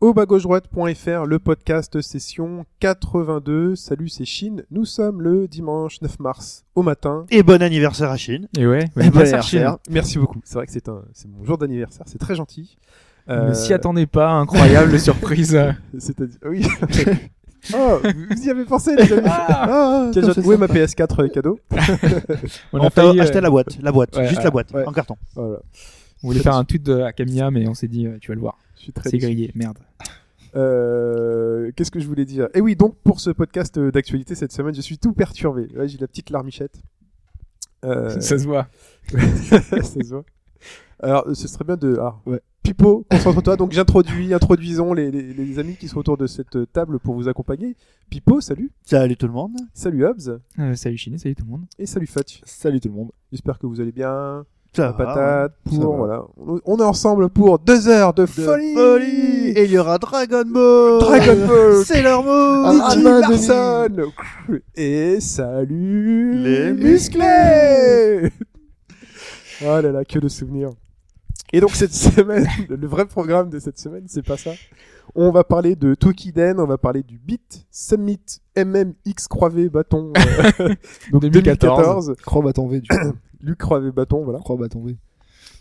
Au le podcast session 82. Salut, c'est Chine. Nous sommes le dimanche 9 mars au matin. Et bon anniversaire à Chine. Et ouais, bon anniversaire. Merci beaucoup. C'est vrai que c'est un, c'est mon jour d'anniversaire. C'est très gentil. Ne Euh, s'y attendez pas, incroyable surprise. C'est-à-dire, oui. oh, vous y avez pensé, les amis. Ah, j'ai trouvé ma PS4 cadeau. On On a failli, acheté euh, la boîte, la boîte, ouais, juste la boîte, ouais. en carton. Voilà. On voulait faire un tweet de, à Camilla, mais on s'est dit, euh, tu vas le voir. Je suis très C'est grillé, merde. Euh, Qu'est-ce que je voulais dire? Et oui, donc pour ce podcast euh, d'actualité cette semaine, je suis tout perturbé. Ouais, j'ai la petite larmichette. Euh, Ça se voit. ça se voit. Alors, ce serait bien de. Ah, Ouais. Pipo, concentre-toi. Donc, j'introduis, introduisons les, les, les amis qui sont autour de cette table pour vous accompagner. Pipo, salut. Salut tout le monde. Salut Hobbs. Euh, salut Chine, salut tout le monde. Et salut Fetch. Salut tout le monde. J'espère que vous allez bien. La va, patate. Pour, voilà. On est ensemble pour deux heures de, De folie. folie. Et il y aura Dragon Ball. Dragon Ball. Sailor Moon. Ah, Nicky Ranma, Larson. Et salut Les musclés Oh là là, que de souvenirs. Et donc cette semaine, le vrai programme de cette semaine, c'est pas ça. On va parler de Tokiden, on va parler du Beat Summit MMX Croivé Bâton euh, donc 2014. 2014. Croix bâton V, du coup. Luc Croivé Bâton, voilà. Croix bâton V.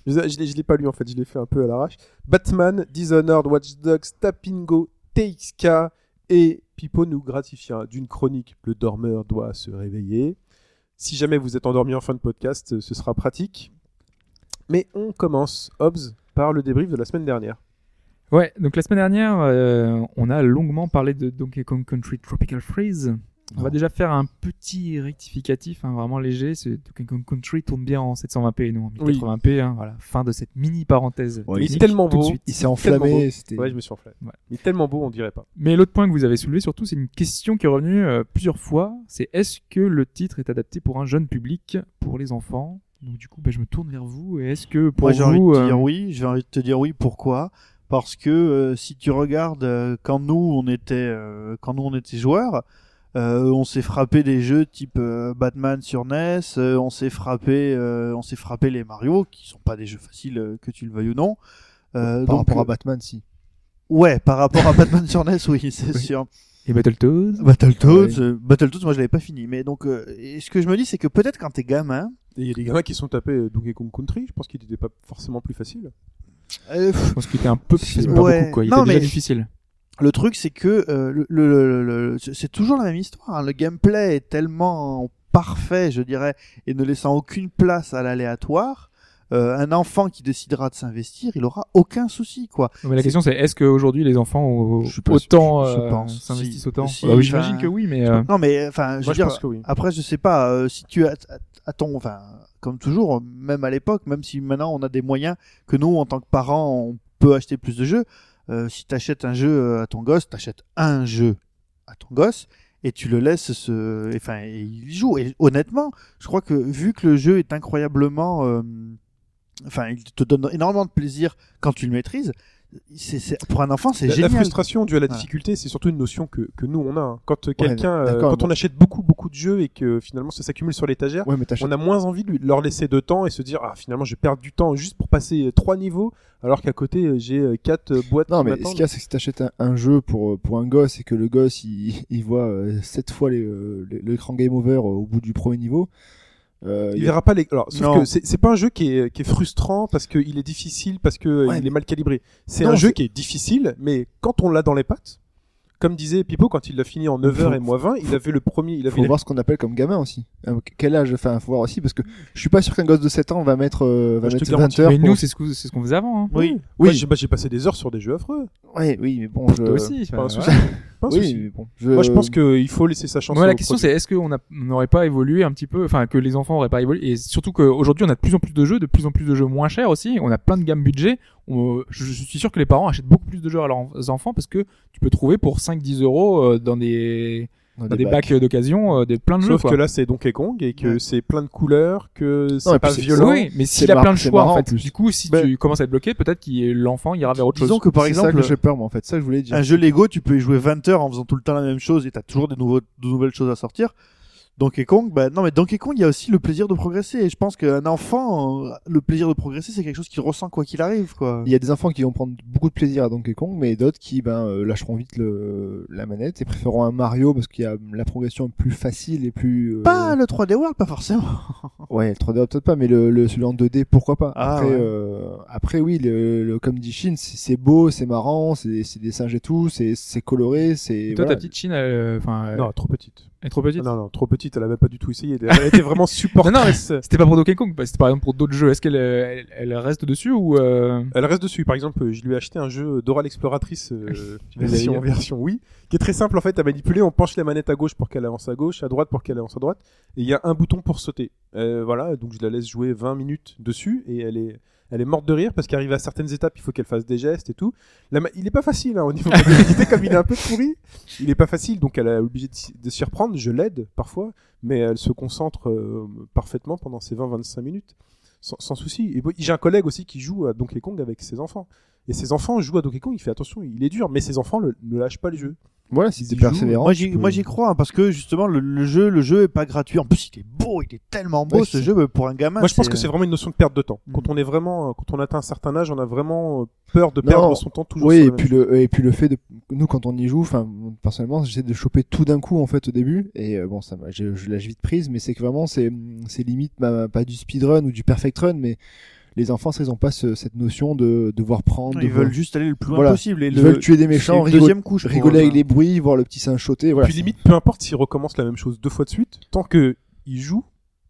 Je, je l'ai- je l'ai pas lu en fait, je l'ai fait un peu à l'arrache. Batman, Dishonored, Watch Dogs, Tapingo, TXK et Pipo nous gratifia d'une chronique. Le dormeur doit se réveiller. Si jamais vous êtes endormi en fin de podcast, ce sera pratique. Mais on commence, Hobbs, par le débrief de la semaine dernière. Ouais, donc la semaine dernière, euh, on a longuement parlé de Donkey Kong Country Tropical Freeze. On va déjà faire un petit rectificatif, hein, vraiment léger. Ce Donkey Kong Country tourne bien en 720p et non en Oui. 1080p. hein, voilà, fin de cette mini parenthèse. Ouais, il est tellement beau. Il s'est enflammé. Ouais, je me suis enflammé. Ouais. Il est tellement beau, on dirait pas. Mais l'autre point que vous avez soulevé surtout, c'est une question qui est revenue euh, plusieurs fois. C'est est-ce que le titre est adapté pour un jeune public, pour les enfants? Donc du coup, bah, je me tourne vers vous. Et est-ce que pour Moi j'ai envie de te euh, dire oui. J'ai envie de te dire oui. Pourquoi? Parce que euh, si tu regardes euh, quand nous on était euh, quand nous on était joueurs, euh, on s'est frappé des jeux type euh, Batman sur NES, euh, on s'est frappé euh, on s'est frappé les Mario qui sont pas des jeux faciles euh, que tu le veuilles ou non. Euh, Par donc, rapport à Batman, si. Ouais, par rapport à Batman sur NES, oui, c'est sûr. et Battletoads? Battletoads, euh, Battletoads, moi je l'avais pas fini. Mais donc, euh, et ce que je me dis, c'est que peut-être quand t'es gamin, il y a des gamins qui sont tapés Donkey Kong Country, je pense qu'il était pas forcément plus facile. euh, Je pense qu'il était un peu, pas Ouais. beaucoup quoi. Il Non, était déjà mais- difficile. Le truc c'est que euh, le, le- le- le- c'est toujours la même histoire. hein. Le gameplay est tellement parfait, je dirais, et ne laissant aucune place à l'aléatoire. euh, un enfant qui décidera de s'investir, il aura aucun souci, quoi. Mais la question c'est est-ce qu'aujourd'hui les enfants ont autant euh, s'investissent Si- autant si, Bah oui, J'imagine que oui, mais euh, Non, mais enfin, je veux je dire, pense que oui. Après, je sais pas, euh, si tu as, à ton, enfin, comme toujours, même à l'époque, même si maintenant on a des moyens que nous, en tant que parents, on peut acheter plus de jeux, si tu achètes un jeu euh, à ton gosse, tu achètes un jeu à ton gosse et tu le laisses se, enfin, il joue. Et honnêtement, je crois que vu que le jeu est incroyablement, euh, enfin, il te donne énormément de plaisir quand tu le maîtrises, c'est, pour un enfant, c'est La, la génial. frustration due à la difficulté, c'est surtout une notion que, que nous on a. hein. Quand euh, quelqu'un, euh, quand bon. on achète beaucoup beaucoup de jeux et que finalement ça s'accumule sur l'étagère, Ouais, on a moins envie de leur laisser de temps et se dire ah finalement je vais perdre du temps juste pour passer euh, trois niveaux alors qu'à côté j'ai quatre boîtes. Non, mais ce qu'il y a, c'est que si t'achètes un, un jeu pour, pour un gosse et que le gosse il, il voit sept fois les, les- l'écran game over au bout du premier niveau, euh, Il il- verra pas les. Alors, sauf que c'est c'est pas un jeu qui est, qui est frustrant parce qu'il est difficile, parce que Ouais, il est mal calibré. C'est un jeu qui est difficile, mais quand on l'a dans les pattes, comme disait Pipo quand il l'a fini en 9h Faut- et moins 20, il avait le premier, il avait faut la- voir ce qu'on appelle comme gamin aussi. Euh, Quel âge Enfin, faut voir aussi parce que je suis pas sûr qu'un gosse de 7 ans va mettre, euh, va te mettre garantis. 20 heures. mais pour- nous c'est ce qu'on faisait avant. Hein. Oui. Oui. j'ai bah, j'ai passé des heures sur des jeux affreux. Ouais, oui, mais bon, je. Toi aussi. Pas un souci. voilà. Pas un Oui, souci. mais bon. Je... Moi, je pense qu'il faut laisser sa chance. Moi, la question c'est est-ce qu'on n'aurait pas évolué un petit peu, enfin que les enfants auraient pas évolué, et surtout qu'aujourd'hui on a de plus en plus de jeux, de plus en plus de jeux moins chers aussi, on a plein de gammes budget. On- je, je suis sûr que les parents achètent beaucoup plus de jeux à leurs enfants parce que tu peux trouver pour 5-10 euros euh, dans des Dans Dans des bacs euh, d'occasion, euh, des plein de jeux. Sauf quoi. que là, c'est Donkey Kong et que Ouais. c'est plein de couleurs, que c'est pas violent. Oui, mais s'il a plein de choix, en fait. Du coup, si Ben- tu commences à être bloqué, peut-être que l'enfant ira vers autre Disons chose. que par C'est ça exemple, que j'ai peur, moi, en fait. Ça je voulais dire. un jeu Lego, tu peux y jouer 20 heures en faisant tout le temps la même chose et t'as toujours des nouveaux, de nouvelles choses à sortir. Donkey Kong, bah non mais Donkey Kong, il y a aussi le plaisir de progresser. Et je pense qu'un enfant, euh, le plaisir de progresser, c'est quelque chose qu'il ressent quoi qu'il arrive, quoi. Il y a des enfants qui vont prendre beaucoup de plaisir à Donkey Kong, mais d'autres qui ben euh, lâcheront vite le, la manette et préféreront un Mario parce qu'il y a la progression plus facile et plus. euh, Pas le 3D World, pas forcément. Ouais, le 3D peut-être pas, mais le, le celui en 2D, pourquoi pas. Ah, après, ouais. euh, après oui, le, le- comme dit Shin, c'est beau, c'est marrant, c'est des singes et tout, c'est coloré, c'est. Toi, voilà. ta petite euh, enfin, elle- Non, trop petite. Elle est trop petite. Non, non, trop petite. Elle avait pas du tout essayé. Elle était vraiment supportrice. C'était pas pour Donkey Kong, c'était par exemple pour d'autres jeux. Est-ce qu'elle elle, elle reste dessus ou euh... Elle reste dessus. Par exemple, je lui ai acheté un jeu Dora l'exploratrice euh, version, version oui, qui est très simple en fait à manipuler. On penche les manettes à gauche pour qu'elle avance à gauche, à droite pour qu'elle avance à droite, et il y a un bouton pour sauter. Euh, voilà, donc je la laisse jouer 20 minutes dessus et elle est elle est morte de rire parce qu'arrive à certaines étapes, il faut qu'elle fasse des gestes et tout. Il est pas facile hein, au niveau de comme il est un peu pourri. Il est pas facile, donc elle est obligée de, de s'y reprendre. Je l'aide parfois, mais elle se concentre euh, parfaitement pendant ces 20-25 minutes sans, sans souci. Et j'ai un collègue aussi qui joue à Donkey Kong avec ses enfants. Et ses enfants jouent à Donkey Kong, il fait attention, il est dur, mais ses enfants le- ne lâchent pas le jeu. Voilà, si t'es persévérant. Moi j'y, peux- moi j'y crois hein, parce que justement le, le jeu, le jeu est pas gratuit. En plus, il est beau, il est tellement beau Ouais, ce jeu pour un gamin. Moi, je pense que c'est vraiment une notion de perte de temps. Mm. Quand on est vraiment, euh, quand on atteint un certain âge, on a vraiment euh, peur de Non. perdre son temps toujours. Oui, et puis chose. le et puis le fait de nous quand on y joue, enfin personnellement j'essaie de choper tout d'un coup en fait au début et euh, bon ça m'a je, je lâche vite prise, mais c'est que vraiment c'est c'est limite bah, pas du speedrun ou du perfect run, mais les enfants ça, ils ont pas ce- cette notion de devoir prendre, de ils voir- veulent juste aller le plus loin Voilà. possible. Et ils le, veulent tuer des méchants, une rigoler, deuxième couche. rigoler avec ça. les bruits, voir le petit singe sauter, voilà. Puis limite, peu importe s'il recommence la même chose deux fois de suite, tant que il joue,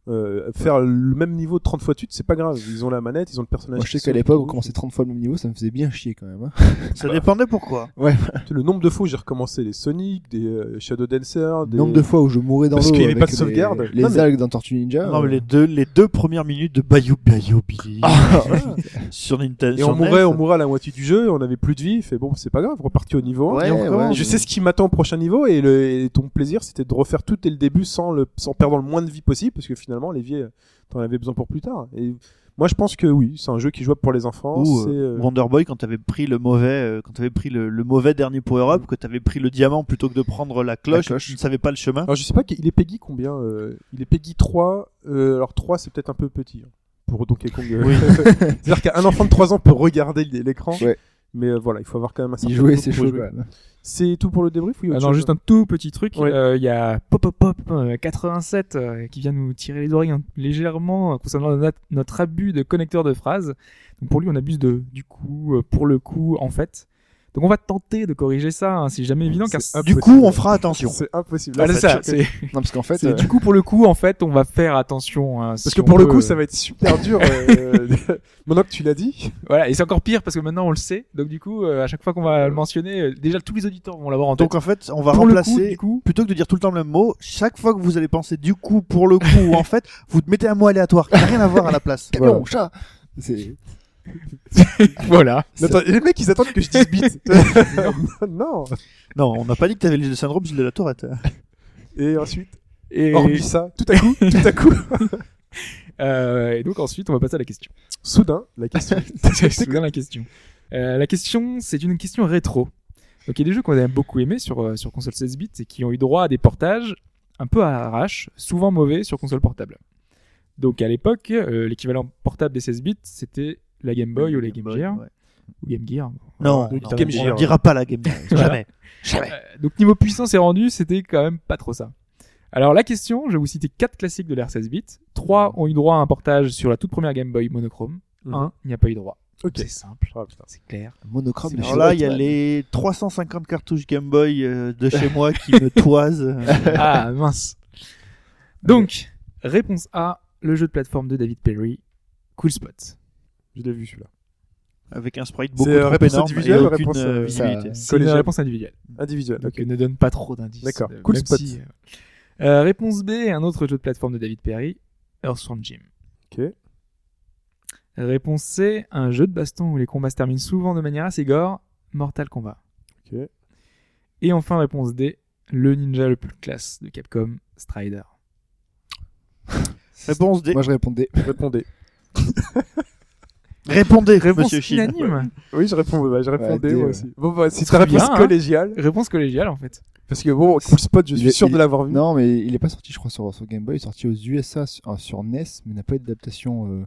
euh, faire le même niveau 30 fois de suite, c'est pas grave. Ils ont la manette, ils ont le personnage. Moi je sais qu'à l'époque on commençait 30 fois le même niveau, ça me faisait bien chier quand même. hein. Ça dépendait pourquoi. Le nombre de fois où j'ai recommencé les Sonic, des euh, Shadow Dancer, des... Le nombre de fois où je mourais dans l'eau Parce qu'il y avait avec pas de les- sauvegarde. les, Non, mais- algues dans Tortue Ninja. Non, mais euh, les deux, les deux premières minutes de Bayou Bayou Billy Ah, sur Nintendo. Et on mourait, on mourait à la moitié du jeu, on avait plus de vie, fait bon, c'est pas grave, reparti au niveau 1. Ouais, Et on ouais, recommence. Je sais ce qui m'attend au prochain niveau et, le, et ton plaisir c'était de refaire tout dès le début sans, le, sans perdre le moins de vie possible parce que finalement les vies euh, t'en avais besoin pour plus tard. Et moi je pense que oui, c'est un jeu qui est jouable pour les enfants. Ou c'est, euh, euh, Wonder Boy quand t'avais pris le mauvais, euh, quand t'avais pris le, le mauvais dernier power up, que t'avais pris le diamant plutôt que de prendre la cloche, cloche. tu ne savais pas le chemin. Alors je sais pas, il est Peggy combien euh, Il est Peggy 3, euh, alors 3 c'est peut-être un peu petit hein, pour Donkey Kong. Oui. C'est-à-dire qu'un enfant de 3 ans peut regarder l'écran. Ouais. Mais euh, voilà, il faut avoir quand même un y certain jouer niveau c'est chaud jouer. quand même. C'est tout pour le débrief ou il y a Ah non, juste un tout petit truc. Ouais. Euh, Il y a Pop Pop Pop euh, 87 euh, qui vient nous tirer les oreilles hein, légèrement euh, concernant notre, notre abus de connecteur de phrases. Donc pour lui, on abuse de du coup, euh, pour le coup, en fait. Donc on va tenter de corriger ça. hein, c'est jamais évident car Du coup, on fera attention. C'est impossible. Ah, Là, c'est ça c'est- Non parce qu'en fait euh, du coup pour le coup, en fait, on va faire attention. hein, Parce si que pour le coup, ça va être super dur. euh, Maintenant que tu l'as dit. Voilà, et c'est encore pire parce que maintenant on le sait. Donc du coup, euh, à chaque fois qu'on va le mentionner, euh, déjà tous les auditeurs vont l'avoir en tête. Donc en fait, on va pour le coup, remplacer, du coup, plutôt que de dire tout le temps le même mot, chaque fois que vous allez penser du coup, pour le coup, ou en fait, vous mettez un mot aléatoire qui n'a rien à voir à la place. camion, Voilà. chat. C'est voilà. Attends, les mecs, ils attendent que je dise bite. non. Non, on n'a pas dit que t'avais le syndrome Gilles de la Tourette. Et ensuite, Et, hormis ça, tout à coup, tout à coup, euh, et donc ensuite, on va passer à la question. soudain, la question. Bien la question. Euh, la question, c'est une question rétro. Donc il y a des jeux qu'on a beaucoup aimés sur, euh, sur console 16 bits et qui ont eu droit à des portages un peu à l'arrache, souvent mauvais sur console portable. Donc à l'époque, euh, l'équivalent portable des 16 bits, c'était la Game Boy ou la Game Gear, Ouais. ou Game Gear. Non, non, Game on Gear. ne dira pas la Game Gear. Jamais. Jamais. Euh, donc niveau puissance et rendu, c'était quand même pas trop ça. Alors la question, je vais vous citer quatre classiques de l'ère 16 bits. Trois ont eu droit à un portage sur la toute première Game Boy monochrome. Mhm. Un n'y a pas eu droit. Ok. C'est simple, Ah, c'est clair. monochrome. Alors là, il y a les 350 cartouches Game Boy euh, de chez moi qui me toisent. Ah mince. Donc, réponse A, le jeu de plateforme de David Perry, Cool Spot. Je l'ai vu celui-là. Avec un sprite beaucoup C'est, trop réponse énorme individuelle et aucune réponse, euh, euh, visibilité. C'est une réponse individuelle. Individuel. Donc ok. ne donne pas trop d'indices. D'accord. Euh, Cool même Spot. si, euh, euh, réponse B, un autre jeu de plateforme de David Perry, Earthworm Jim. Ok. Réponse C, un jeu de baston où les combats se terminent souvent de manière assez gore, Mortal Kombat. Ok. Et enfin réponse D, le ninja le plus classe de Capcom, Strider. Réponse D. Moi, je répondais. Répondez. Répondez, Réponse monsieur unanime. Oui, je réponds, bah, je répondais moi aussi. Bon, bah, c'est Très ta réponse bien, hein. collégiale. Réponse collégiale en fait. Parce que bon, Cool Spot, je suis est- sûr il- de l'avoir vu. Non, mais il est pas sorti, je crois, sur, sur Game Boy. Il est sorti aux USA sur, euh, sur NES, mais il n'a pas eu d'adaptation euh,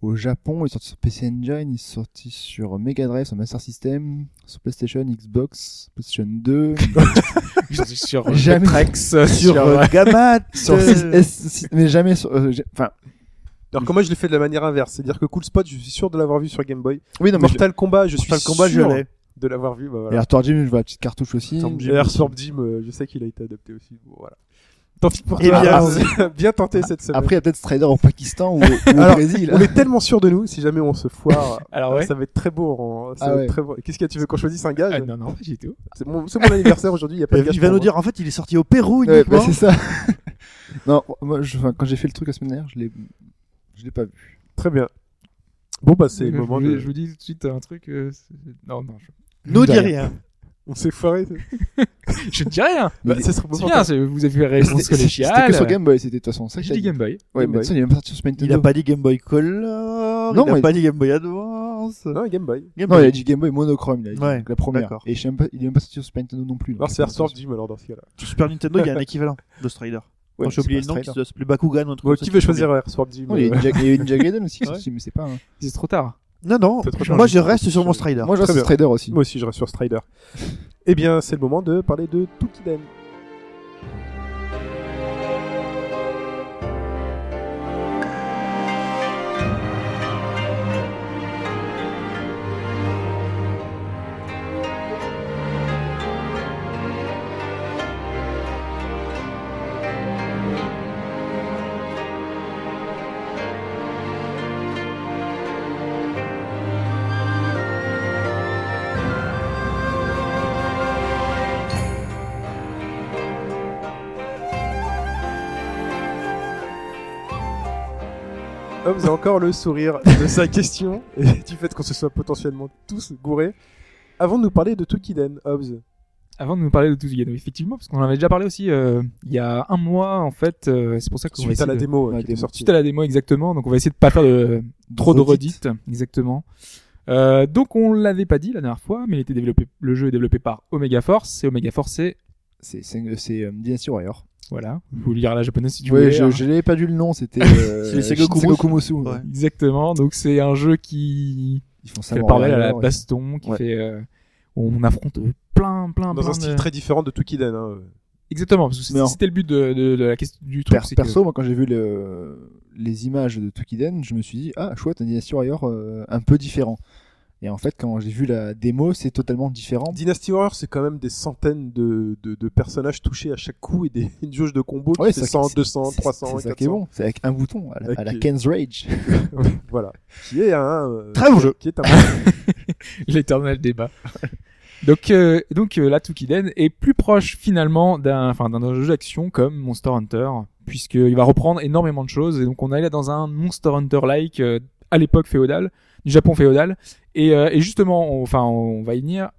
au Japon. Il est sorti sur PC Engine, il est sorti sur Mega Drive, sur Master System, sur PlayStation, Xbox, PlayStation 2, sur Jamais. Vectrex, Sur euh, Gamat. sur euh, S- mais jamais sur. euh, Enfin, Alors que moi, je l'ai fait de la manière inverse. C'est-à-dire que Cool Spot, je suis sûr de l'avoir vu sur Game Boy. oui, non, mais je- Mortal Kombat, je suis Mortal Kombat, je sûr de l'avoir vu. Bah, Et. Arthur Jim, je vois la petite cartouche aussi. Et Earthworm Jim, euh, je sais qu'il a été adapté aussi. Bon, voilà. Tant pis pour Eh toi. bien, Ah, bien tenté cette semaine. Après, il y a peut-être Strider au Pakistan ou, ou au Brésil. on est tellement sûr de nous, si jamais on se foire, Alors ouais. ça va être très beau. en- Ah va ouais. beau. Qu'est-ce que tu veux qu'on choisisse un gage Ah, non, non, j'étais où C'est mon, c'est mon anniversaire aujourd'hui, il y a pas de Il gage. va pour nous dire, en fait, il est sorti au Pérou Ouais, uniquement. bah, c'est ça. non, moi, je, quand j'ai fait le truc la semaine dernière, je l'ai, je l'ai pas vu. Très bien. Bon, bah, c'est je, le moment vous- de. je vous dis tout de suite un truc. euh, c'est- non, non, je, Nous dis rien. On s'est foiré. je ne dis rien. Bah, ça serait C'est pour bien, c'est- vous avez fait réponse C'était collégiale. c'était que sur Game Boy, c'était de toute façon. ça que J'ai t'as dit dit. Game Boy. Ouais, Game mais Boy. ça, il est même pas sorti sur Super Il Nintendo. a pas dit Game Boy Color. Non, il a mais- pas dit Game Boy Advance. Non, Game Boy. Game Non, Boy. il a dit Game Boy monochrome, il a dit. Ouais, donc la première. d'accord. Et je sais même pas, il est même pas sorti sur Super Nintendo non plus. Alors, donc c'est première Jim, alors, dans ce cas-là. Sur Super Nintendo, il y a un équivalent de Strider. Ouais, j'ai oublié le nom, qui Strider. se s'appelait Bakugan ou un truc comme qui veut choisir Non, il y a Ninja Gaiden aussi Ouais. mais c'est pas. un- C'est trop tard. Non, non. C'est trop Moi, je reste sur mon Strider. Moi, je reste sur. Strider aussi. Moi aussi, je reste sur Strider. eh bien, c'est le moment de parler de Tukiden. Hobbs a encore le sourire de sa question et du fait qu'on se soit potentiellement tous gourés. Avant de nous parler de Tukiden, Hobbs, Avant de nous parler de Touzigano, effectivement, parce qu'on en avait déjà parlé aussi euh, il y a un mois en fait. euh, c'est pour ça qu'on va suite à essayer la de... démo euh, qui démo. sortie. Suite à la démo exactement, donc on va essayer de pas faire de trop de Redites. exactement. Euh, donc on l'avait pas dit la dernière fois, mais il était développé, le jeu est développé par Omega Force, et Omega Force c'est C'est c'est- c'est, euh, Dynasty Warrior. Voilà, vous lire la japonaise si tu Ouais, veux. je, hein. je l'avais pas vu le nom, c'était. euh, Musu. ouais. Exactement, donc c'est un jeu qui Ils font fait ça. le parallèle à la ouais. baston, qui Ouais. fait euh, où on affronte euh, plein, plein, Dans plein un style de- très différent de Tukiden. Hein. Exactement, parce que c'était le but de, de, de la question du truc. Per- que- perso, moi, quand j'ai vu le- les images de Tukiden, je me suis dit, ah, chouette, un Dynasty Warrior euh, un peu différent. Et en fait, quand j'ai vu la démo, c'est totalement différent. Dynasty Warrior, c'est quand même des centaines de, de, de personnages touchés à chaque coup et des, une jauge de combo qui Ouais, fait ça- 100, c'est- 200, c'est- 300, C'est ça 400. qui est bon. C'est avec un bouton, à la, à la Ok. Ken's Rage. voilà. Qui est un. euh, Très bon jeu. Qui est un. l'éternel débat. donc, euh, donc euh, la Tukiden est plus proche finalement d'un, enfin, d'un jeu d'action comme Monster Hunter, puisqu'il va reprendre énormément de choses. Et donc, on est là dans un Monster Hunter-like euh, à l'époque féodale, du Japon féodal. Et, euh, et justement, on- enfin, on va y venir,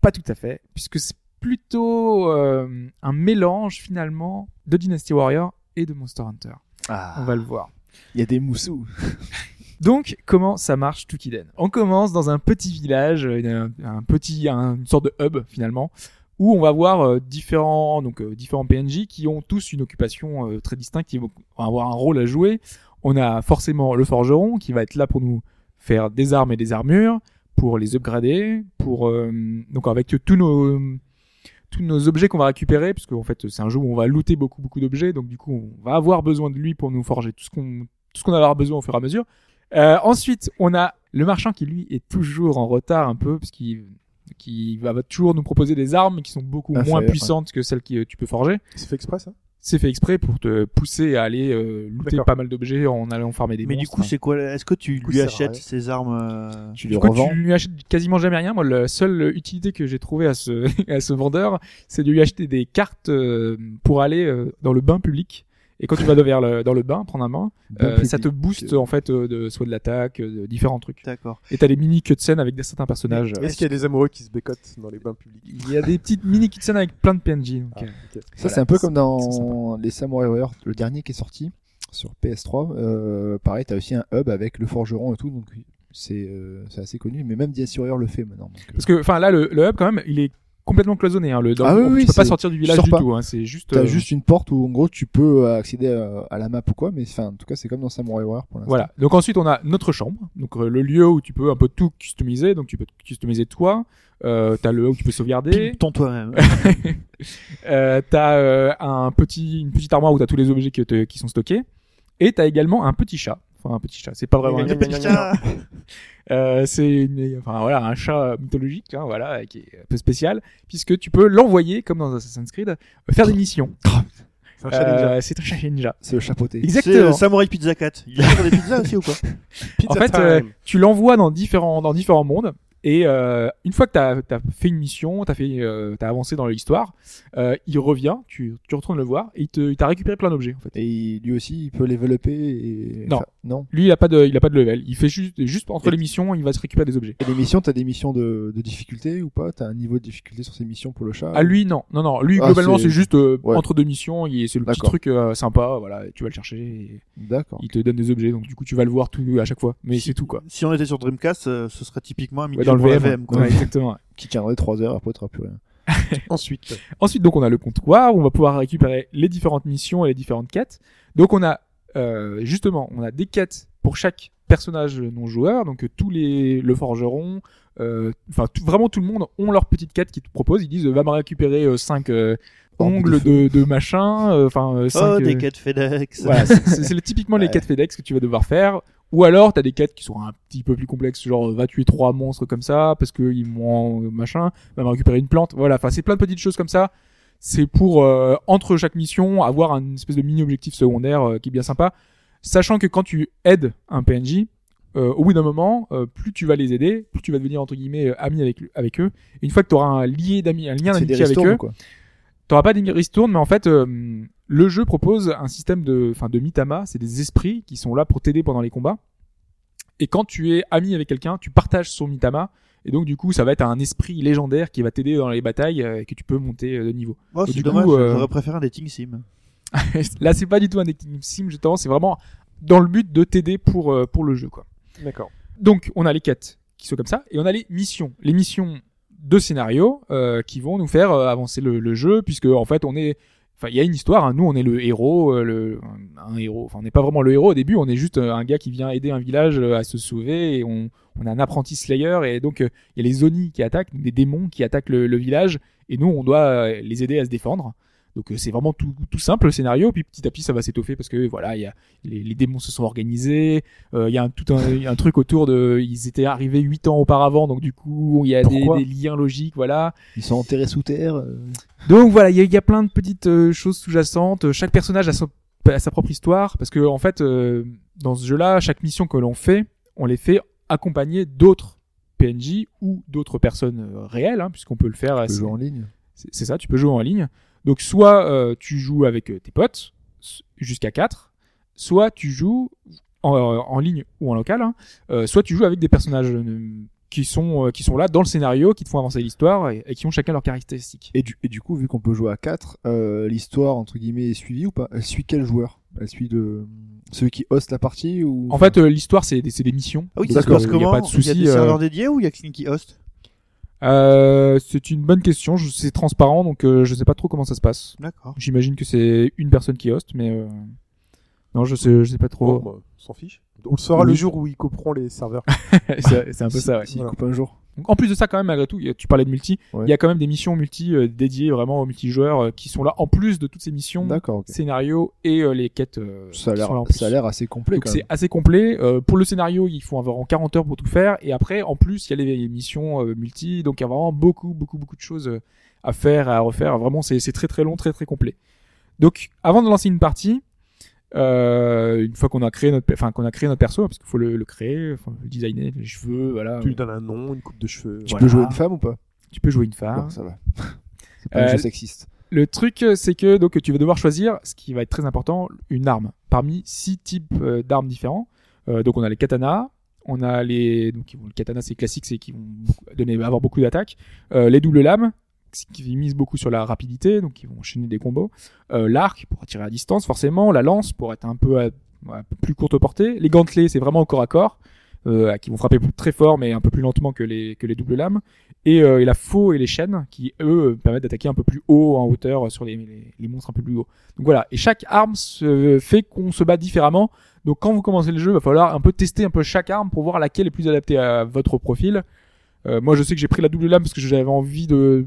pas tout à fait, puisque c'est plutôt euh, un mélange finalement de Dynasty Warrior et de Monster Hunter. Ah, On va le voir. il y a des moussous. Donc, comment ça marche Tukiden? On commence dans un petit village, euh, un, un petit, un- une sorte de hub finalement, où on va voir euh, différents, donc euh, différents PNJ qui ont tous une occupation très distincte, qui vont avoir un rôle à jouer. On a forcément le forgeron qui va être là pour nous faire des armes et des armures, pour les upgrader, pour euh, donc avec tous nos tous nos objets qu'on va récupérer, puisque en fait c'est un jeu où on va looter beaucoup beaucoup d'objets, donc du coup on va avoir besoin de lui pour nous forger tout ce qu'on tout ce qu'on va avoir besoin au fur et à mesure. Euh, ensuite, on a le marchand qui lui est toujours en retard un peu parce qu'il qui va toujours nous proposer des armes qui sont beaucoup moins Inférieures, puissantes que celles que tu peux forger. C'est fait exprès, ça? C'est fait exprès pour te pousser à aller euh, looter pas mal d'objets en allant farmer des Mais du coup, c'est quoi Est-ce que tu coup, lui achètes rien. ces armes euh, Tu du les coup, revends. tu lui achètes quasiment jamais rien. Moi, la seule utilité que j'ai trouvée à ce, à ce vendeur, c'est de lui acheter des cartes euh, pour aller euh, dans le bain public Et quand tu vas vers le, dans le bain, prendre un bain, Bon euh, ça te booste en fait euh, de, soit de l'attaque, euh, de différents trucs. D'accord. Et t'as des mini cutscenes avec des certains personnages. Est-ce qu'il y a des amoureux qui se bécotent dans les bains publics Il y a des petites mini cutscenes avec plein de PNJ. donc, Ah. Ça, Voilà, c'est un peu comme dans les Samurai Warriors, le dernier qui est sorti sur PS3. Euh, pareil, t'as aussi un hub avec le forgeron et tout, donc c'est euh, c'est assez connu. Mais même DS Warrior le fait maintenant. donc, euh, Parce que, enfin, là, le, le hub, quand même, il est complètement cloisonné. Hein. Le, dans- Ah oui, on- oui, tu peux pas sortir du village du pas. tout. Hein. C'est juste. T'as euh, juste une porte où en gros tu peux accéder à, à la map ou quoi, mais enfin, en tout cas c'est comme dans Samurai Warrior pour l'instant. Voilà. Donc ensuite, on a notre chambre. Donc euh, le lieu où tu peux un peu tout customiser. Donc tu peux customiser toi. Euh, t'as le où tu peux sauvegarder. Pimpe-ton toi-même. Euh, t'as euh, un petit, une petite armoire où t'as tous les objets qui, te- qui sont stockés. Et t'as également un petit chat. Enfin un petit chat. C'est pas vraiment un gna, gna. Euh, c'est une- enfin voilà un chat mythologique hein, voilà qui est un peu spécial puisque tu peux l'envoyer comme dans Assassin's Creed euh, faire des missions. C'est un chat ninja. Euh, c'est un chat ninja. C'est le chapeauté. C'est Exactement. euh, Samurai Pizza 4. Il a des pizzas aussi ou quoi En fait, euh, tu l'envoies dans différents dans différents mondes et euh, une fois que t'as as fait une mission, t'as fait euh, t'as avancé dans l'histoire, euh, il revient, tu tu retournes le voir et il t'a récupéré plein d'objets en fait. Et lui aussi, il peut développer et... Non. enfin, non. Lui il a pas de il a pas de level, il fait juste juste entre Et- les missions, il va se récupérer des objets. Et les missions, t'as des missions de, de difficulté ou pas? T'as un niveau de difficulté sur ces missions pour le chat Ah lui non non non lui Ah, globalement c'est- juste euh, Ouais. entre deux missions, il- c'est le petit D'accord. truc euh, sympa voilà, tu vas le chercher D'accord. il te donne des objets donc du coup tu vas le voir tout à chaque fois mais c'est tout quoi. Si on était sur Dreamcast, euh, ce serait typiquement un Ouais, mini dans le pour la VM, VM. quoi. Ouais, exactement. Qui tiendrait 3 heures, après t'auras plus rien. Ensuite, Ensuite, donc, on a le comptoir où on va pouvoir récupérer les différentes missions et les différentes quêtes. Donc, on a euh, justement, on a des quêtes pour chaque personnage non joueur. Donc, euh, tous les le forgeron, euh, enfin vraiment tout le monde ont leur petite quête qu'ils te proposent. Ils disent, va me récupérer 5 Orbe de ongles de, de machin, enfin Oh, des quêtes FedEx. voilà, c'est- typiquement les quêtes FedEx que tu vas devoir faire. Ou alors, t'as des quêtes qui sont un petit peu plus complexes, genre va tuer trois monstres comme ça parce que ils m'ont machin, va me récupérer une plante. Voilà, enfin c'est plein de petites choses comme ça. C'est pour euh, entre chaque mission avoir un espèce de mini objectif secondaire euh, qui est bien sympa, sachant que quand tu aides un PNJ, euh, au bout d'un moment, plus tu vas les aider, plus tu vas devenir entre guillemets ami avec avec eux. Et une fois que tu auras un un lien d'amitié avec eux. T'auras pas des ristournes, mais en fait, le jeu propose un système de, enfin, de mitama. C'est des esprits qui sont là pour t'aider pendant les combats. Et quand tu es ami avec quelqu'un, tu partages son mitama. Et donc, du coup, ça va être un esprit légendaire qui va t'aider dans les batailles euh, et que tu peux monter euh, de niveau. Oh, c'est du dommage, coup, euh, j'aurais préféré un dating sim. Là, c'est pas du tout un dating sim, justement. C'est vraiment dans le but de t'aider pour, pour le jeu, quoi. d'accord. Donc, on a les quêtes qui sont comme ça, et on a les missions. Les missions de scénario euh, qui vont nous faire euh, avancer le, le jeu, puisque en fait, on est, enfin, il y a une histoire. hein. Nous, on est le héros, euh, le, un héros. Enfin, on n'est pas vraiment le héros au début. On est juste euh, un gars qui vient aider un village euh, à se sauver, on, on a un apprenti Slayer, et donc il y a les Oni qui attaquent, des démons qui attaquent le, village, et nous, on doit les aider à se défendre. Donc euh, c'est vraiment tout, tout simple le scénario, puis petit à petit ça va s'étoffer parce que voilà, il y a les, les démons se sont organisés, euh, il y a un, tout un, truc autour de, ils étaient arrivés huit ans auparavant, donc du coup il y a des, liens logiques, voilà. Ils sont enterrés sous terre. euh, Donc voilà, il y a, il y a plein de petites euh, choses sous-jacentes. Chaque personnage a, son- a sa propre histoire parce que en fait, dans ce jeu-là, chaque mission que l'on fait, on les fait accompagner d'autres PNJ ou d'autres personnes réelles, hein, puisqu'on peut le faire. Tu peux jouer en ligne. c'est ça, tu peux jouer en ligne. Donc soit euh, tu joues avec euh, tes potes s- jusqu'à 4, soit tu joues en, en ligne ou en local, hein, euh, soit tu joues avec des personnages euh, qui sont euh, qui sont là dans le scénario, qui te font avancer l'histoire et, et qui ont chacun leurs caractéristiques. Et du, et du coup, vu qu'on peut jouer à 4, l'histoire, entre guillemets, est suivie ou pas? Elle suit quel joueur? Elle suit de celui qui hoste la partie ou? En fait, euh, l'histoire c'est des, c'est des missions. Ah oui, ça se euh, passe y a comment? pas de Il y a des euh, serveurs dédiés ou il y a quelqu'un qui host? Euh, c'est une bonne question. je- C'est transparent, donc euh, je sais pas trop comment ça se passe. D'accord. J'imagine que c'est une personne qui hoste, mais euh, non, je sais, je sais pas trop. Bon, bah, on s'en fiche. On le saura Oui. le jour où ils couperont les serveurs. c'est c'est un peu Si- ça. Ouais. S'il Voilà. coupe un jour. Donc, en plus de ça, quand même, malgré tout, tu parlais de multi, il Ouais. y a quand même des missions multi euh, dédiées vraiment aux multijoueurs euh, qui sont là en plus de toutes ces missions, D'accord, ok. scénarios et euh, les quêtes. Ça a l'air assez complet Donc c'est assez complet. Pour le scénario, il faut environ 40 heures pour tout faire. Et après, en plus, il y a les missions multi. Donc il y a vraiment beaucoup, beaucoup, beaucoup de choses à faire, à refaire. Vraiment, c'est très, très long, très, très complet. Donc, avant de lancer une partie, euh, une fois qu'on a créé notre, enfin qu'on a créé notre perso, parce qu'il faut le, le créer, enfin, le designer, les cheveux, voilà. Tu lui donnes un nom, une coupe de cheveux. Tu Voilà. peux jouer une femme ou pas? Tu peux jouer une femme. Bon, ça va. C'est pas un Euh, jeu sexiste. Le truc, euh, c'est que donc tu vas devoir choisir, ce qui va être très important, une arme parmi six types euh, d'armes différents. Euh, donc on a les katanas, on a les donc ils vont- le katana c'est classique, c'est qui vont donner avoir beaucoup d'attaques. Euh, les doubles lames, qui mise beaucoup sur la rapidité, donc ils vont enchaîner des combos. Euh, L'arc pour tirer à distance forcément, la lance pour être un peu, à- plus courte portée. Les gantelets c'est vraiment au corps à corps. Euh, qui vont frapper très fort mais un peu plus lentement que les que les doubles lames et, euh, et la faux et les chaînes qui eux permettent d'attaquer un peu plus haut en hauteur sur les, les, monstres un peu plus hauts. Donc voilà, et chaque arme fait qu'on se bat différemment. Donc quand vous commencez le jeu, il va falloir un peu tester un peu chaque arme pour voir laquelle est plus adaptée à votre profil. Euh, moi, je sais que j'ai pris la double lame parce que j'avais envie de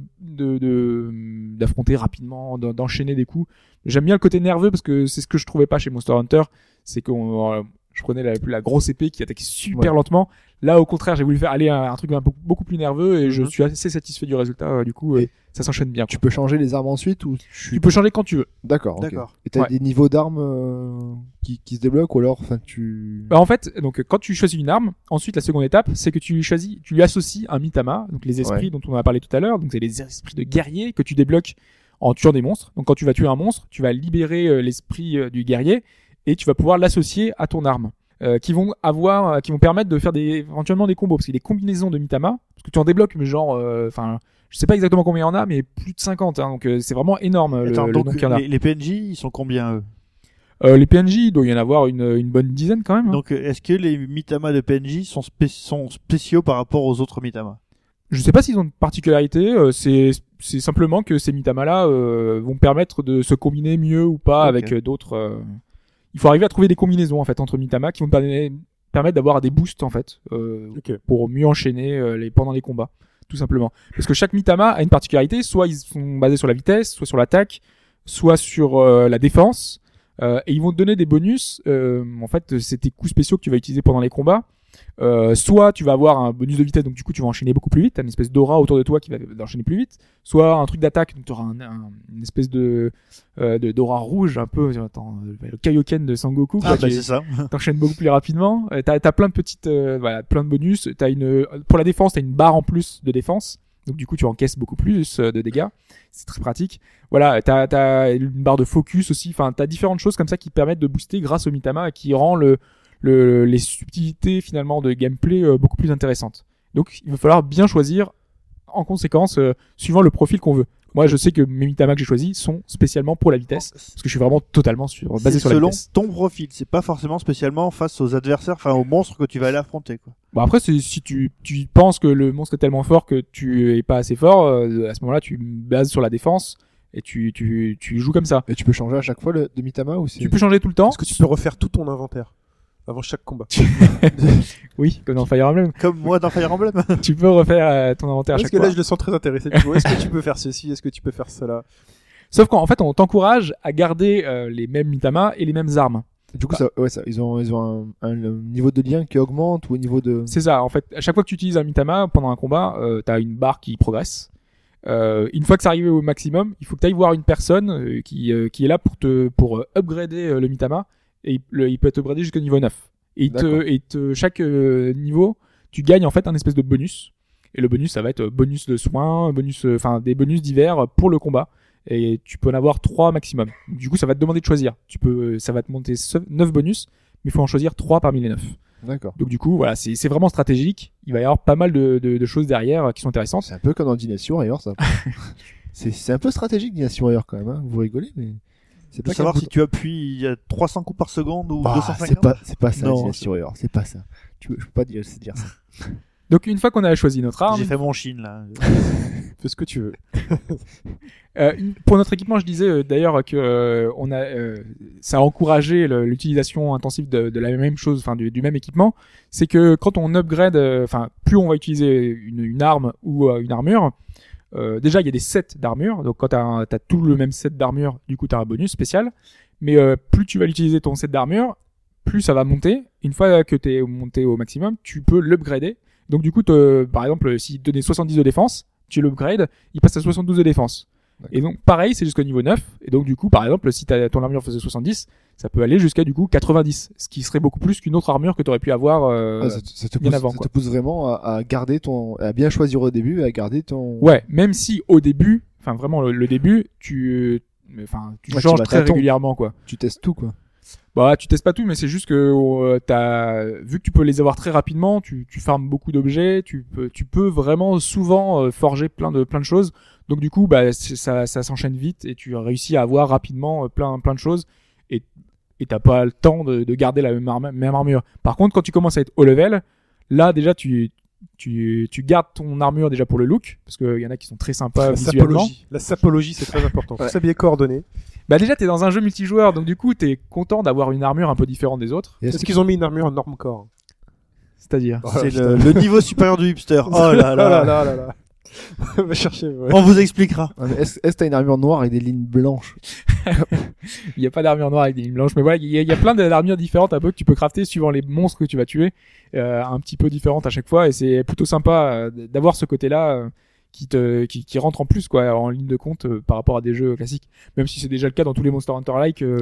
d'affronter rapidement, d'en- d'enchaîner des coups. J'aime bien le côté nerveux parce que c'est ce que je trouvais pas chez Monster Hunter, c'est qu'on euh, je prenais la, la grosse épée qui attaquait super Ouais. lentement. Là, au contraire, j'ai voulu faire aller un, un truc un peu, beaucoup plus nerveux et je Mhm. suis assez satisfait du résultat. euh, du coup, euh, Et ça s'enchaîne bien. Tu peux changer les armes ensuite ou tu... Tu peux changer quand tu veux. D'accord. D'accord. Et t'as Ouais. des niveaux d'armes euh, qui, qui se débloquent ou alors, enfin, tu. Bah, en fait, donc quand tu choisis une arme, ensuite la seconde étape, c'est que tu lui choisis, tu lui associes un mitama, donc les esprits Ouais. dont on a parlé tout à l'heure, donc c'est les esprits de guerrier que tu débloques en tuant des monstres. Donc quand tu vas tuer un monstre, tu vas libérer euh, l'esprit euh, du guerrier et tu vas pouvoir l'associer à ton arme. Euh, qui vont avoir, euh, qui vont permettre de faire des, éventuellement des combos, parce qu'il y a des combinaisons de mitama, parce que tu en débloques, mais genre, euh, enfin, je sais pas exactement combien il y en a, mais plus de 50, hein, donc euh, c'est vraiment énorme le, Attends, le donc nombre qu'il y en a. les, les PNJ, ils sont combien eux? Euh, les PNJ, il doit y en avoir une, une bonne dizaine quand même. hein. Donc, euh, est-ce que les Mitama de PNJ sont, spé- sont spéciaux par rapport aux autres Mitama? Je sais pas s'ils ont une particularité, euh, c'est simplement que ces Mitama-là euh, vont permettre de se combiner mieux ou pas avec euh, d'autres. Il faut arriver à trouver des combinaisons en fait entre Mitama qui vont permet- permettre d'avoir des boosts en fait euh, pour mieux enchaîner euh, les pendant les combats, tout simplement. Parce que chaque Mitama a une particularité, soit ils sont basés sur la vitesse, soit sur l'attaque, soit sur euh, la défense, euh, et ils vont te donner des bonus. euh, en fait, c'est tes coups spéciaux que tu vas utiliser pendant les combats. Euh, soit tu vas avoir un bonus de vitesse, donc du coup tu vas enchaîner beaucoup plus vite, t'as une espèce d'aura autour de toi qui va enchaîner plus vite. Soit un truc d'attaque, donc tu auras un, un- une espèce de euh, d'aura rouge un peu, attends, le Kaioken de Sangoku, Ah, bah qui- c'est ça. t'enchaînes beaucoup plus rapidement. Euh, t'as as plein de petites, euh, voilà, plein de bonus. T'as une, pour la défense, t'as une barre en plus de défense. Donc du coup, tu encaisses beaucoup plus euh, de dégâts. C'est très pratique. Voilà, t'as as une barre de focus aussi. Enfin, t'as différentes choses comme ça qui permettent de booster grâce au Mitama et qui rend le, le les subtilités finalement de gameplay euh, beaucoup plus intéressantes. Donc, il va falloir bien choisir en conséquence euh, suivant le profil qu'on veut. Moi, je sais que mes Mitama que j'ai choisis sont spécialement pour la vitesse parce que je suis vraiment totalement sur, basé C'est sur la selon vitesse. ton profil, c'est pas forcément spécialement face aux adversaires, enfin aux monstres que tu vas aller affronter. Quoi. Bon après c'est si tu, tu penses que le monstre est tellement fort que tu es pas assez fort, euh, à ce moment-là tu bases sur la défense et tu, tu, tu joues comme ça. Et tu peux changer à chaque fois le, de Mitama ou c'est. Tu peux changer tout le temps. Est-ce que tu peux refaire tout ton inventaire avant chaque combat Oui, comme dans Fire Emblem. Comme moi dans Fire Emblem. tu peux refaire euh, ton inventaire à Parce chaque que fois. là, je le sens très intéressé. Du coup, Est-ce que tu peux faire ceci Est-ce que tu peux faire cela? Sauf qu'en fait on t'encourage à garder euh, les mêmes Mitama et les mêmes armes. Du coup, ça, ouais, ça, ils ont, ils ont un, un- un niveau de lien qui augmente ou au niveau de. C'est ça, en fait, à chaque fois que tu utilises un Mitama pendant un combat, euh, t'as une barre qui progresse. Euh, une fois que c'est arrivé au maximum, il faut que tu ailles voir une personne euh, qui, euh, qui est là pour te pour upgrader euh, le Mitama et il, le- il peut être upgradé jusqu'au niveau 9. Et, il te, et te, chaque euh, niveau, tu gagnes en fait un espèce de bonus. Et le bonus, ça va être euh, bonus de soins, bonus, euh, enfin des bonus divers pour le combat. Et tu peux en avoir trois maximum. Du coup, ça va te demander de choisir. Tu peux, ça va te monter 9 bonus, mais il faut en choisir trois parmi les 9. D'accord. Donc du coup, voilà, c'est vraiment stratégique. Il va y avoir pas mal de, de, de choses derrière qui sont intéressantes. C'est un peu comme dans Dynasty ailleurs, ça. c'est, un peu stratégique Dynasty ailleurs quand même. Hein. Vous rigolez, mais. C'est De pas savoir si tu appuies il y a 300 coups par seconde ou Bah, 250. c'est pas, c'est pas ça, Non. C'est pas ça. Tu, je peux pas dire, c'est dire ça. Donc une fois qu'on a choisi notre arme, J'ai fait mon chine là. Fais ce que tu veux. euh, pour notre équipement, je disais euh, d'ailleurs que euh, on a, euh, ça a encouragé l'utilisation intensive de, de la même chose, enfin du, du même équipement. C'est que quand on upgrade, euh, enfin plus on va utiliser une, une arme ou euh, une armure. Euh, déjà, il y a des sets d'armure. Donc, quand t'as t'as tout le même set d'armure, du coup, t'as un bonus spécial. Mais euh, plus tu vas l'utiliser ton set d'armure, plus ça va monter. Une fois que t'es monté au maximum, tu peux l'upgrader. Donc, du coup, par exemple, s'il te donnait 70 de défense, tu l'upgrades, il passe à 72 de défense. Et donc, pareil, c'est jusqu'au niveau 9. Et donc, du coup, par exemple, si t'as- ton armure faisait 70, ça peut aller jusqu'à, du coup, 90. Ce qui serait beaucoup plus qu'une autre armure que t'aurais pu avoir. euh, Ah, ça, te- ça te bien pousse, avant, ça quoi. te pousse vraiment à, à garder ton, à bien choisir au début et à garder ton. Ouais, même si au début, enfin vraiment le, le début, tu, mais, enfin, tu Ouais, tu changes très régulièrement quoi. Tu testes tout, quoi. Bah, tu testes pas tout, mais c'est juste que euh, t'as vu que tu peux les avoir très rapidement, tu, tu farmes beaucoup d'objets, tu peux, tu peux vraiment souvent euh, forger plein de plein de choses. Donc du coup, bah ça, ça s'enchaîne vite et tu réussis à avoir rapidement euh, plein plein de choses et et t'as pas le temps de, de garder la même, arme- même armure. Par contre, quand tu commences à être haut level, là déjà tu tu, tu gardes ton armure déjà pour le look parce qu'il y en a qui sont très sympas La visuellement. sapologie. La sapologie, c'est très important. Faut Ouais. s'habiller coordonné. Bah déjà t'es dans un jeu multijoueur donc du coup t'es content d'avoir une armure un peu différente des autres. Est-ce qu'ils ont mis une armure en normcore C'est-à-dire Oh, C'est putain. le, le niveau supérieur du hipster. Oh là là là là. là là Va chercher. ouais. On vous expliquera. Est-ce que t'as une armure noire avec des lignes blanches Il n'y a pas d'armure noire avec des lignes blanches, mais voilà, il y, a- il y a plein d'armures différentes un peu que tu peux crafter suivant les monstres que tu vas tuer, euh, un petit peu différentes à chaque fois, et c'est plutôt sympa euh, d'avoir ce côté-là euh, qui te qui, qui rentre en plus quoi en ligne de compte euh, par rapport à des jeux classiques. Même si c'est déjà le cas dans tous les Monster Hunter like, euh,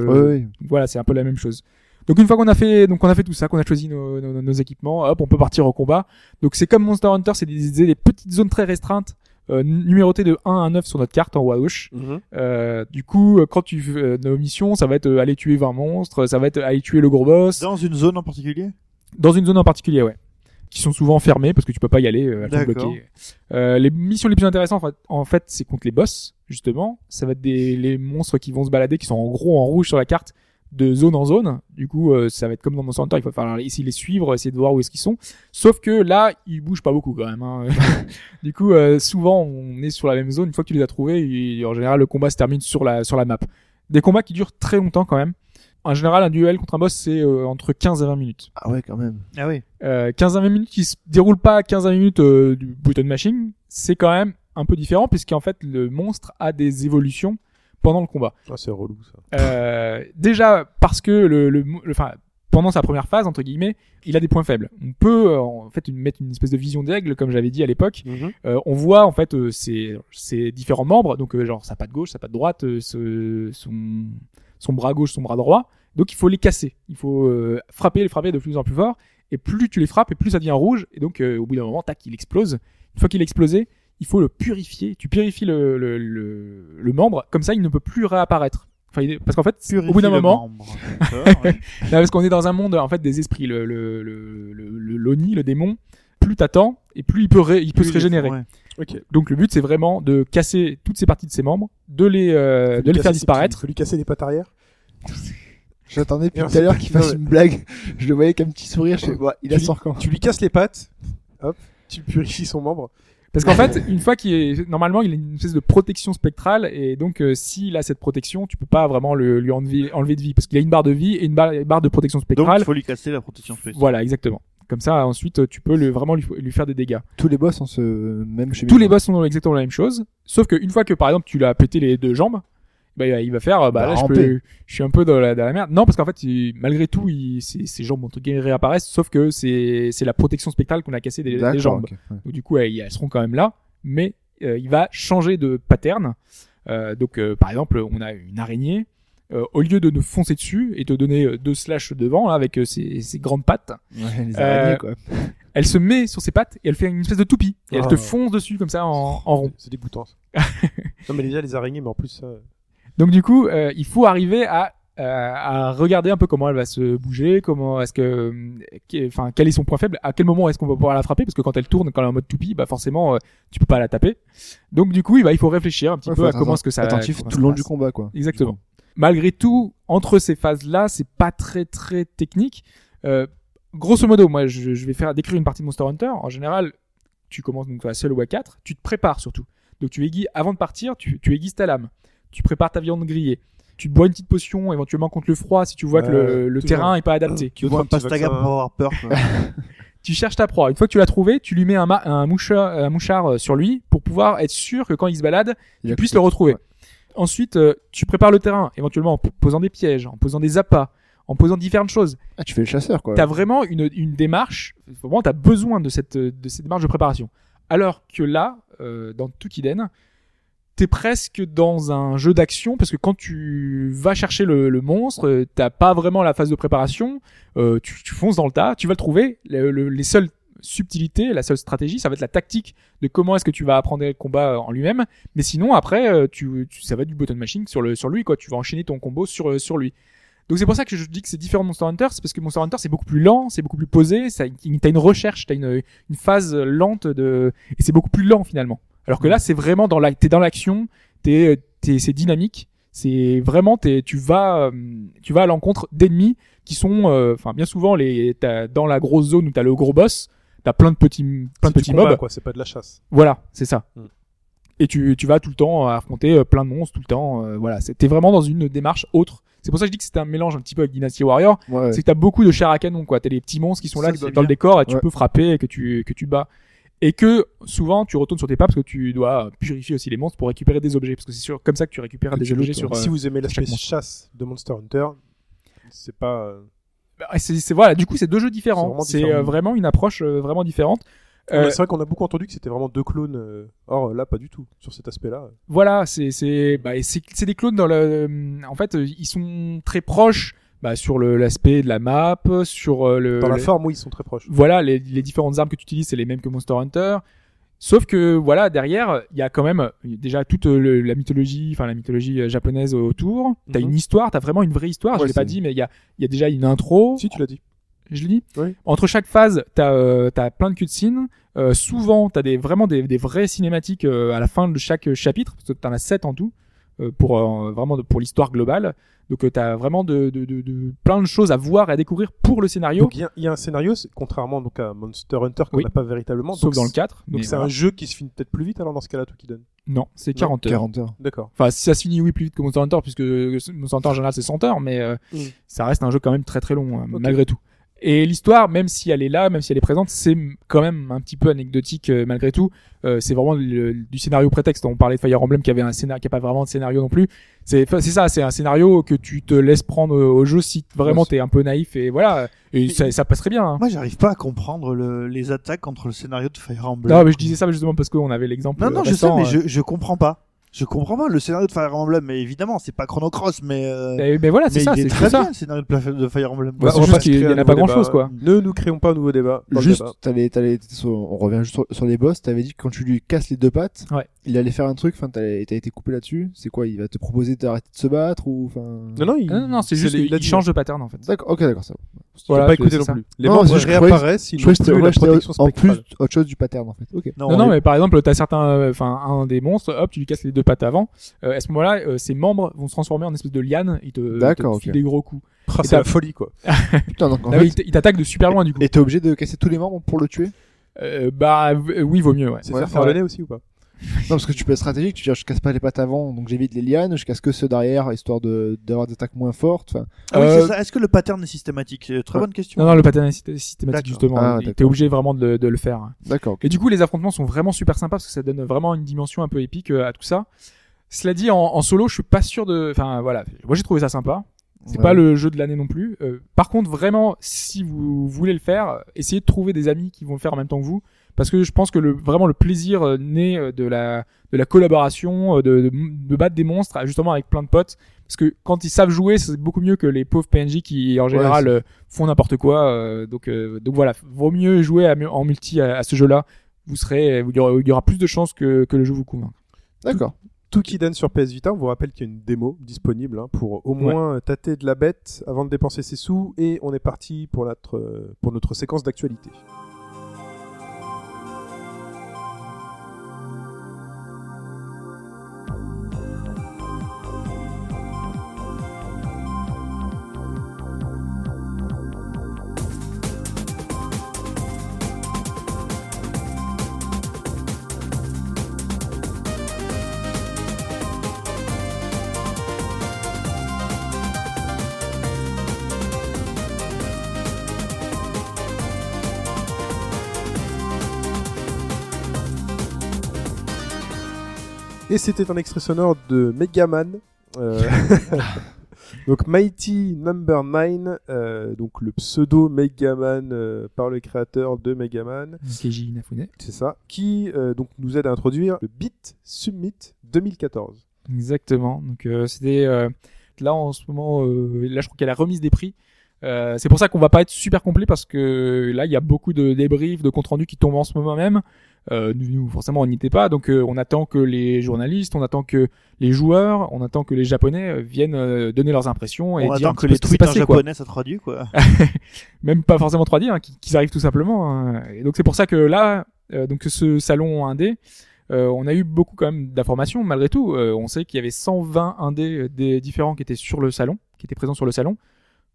voilà, c'est un peu la même chose. Donc une fois qu'on a fait donc on a fait tout ça, qu'on a choisi nos, nos, nos équipements, hop, on peut partir au combat. Donc c'est comme Monster Hunter, c'est des, des petites zones très restreintes, euh, numérotées de 1 à 9 sur notre carte en haut à gauche. Mhm. Euh, du coup, euh, quand tu euh, nos missions, ça va être euh, aller tuer 20 monstres, ça va être aller tuer le gros boss Dans une zone en particulier? Dans une zone en particulier, ouais, qui sont souvent fermées parce que tu peux pas y aller, euh, elles sont bloquées. Euh, les missions les plus intéressantes, en fait, en fait, c'est contre les boss justement. Ça va être des les monstres qui vont se balader, qui sont en gros en rouge sur la carte de zone en zone. Du coup, euh, ça va être comme dans Monster Hunter, il va falloir essayer de les suivre, essayer de voir où est-ce qu'ils sont. Sauf que là, ils bougent pas beaucoup quand même. Hein. du coup, euh, souvent, on est sur la même zone. Une fois que tu les as trouvés, et en général, le combat se termine sur la sur la map. Des combats qui durent très longtemps quand même. En général, un duel contre un boss, c'est euh, entre 15 et 20 minutes. Ah ouais, quand même. Ah oui. Euh, 15 à 20 minutes qui se déroulent pas à 15 à 20 minutes euh, du button mashing, c'est quand même un peu différent puisqu'en fait le monstre a des évolutions pendant le combat. Ah, c'est relou ça. Euh, déjà parce que le, le, le- pendant sa première phase entre guillemets, il a des points faibles. On peut euh, en fait une, mettre une espèce de vision d'aigle comme j'avais dit à l'époque. Mhm. Euh, on voit en fait ses, ses différents membres, donc genre sa patte gauche, sa patte droite, ce- son, son bras gauche, son bras droit. Donc il faut les casser. Il faut frapper, les frapper de plus en plus fort. Et plus tu les frappes, et plus ça devient rouge. Et donc au bout d'un moment, tac, il explose. Une fois qu'il a explosé, il faut le purifier. Tu purifies le, le, le, le membre, comme ça il ne peut plus réapparaître. Enfin, il est- parce qu'en fait, au bout d'un moment, non, parce qu'on est dans un monde en fait des esprits. Le le le le, le l'Oni, le démon, plus t'attends et plus il peut ré- il peut se régénérer. Ouais. Ok. Donc le but c'est vraiment de casser toutes ces parties de ses membres, de les euh, de lui les faire disparaître. lui casser les pattes arrière. J'attendais depuis tout à l'heure qu'il fasse une blague. Je le voyais avec un petit sourire. Je fais, ouais, il a sort quand Tu lui casses les pattes. Hop. Tu purifies son membre. Parce qu'en fait, une fois qu'il est normalement il a une espèce de protection spectrale et donc euh, s'il a cette protection, tu peux pas vraiment le, lui enlever, enlever de vie parce qu'il a une barre de vie et une barre, une barre de protection Donc spectrale. il faut lui casser la protection spéciale. Voilà, exactement. Comme ça, ensuite, tu peux le, vraiment lui, lui faire des dégâts. Tous les boss ont ce même schéma. Tous les boss sont exactement la même chose, sauf qu'une fois que par exemple tu l'as pété les deux jambes, bah, il va faire, bah, Bah, là je, ramper. peux, je suis un peu dans la, dans la merde. Non, parce qu'en fait, il- malgré tout, il, ses, ses jambes entre guillemets réapparaissent, sauf que c'est c'est la protection spectrale qu'on a cassé des, des jambes. ok, ouais. Donc du coup, elles, elles seront quand même là, mais euh, il va changer de pattern. Euh, donc euh, par exemple, on a une araignée. euh, au lieu de nous foncer dessus et te donner euh, deux slash devant là, avec euh, ses, ses grandes pattes, Ouais, les Euh, araignées, quoi. elle se met sur ses pattes et elle fait une espèce de toupie. Et elle Oh. te fonce dessus comme ça en, en rond. C'est dégoûtant. non mais déjà les araignées, mais en plus ça. Donc du coup, euh, il faut arriver à, euh, à regarder un peu comment elle va se bouger, comment est-ce que, euh, enfin, quel est son point faible, à quel moment est-ce qu'on va pouvoir la frapper, parce que quand elle tourne, quand elle est en mode toupie, bah forcément, euh, tu peux pas la taper. Donc du coup, il va, il faut réfléchir un petit Ouais, peu à comment est-ce que ça. attentif tout le long du combat, quoi. Exactement. Malgré tout, entre ces phases-là, c'est pas très très technique. Grosso modo, moi, je, je vais faire décrire une partie de Monster Hunter. En général, tu commences donc à seul ou à 4, tu te prépares surtout. Donc tu aiguises avant de partir, tu, tu aiguises ta lame, tu prépares ta viande grillée, tu te bois une petite potion éventuellement contre le froid si tu vois que le, terrain est pas adapté. Tu bois un pastaga pour avoir peur. quoi. Tu cherches ta proie. Une fois que tu l'as trouvé, tu lui mets un, ma- un mouchard, un mouchard euh, sur lui pour pouvoir être sûr que quand il se balade, Il tu a puisses le retrouver. Ouais. Ensuite, euh, tu prépares le terrain, éventuellement en posant des pièges, en posant des appâts, en posant différentes choses. Ah, tu fais le chasseur, quoi. T'as vraiment une, une démarche, vraiment t'as besoin de cette, de cette démarche de préparation. Alors que là, euh, dans Tukiden, t'es presque dans un jeu d'action parce que quand tu vas chercher le, le monstre, euh, t'as pas vraiment la phase de préparation. euh, tu, tu fonces dans le tas, tu vas le trouver. Le- le- les seuls subtilité, la seule stratégie, ça va être la tactique de comment est-ce que tu vas apprendre le combat en lui-même. Mais sinon, après, euh, tu, tu, ça va être du button machine sur le sur lui, quoi. Tu vas enchaîner ton combo sur euh, sur lui. Donc c'est pour ça que je dis que c'est différent de Monster Hunter, c'est parce que Monster Hunter c'est beaucoup plus lent, c'est beaucoup plus posé, t'as une recherche, t'as une, une phase lente de, et c'est beaucoup plus lent finalement. Alors que là c'est vraiment dans la, t'es dans l'action, t'es, t'es, c'est dynamique, c'est vraiment t'es, tu vas, euh, tu vas à l'encontre d'ennemis qui sont, euh, enfin bien souvent les, t'as, dans la grosse zone où t'as le gros boss, t'as plein de petits, plein de petits combat, mobs. quoi. C'est pas de la chasse. Voilà, c'est ça. Mm. Et tu, tu vas tout le temps affronter euh, plein de monstres tout le temps. euh, voilà, t'es vraiment dans une démarche autre. C'est pour ça que je dis que c'était un mélange un petit peu avec Dynasty Warrior. Ouais, ouais. C'est que t'as beaucoup de chair à canon, quoi. T'as des petits monstres qui sont là Ça, dans, le décor et tu Ouais. peux frapper et que tu, que tu bats. Et que souvent tu retournes sur tes pas parce que tu dois purifier aussi les monstres pour récupérer des objets. Parce que c'est sûr, comme ça que tu récupères des tu objets sur. euh, si vous aimez l'aspect chasse de Monster Hunter, c'est pas. euh, bah, c'est, c'est- voilà, du coup, c'est deux jeux C'est différents. vraiment C'est différent. euh, vraiment une approche euh, vraiment différente. Euh, C'est vrai qu'on a beaucoup entendu que c'était vraiment deux clones. euh, Or là, pas du tout. Sur cet aspect-là. Voilà, c'est c'est bah, c'est c'est des clones dans le en fait ils sont très proches bah, sur l'aspect de la map, sur euh, le Dans la forme, oui, ils sont très proches. voilà les, les différentes armes que tu utilises c'est les mêmes que Monster Hunter. Sauf que voilà derrière il y a quand même déjà toute euh, le- la mythologie, enfin la mythologie euh, japonaise autour. T'as Mhm. une histoire, t'as vraiment une vraie histoire. je Ouais, l'ai pas dit mais il y a y a déjà une intro. Si, tu l'as dit. Je le dis. Oui. Entre chaque phase, t'as euh, plein de cutscenes. Euh, souvent, t'as des vraiment des, des vraies cinématiques euh, à la fin de chaque chapitre, parce que t'en as sept en tout pour euh, vraiment de- pour l'histoire globale. Donc euh, t'as vraiment de, de, de, de- plein de choses à voir et à découvrir pour le scénario, Donc il y, a- il y a un scénario, contrairement donc à Monster Hunter qu'on Oui. n'a pas véritablement. sauf donc dans le c'est- 4. Donc c'est voilà. un jeu qui se finit peut-être plus vite alors dans ce cas-là, tout qui donne? Non, c'est 40 heures. 40 heures. D'accord. Enfin, si ça se finit oui plus vite que Monster Hunter, puisque Monster Hunter en général c'est 100 heures, mais euh, Mm. ça reste un jeu quand même très très long euh, Ok. malgré tout. Et l'histoire, même si elle est là, même si elle est présente, c'est quand même un petit peu anecdotique euh, malgré tout. Euh, c'est vraiment le- du scénario prétexte. On parlait de Fire Emblem qui avait un scénario, qui a pas vraiment de scénario non plus. C'est c'est ça, c'est un scénario que tu te laisses prendre euh, au jeu si vraiment t'es un peu naïf et voilà. Et ça, ça passerait bien. hein. Moi, j'arrive pas à comprendre le- les attaques contre le scénario de Fire Emblem. Non, mais je disais ça justement parce qu'on avait l'exemple. Non, non, je sais, mais euh, je, je comprends pas. Je comprends pas le scénario de Fire Emblem, mais évidemment, c'est pas Chrono Cross, mais. euh, eh, mais voilà, c'est ça, c'est très ça. bien le scénario de, Fire Emblem. Bah, c'est on pas qu'il y créer en a pas grand-chose, débat. quoi. Ne nous créons pas un nouveau débat. Juste, sur- on revient juste sur, sur les boss. T'avais dit que quand tu lui casses les deux pattes, Ouais. il allait faire un truc. Enfin, t'as été coupé là-dessus. C'est quoi Il va te proposer d'arrêter de se battre ou enfin Non, non, il, Non, non, non, c'est juste qu'il change de pattern en fait. D'accord. Ok, d'accord. Ça. va. Voilà, pas écouté non plus. Les Non, membres réapparaissent, ils en plus autre chose du pattern en fait. Non, non, mais par exemple, t'as certains, enfin, un des monstres, hop, tu lui casses les deux pattes avant. Euh, à ce moment-là, euh, ses membres vont se transformer en espèce de liane. Ils te, D'accord, te filent ok. des gros coups. Ah, Et C'est la folie, quoi. Putain, donc en Ah fait, t- de super loin du coup. et t'es obligé de casser tous les membres pour le tuer? Euh, bah v- oui, vaut mieux. Ouais. C'est Ouais, faire faire ouais. le nez aussi ou pas? Non, parce que tu peux être stratégique. Tu dis, je casse pas les pattes avant, donc j'évite les lianes. Je casse que ceux derrière, histoire de d'avoir des attaques moins fortes. Enfin, Ah oui, Euh, c'est ça. Est-ce que le pattern est systématique une Très Ouais. bonne question. Non, non, le pattern est syst- systématique justement. Ah, T'es obligé vraiment de, le- de le faire. d'accord. Et du coup, les affrontements sont vraiment super sympas parce que ça donne vraiment une dimension un peu épique euh, à tout ça. Cela dit, en, en solo, je suis pas sûr de. Enfin voilà, moi j'ai trouvé ça sympa. C'est Ouais. pas le jeu de l'année non plus. Euh, par contre, vraiment, si vous voulez le faire, euh, essayez de trouver des amis qui vont le faire en même temps que vous, parce que je pense que le vraiment le plaisir euh, naît euh, de la de la collaboration, euh, de, de, de battre des monstres, justement avec plein de potes. Parce que quand ils savent jouer, c'est beaucoup mieux que les pauvres PNJ qui en général font n'importe quoi. euh, donc euh, donc voilà, vaut mieux jouer à- en multi à, à ce jeu-là. Vous serez, il y aura, il y aura plus de chances que que le jeu vous convainc. D'accord. Tukiden sur PS Vita, on vous rappelle qu'il y a une démo disponible hein, pour au moins euh, tâter de la bête avant de dépenser ses sous et on est parti pour notre, pour notre séquence d'actualité. Et c'était un extrait sonore de Megaman. euh, donc Mighty Number 9, euh, donc le pseudo Megaman euh, par le créateur de Megaman, Keiji Inafune. c'est ça, qui euh, donc nous aide à introduire le Beat Summit 2014. Exactement. Donc euh, c'était là en ce moment, là je crois qu'il y a la remise des prix Euh, c'est pour ça qu'on va pas être super complet parce que là il y a beaucoup de débriefs, de comptes rendus qui tombent en ce moment même. Euh, nous, forcément on n'y était pas, donc euh, on attend que les journalistes, on attend que les joueurs, on attend que les japonais euh, viennent euh, donner leurs impressions et On dire attend que les tweets passé, japonais ça traduit quoi. même pas forcément 3D, hein, qui- qu'ils arrivent tout simplement. hein. Et donc c'est pour ça que là, euh, donc ce salon indé, euh, on a eu beaucoup quand même d'informations malgré tout. Euh, on sait qu'il y avait 120 indés des différents qui étaient sur le salon, qui étaient présents sur le salon.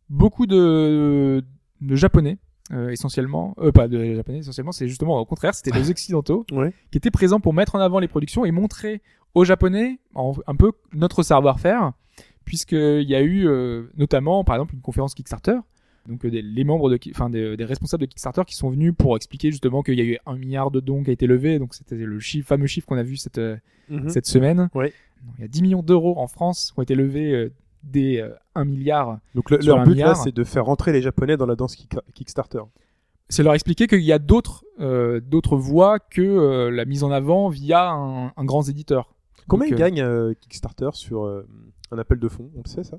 Beaucoup de, de japonais. euh, essentiellement, euh, pas de japonais essentiellement, c'est justement au contraire, c'était des occidentaux Ouais. qui étaient présents pour mettre en avant les productions et montrer aux japonais en- un peu notre savoir-faire, puisqu'il y a eu euh, notamment, par exemple, une conférence Kickstarter donc des, les membres de, enfin des, des responsables de Kickstarter qui sont venus pour expliquer justement qu'il y a eu un milliard de dons qui a été levé, donc c'était le chiffre, fameux chiffre qu'on a vu cette Mhm. cette semaine. Ouais. Il y a 10 millions d'euros en France qui ont été levés des euh, 1 milliard. Donc le- leur but là, c'est de faire rentrer les Japonais dans la danse Kick- Kickstarter. C'est leur expliquer qu'il y a d'autres euh, d'autres voies que euh, la mise en avant via un, un grand éditeur. Combien Donc, ils euh, gagnent euh, Kickstarter sur euh, un appel de fonds On le sait ça?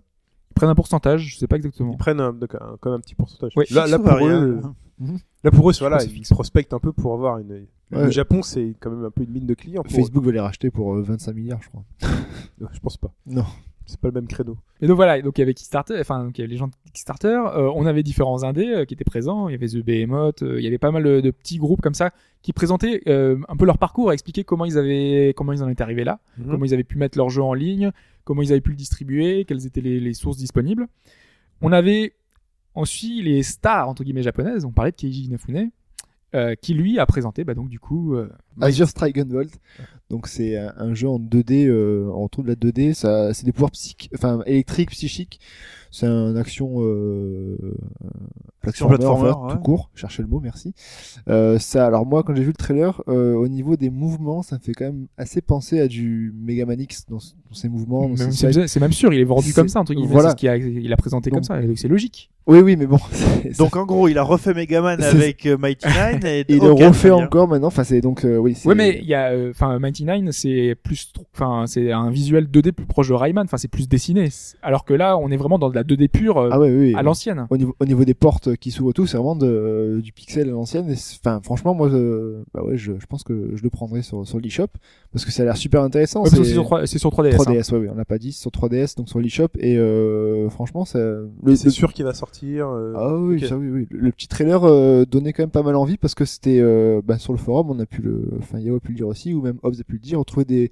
Ils prennent un pourcentage, je sais pas exactement. Ils prennent un, donc un- comme un petit pourcentage. Ouais. là, là Fixe ou pour eux, euh, là pour eux, voilà, ils prospectent un peu pour avoir une. Le. Japon, c'est quand même un peu une mine de clients. Pour Facebook va les racheter pour euh, 25 milliards, je crois. Je pense pas. Non. C'est pas le même créneau. Et donc voilà, donc il y avait Kickstarter, enfin donc il y avait les gens de Kickstarter, euh, on avait différents indés euh, qui étaient présents, il y avait The Behemoth, euh, il y avait pas mal de, de petits groupes comme ça qui présentaient euh, un peu leur parcours, et expliquaient comment ils avaient, comment ils en étaient arrivés là, Mhm. comment ils avaient pu mettre leur jeu en ligne, comment ils avaient pu le distribuer, quelles étaient les, les sources disponibles. On avait ensuite les stars entre guillemets japonaises, on parlait de Keiji Inafune, euh, qui lui a présenté bah donc du coup euh, Azure Strike Gunvolt. Donc c'est un, un jeu en 2D, euh, en tout de la 2D. Ça, c'est des pouvoirs psych, enfin électriques, psychiques. C'est un action euh, platformer, platformer, en fait, ouais. tout court. Cherchez le mot, merci. Euh, ça, alors moi, quand j'ai vu le trailer, euh, au niveau des mouvements, ça me fait quand même assez penser à du Mega Man X dans, dans ses mouvements. c'est même sûr, il est vendu comme ça entre guillemets, voilà. ce qu'il a, il a présenté comme ça, et donc c'est logique. Oui, oui, mais bon. Donc en gros, il a refait Megaman avec euh, Mighty Nine et, et il le refait encore maintenant. Enfin, c'est donc euh, oui. Ouais, mais il y a, euh, enfin, Mighty Nine, c'est plus, enfin, c'est un visuel 2D plus proche de Rayman. Enfin, c'est plus dessiné. Alors que là, on est vraiment dans de la 2D pure euh, Ah ouais, oui. oui. à l'ancienne. au niveau, au niveau des portes qui s'ouvrent tout, c'est vraiment de, du pixel à l'ancienne. Enfin, franchement, moi, je, bah ouais, je, je pense que je le prendrai sur, sur l'eShop parce que ça a l'air super intéressant. Ouais, c'est sur, 3, c'est sur 3DS. hein. 3DS, ouais, ouais, on l'a pas dit, c'est sur 3DS, donc sur l'eShop. Et euh, franchement, ça, C'est le- sûr qu'il va sortir. Euh, Ah oui, ok. ça oui, oui. Le, petit trailer euh, donnait quand même pas mal envie parce que c'était euh, bah, sur le forum, on a pu le, enfin Yao a pu le dire aussi, ou même Hobbs a pu le dire, retrouver des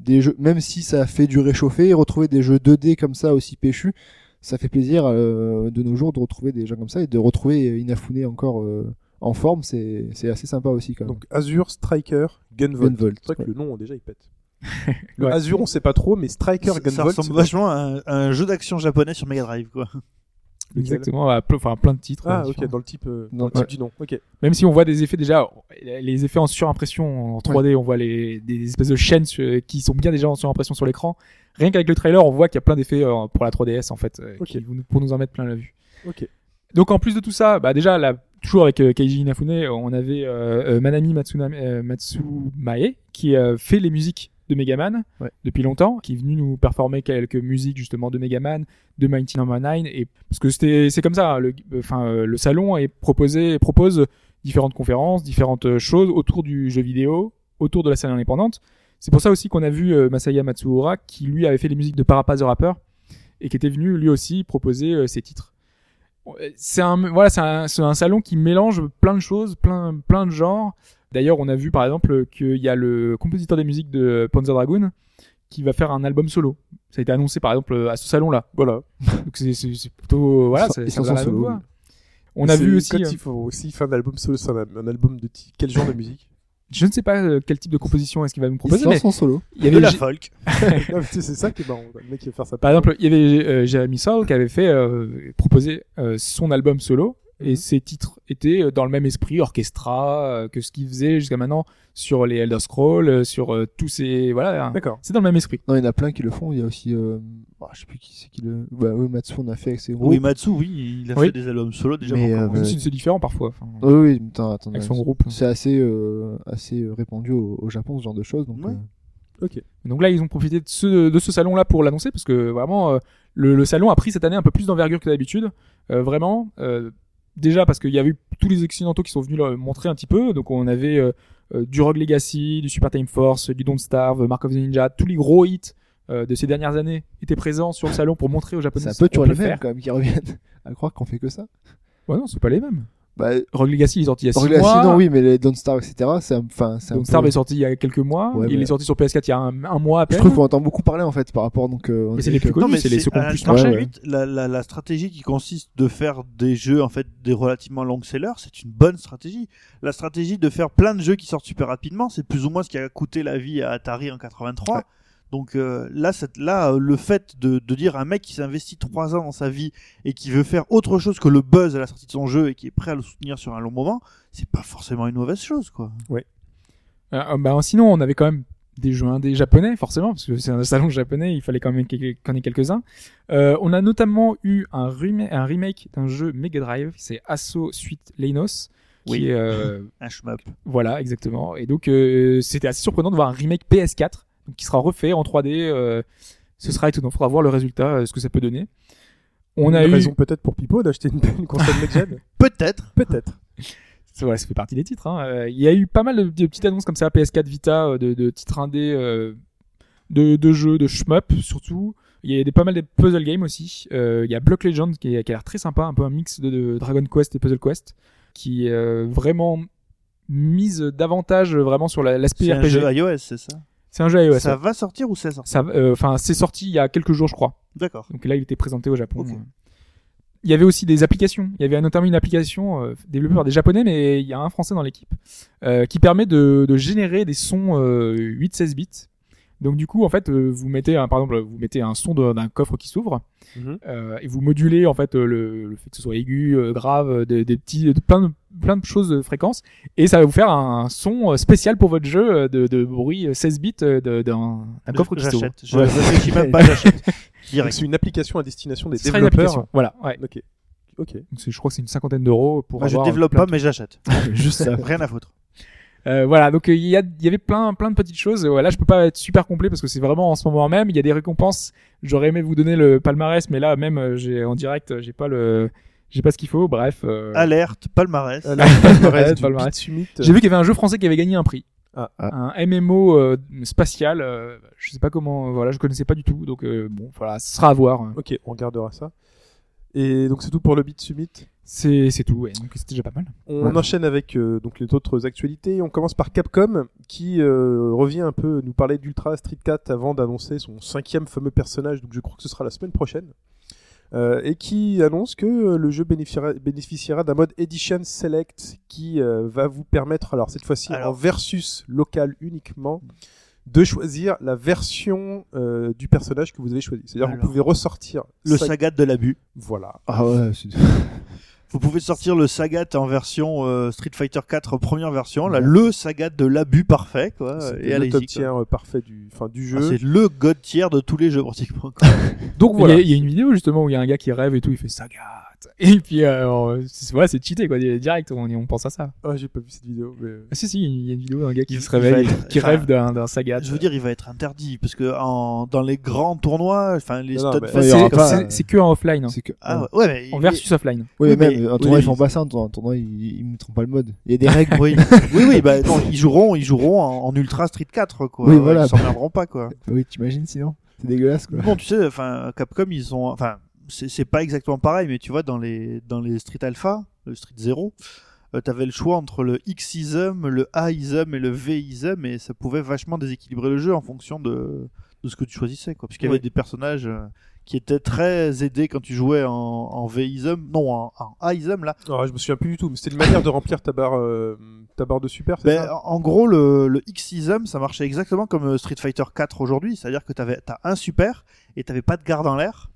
des jeux, même si ça a fait du réchauffé, retrouver des jeux 2D comme ça aussi péchus, ça fait plaisir euh, de nos jours de retrouver des gens comme ça et de retrouver Inafune encore euh, en forme, c'est c'est assez sympa aussi quand même. Donc Azure, Striker, Gunvolt. Gunvolt, C'est vrai que le nom, déjà, il pète. Le Ouais. Azure, on sait pas trop, mais Striker, Ça, ça Gunvolt. ressemble vachement à un, à un jeu d'action japonais sur Mega Drive quoi. Exactement. à ple- Enfin, plein de titres. Ah, euh, ok, dans le type, euh, Dans dans le type du nom. Ok. Même si on voit des effets déjà, les effets en surimpression en 3D, on voit les, des espèces de chaînes qui sont bien déjà en surimpression sur l'écran. Rien qu'avec le trailer, on voit qu'il y a plein d'effets euh, pour la 3DS en fait, euh, Ok. qui vont nous- pour nous en mettre plein la vue. Ok. Donc en plus de tout ça, bah déjà là, toujours avec euh, Keiji Inafune, on avait euh, Manami euh, Matsumae qui fait les musiques de Megaman Ouais. depuis longtemps, qui est venu nous performer quelques musiques justement de Megaman, de Mighty Number 9 et parce que c'était c'est comme ça, le enfin euh, le salon est proposé propose différentes conférences, différentes euh, choses autour du jeu vidéo, autour de la scène indépendante. C'est pour ça aussi qu'on a vu euh, Masaya Matsuura qui lui avait fait les musiques de Parappa the Rapper et qui était venu lui aussi proposer euh, ses titres. C'est un voilà, c'est un, c'est un salon qui mélange plein de choses, plein plein de genres. D'ailleurs, on a vu par exemple qu'il y a le compositeur des musiques de Panzer Dragoon qui va faire un album solo. Ça a été annoncé par exemple à ce salon-là. Voilà. Donc c'est plutôt voilà, c'est la solo, oui. On a vu aussi Quand euh, il faut aussi faire un album solo, c'est un, un album de quel genre de musique? Je ne sais pas euh, quel type de composition est-ce qu'il va nous Il proposer lance en solo. il y de avait la J- folk. C'est ça qui est marrant. Le mec qui va faire ça. Par exemple, il y avait euh, Jeremy Saul qui avait fait euh, proposer euh, son album solo et Mhm. ses titres étaient euh, dans le même esprit orchestra euh, que ce qu'il faisait jusqu'à maintenant sur les Elder Scrolls, euh, sur euh, tous ces voilà, D'accord. c'est dans le même esprit. Non, il y en a plein qui le font. Il y a aussi, euh, oh, je sais plus qui c'est qui le, bah oui, Matsu on a fait avec ses groupes. Oui, Matsu, oui, il a Oui. fait des albums solo déjà. Mais, euh, c'est différent parfois enfin, Oui, oui, attends, attends, avec son groupe. C'est assez, euh, assez répandu au, au Japon, ce genre de choses. Donc, Ouais. euh, Ok. Donc là, ils ont profité de ce de ce salon là pour l'annoncer parce que vraiment euh, le, le salon a pris cette année un peu plus d'envergure que d'habitude. Euh, vraiment, euh, déjà parce qu'il y a eu tous les occidentaux qui sont venus le montrer un petit peu. Donc on avait euh, euh, du Rogue Legacy, du Super Time Force, du Don't Starve, Mark of the Ninja, tous les gros hits euh, de ces dernières années étaient présents sur le salon pour montrer aux Japonais C'est un peu toujours peut les mêmes faire. quand même qui reviennent. À croire qu'on fait que ça. Ouais, non, c'est pas les mêmes. Bah, Rogue Legacy il est sorti il y a 6 Rogue Legacy, mois. non, oui, mais les Don't Star, etc. C'est un- enfin, c'est un Don't peu- Starve est sorti il y a quelques mois. Ouais, il mais- est sorti sur PS4 il y a un, un mois à Je peine. trouve qu'on entend beaucoup parler en fait par rapport donc. euh, on Et c'est les plus que- connus. Non, mais c'est les à plus la marché. limite, la, la, la stratégie qui consiste de faire des jeux en fait des relativement long sellers, c'est une bonne stratégie. La stratégie de faire plein de jeux qui sortent super rapidement, c'est plus ou moins ce qui a coûté la vie à Atari en 83. Donc euh, là, cette, là, euh, le fait de, de dire à un mec qui s'investit trois ans dans sa vie et qui veut faire autre chose que le buzz à la sortie de son jeu et qui est prêt à le soutenir sur un long moment, c'est pas forcément une mauvaise chose, quoi. Euh, bah, sinon, on avait quand même des jeux indés japonais, forcément, parce que c'est un salon japonais, il fallait quand même qu'il y en ait quelques-uns. On a notamment eu un, un remake d'un jeu Mega Drive, c'est Asso Suite Leinos. Qui Oui. est, Un shmup. voilà, exactement. Et donc, c'était assez surprenant de voir un remake PS4, donc, qui sera refait en 3D. euh, ce sera étonnant, faudra voir le résultat, euh, ce que ça peut donner. On a une eu... raison peut-être pour Pipo d'acheter une, une console next-gen. Peut-être. peut-être. Ça, voilà, ça fait partie des titres. hein. Euh, Il y a eu pas mal de, de petites annonces comme ça, PS4 Vita, de, de titres indés, euh, de, de jeux, de shmup surtout. Il y a des, pas mal de puzzle games aussi. Euh, il y a Block Legend qui, est- qui a l'air très sympa, un peu un mix de, de Dragon Quest et Puzzle Quest, qui est euh, vraiment mise davantage vraiment sur la- l'aspect C'est un RPG. jeu iOS, c'est ça? C'est un jeu iOS. Ça ouais. va sortir ou c'est sorti Ça, euh, enfin, c'est sorti il y a quelques jours, je crois. D'accord. Donc là, il était présenté au Japon. Ok. Il y avait aussi des applications. Il y avait notamment une application euh, développée par des Japonais, mais il y a un Français dans l'équipe, euh, qui permet de, de générer des sons euh, 8-16 bits. Donc du coup, en fait, euh, vous mettez, un, par exemple, vous mettez un son d'un coffre qui s'ouvre, Mhm. euh, et vous modulez en fait euh, le, le fait que ce soit aigu, euh, grave, euh, des, des petits, de- plein de plein de choses de fréquences, et ça va vous faire un, son euh, spécial pour votre jeu euh, de, de bruit euh, 16 bits euh, de- d'un coffre qui s'ouvre. J'achète. Je Ouais. réfléchis même pas, j'achète. C'est une application à destination des Ce une développeurs. application. Voilà, ouais. Ok. Ok. Je crois que c'est une cinquantaine d'euros pour je avoir développe plein pas, mais j'achète. Juste ça. Rien à foutre. Euh, voilà, donc euh, il y, a- y avait plein, plein de petites choses. Euh, là, je peux pas être super complet parce que c'est vraiment en ce moment même. Il y a des récompenses. J'aurais aimé vous donner le palmarès, mais là, même j'ai en direct, j'ai pas le, j'ai pas ce qu'il faut. Bref, euh, Alerte, palmarès. Euh, le palmarès j'ai vu qu'il y avait un jeu français qui avait gagné un prix. Ah. Un MMO euh, spatial. euh, je sais pas comment. Voilà, je connaissais pas du tout. Donc euh, bon, voilà, ce sera à voir. Ok, on regardera ça. Et donc c'est tout pour le Beat Summit. C'est, c'est tout. Ouais, donc c'était déjà pas mal. On Ouais. enchaîne avec euh, donc les autres actualités. On commence par Capcom qui euh, revient un peu nous parler d'Ultra Street 4 avant d'annoncer son cinquième fameux personnage. Donc je crois que ce sera la semaine prochaine. Euh, et qui annonce que euh, le jeu bénéficiera, bénéficiera d'un mode Edition Select qui euh, va vous permettre, alors cette fois-ci en versus local uniquement, de choisir la version euh, du personnage que vous avez choisi. C'est-à-dire que vous pouvez ressortir Le sa- Sagat de l'abus. Voilà. Ah ouais, c'est- Vous pouvez sortir le Sagat en version euh, Street Fighter 4 première version, là le Sagat de l'abus parfait quoi. Et le top quoi. tier euh, parfait du, enfin, du Ah, jeu. c'est le god tier de tous les jeux pratiquement. quoi. donc Il y, voilà. a, il y a une vidéo justement où il y a un gars qui rêve et tout, il fait Sagat. Et puis euh, c'est, voilà, c'est cheaté quoi. Direct, on, on pense à ça. Ah, j'ai pas vu cette vidéo. Mais... Ah, si si, il y a une vidéo d'un gars qui Il- se il va réveille, être- qui enfin, rêve d'un, d'un Sagat. Je veux dire, il va être interdit parce que en, dans les grands tournois, enfin les Non, non, stud mais- fest- il y aura c'est, pas- c'est- c'est que en offline. hein. c'est que. Ah ouais, ouais, mais En versus offline. Oui, Oui, mais mais- même, un tournoi, oui. ils font pas ça, un tournoi, un tournoi, ils, ils mettront pas le mode. Il y a des règles. oui, oui, oui, bah non, ils joueront, ils joueront en, en Ultra Street 4 quoi. Oui, voilà. Ils s'emmerderont pas quoi. oui, t'imagines sinon C'est dégueulasse, quoi. Bon, tu sais, enfin, Capcom, ils ont, enfin, c'est pas exactement pareil, mais tu vois, dans les, dans les Street Alpha, le Street 0, euh, t'avais le choix entre le X-ism, le A-ism et le V-ism, et ça pouvait vachement déséquilibrer le jeu en fonction de, de ce que tu choisissais, quoi. Puisqu'il y Oui. avait des personnages euh, qui étaient très aidés quand tu jouais en, en V-ism, non, en, en A-ism, là. Ah, je me souviens plus du tout, mais c'était une manière de remplir ta barre, euh, ta barre de super, c'est Ben, en gros, le, le X-ism, ça marchait exactement comme euh, Street Fighter 4 aujourd'hui, c'est-à-dire que t'avais, t'as un super et t'avais pas de garde en l'air.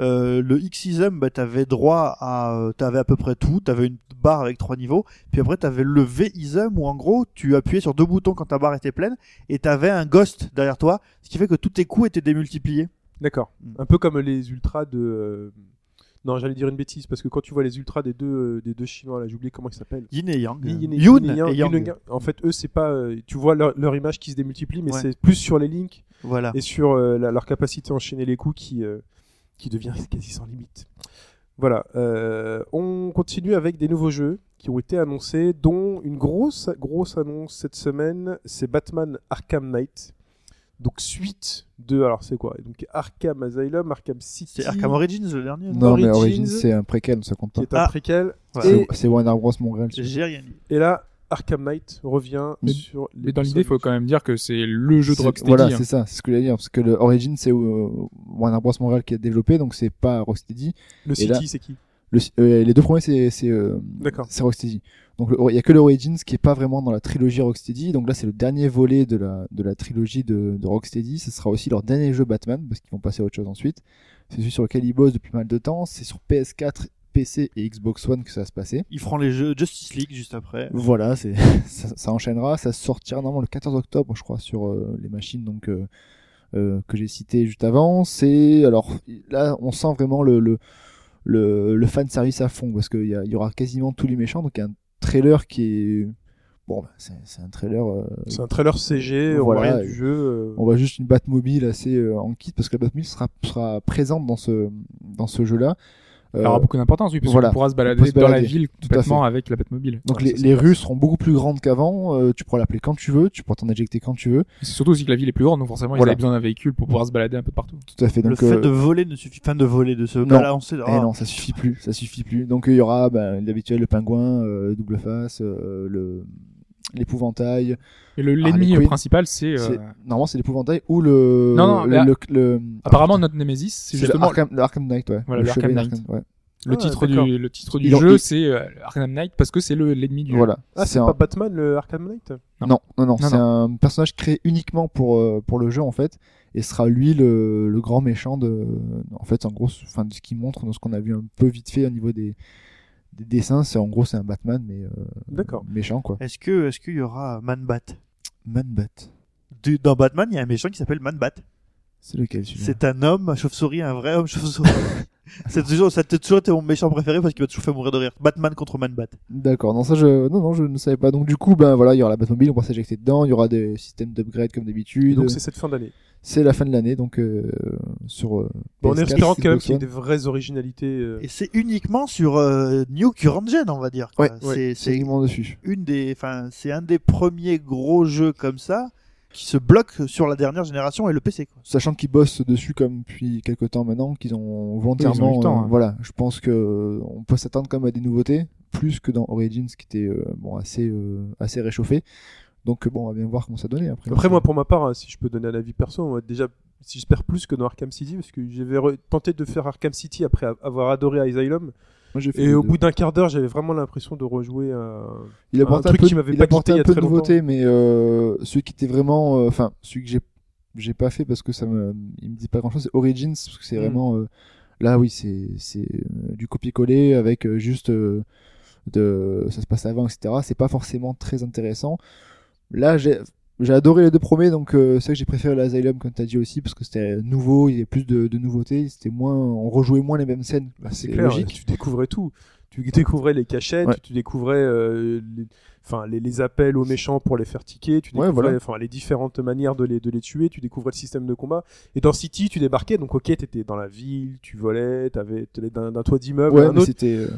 Euh, le X-ism, bah, t'avais droit à, euh, t'avais à peu près tout, t'avais une barre avec trois niveaux, puis après t'avais le V-ism où en gros tu appuyais sur deux boutons quand ta barre était pleine et t'avais un ghost derrière toi, ce qui fait que tous tes coups étaient démultipliés. D'accord. Mm. Un peu comme les ultras de. euh, Non, j'allais dire une bêtise parce que quand tu vois les ultras des deux, des deux chinois là, j'ai oublié comment ils s'appellent. Yin et Yang. Yin et- Yun Yin et Yang. En fait, eux, c'est pas. tu vois leur, leur image qui se démultiplie, mais Ouais. c'est plus sur les links Voilà. et sur euh, la- leur capacité à enchaîner les coups qui, euh, qui devient quasi sans limite. Voilà, euh, on continue avec des nouveaux jeux qui ont été annoncés, dont une grosse, grosse annonce cette semaine, c'est Batman Arkham Knight. Donc suite de, alors c'est quoi? Donc Arkham Asylum, Arkham City, C'est Arkham Origins le dernier Non, mais Origins, c'est un préquel, ça compte pas. un Ah. préquel. Voilà. Et, C'est- C'est Warner Bros. Montréal. J'ai rien dit. et là, Arkham Knight revient Mais- sur les Mais dans l'idée, il faut quand même dire que c'est le jeu de Rocksteady. Voilà, hein. c'est ça, c'est ce que j'allais dire. Parce que le Origins, c'est euh, Warner Bros. Montréal qui a développé, donc c'est pas Rocksteady. Le Et City, c'est qui Le, euh, les deux premiers, c'est c'est euh, D'accord. c'est Rocksteady. Donc il y a que le Origins qui est pas vraiment dans la trilogie Rocksteady. Donc là, c'est le dernier volet de la de la trilogie de, de Rocksteady. Ce sera aussi leur dernier jeu Batman parce qu'ils vont passer à autre chose ensuite. C'est celui sur lequel ils bossent depuis mal de temps. C'est sur PS4, PC et Xbox One que ça va se passer. Ils feront les jeux Justice League juste après. Voilà, c'est ça, ça enchaînera. Ça sortira normalement le 14 octobre, je crois, sur euh, les machines donc euh, euh, que j'ai cité juste avant. C'est alors là, on sent vraiment le le le, le fan service à fond parce qu'il y, aura quasiment tous les méchants. Donc il y a un trailer qui est bon, bah, c'est un trailer. euh, C'est un trailer CG, on Voilà, voit rien du jeu. euh, on voit juste une Batmobile assez euh, en kit parce que la Batmobile sera sera présente dans ce dans ce jeu-là. Ça aura Euh, beaucoup d'importance, oui, parce voilà. qu'on pourra se balader dans la ville tout à complètement avec la Batmobile. donc Ouais, les, les rues seront beaucoup plus grandes qu'avant. euh, tu pourras l'appeler quand tu veux, tu pourras t'en éjecter quand tu veux. C'est surtout aussi que la ville est plus grande, donc forcément, Voilà. ils avaient besoin d'un véhicule pour pouvoir se balader un peu partout. Tout à fait. le Donc, fait euh, de voler ne suffit pas de voler, de se Non. balancer. Eh Ah. non, ça suffit plus, ça suffit plus. Donc il y aura ben, l'habituel le pingouin, euh, double face, euh, le l'épouvantail. Et le- Ah, l'ennemi Queens, principal, c'est. euh, Normalement c'est l'épouvantail ou le Non, non, le, là- le, le- Apparemment, ah, notre Némésis, c'est le justement Arkham, le Arkham Knight, ouais. Voilà, le Arkham ouais. le Ah, titre du, le titre du jeu, c'est euh, Arkham Knight parce que c'est le l'ennemi du jeu. Voilà. Ah, c'est un- pas Batman le Arkham Knight Non. Non, non, non, Non, c'est un personnage créé uniquement pour euh, pour le jeu en fait, et sera lui le, le grand méchant de, en fait, en gros, enfin ce qu'il montre, dans ce qu'on a vu un peu vite fait au niveau des, des dessins, c'est en gros c'est un Batman mais euh, D'accord. méchant quoi. Est-ce que est-ce qu'il y aura Man-Bat? Man-Bat, Du- Dans Batman, il y a un méchant qui s'appelle Man-Bat. c'est lequel celui-là? C'est un homme à chauve-souris, un vrai homme chauve-souris. c'est toujours, ça a toujours été mon méchant préféré parce qu'il m'a toujours fait mourir de rire. Batman contre Man-Bat. D'accord, non ça je non non je ne savais pas. Donc du coup ben voilà, il y aura la Batmobile, on pourra s'éjecter dedans, il y aura des systèmes d'upgrade comme d'habitude. donc c'est cette fin d'année. C'est la fin de l'année donc euh, sur euh, Bon, en PS4, espérant quand même qu'il y ait des vraies originalités. euh, Et c'est uniquement sur euh, New Current Gen, on va dire. quoi. Ouais, c'est, uniquement dessus. une des, enfin, c'est un des premiers gros jeux comme ça qui se bloque sur la dernière génération et le PC. Quoi. Sachant qu'ils bossent dessus comme depuis quelques temps maintenant, qu'ils ont volontairement. Oui, ils ont temps, hein. Voilà, je pense que on peut s'attendre quand même à des nouveautés, plus que dans Origins qui était euh, bon assez euh, assez réchauffé. Donc bon, on va bien voir comment ça donnait après. Après, moi, pour ma part, hein, si je peux donner un avis perso, on va déjà, si j'espère plus que dans Arkham City, parce que j'avais tenté de faire Arkham City après avoir adoré Asylum, Moi, j'ai fait et au deux. bout d'un quart d'heure, j'avais vraiment l'impression de rejouer il un un, truc peu, qui m'avait pas quitté il y a de nouveauté, mais euh, celui qui était vraiment, euh, enfin celui que j'ai j'ai pas fait parce que ça me il me dit pas grand chose, c'est Origins parce que c'est Mm. vraiment euh, là oui c'est c'est du copier-coller avec juste de ça se passe avant etc. C'est pas forcément très intéressant. Là j'ai j'ai adoré les deux premiers, donc euh, c'est vrai que j'ai préféré l'Asylum, comme tu as dit aussi, parce que c'était nouveau, il y avait plus de, de nouveautés, c'était moins, on rejouait moins les mêmes scènes. Bah, c'est clair, logique. tu découvrais tout. Tu découvrais les cachettes, Ouais. tu découvrais euh, les, enfin, les, les appels aux méchants pour les faire tiquer, tu Ouais, découvrais voilà. enfin, les différentes manières de les, de les tuer, tu découvrais le système de combat. Et dans City, tu débarquais, donc ok, t'étais dans la ville, tu volais, t'avais d'un toit d'immeuble à Ouais, un mais autre, c'était. euh,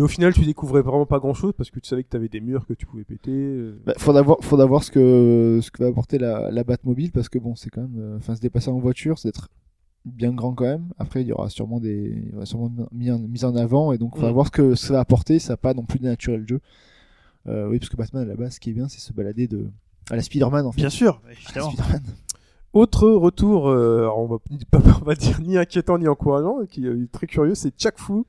mais au final, tu découvrais vraiment pas grand chose parce que tu savais que t'avais des murs que tu pouvais péter. euh. Bah, faudra voir, faudra voir ce que ce que va apporter la, la Batmobile parce que bon, c'est quand même, euh, enfin, se déplacer en voiture, c'est d'être bien grand quand même. Après, il y aura sûrement des, il y aura sûrement mis en, mis en avant et donc faudra Mm. voir ce que ça va apporter. Ça n'a pas non plus dénaturé le jeu. Euh, oui, parce que Batman à la base, ce qui est bien, c'est se balader de à la Spider-Man en fait. Bien sûr, évidemment. Spider-Man. Autre retour, euh, on va pas, on va dire ni inquiétant ni encourageant, qui est très curieux, c'est Chuck Fu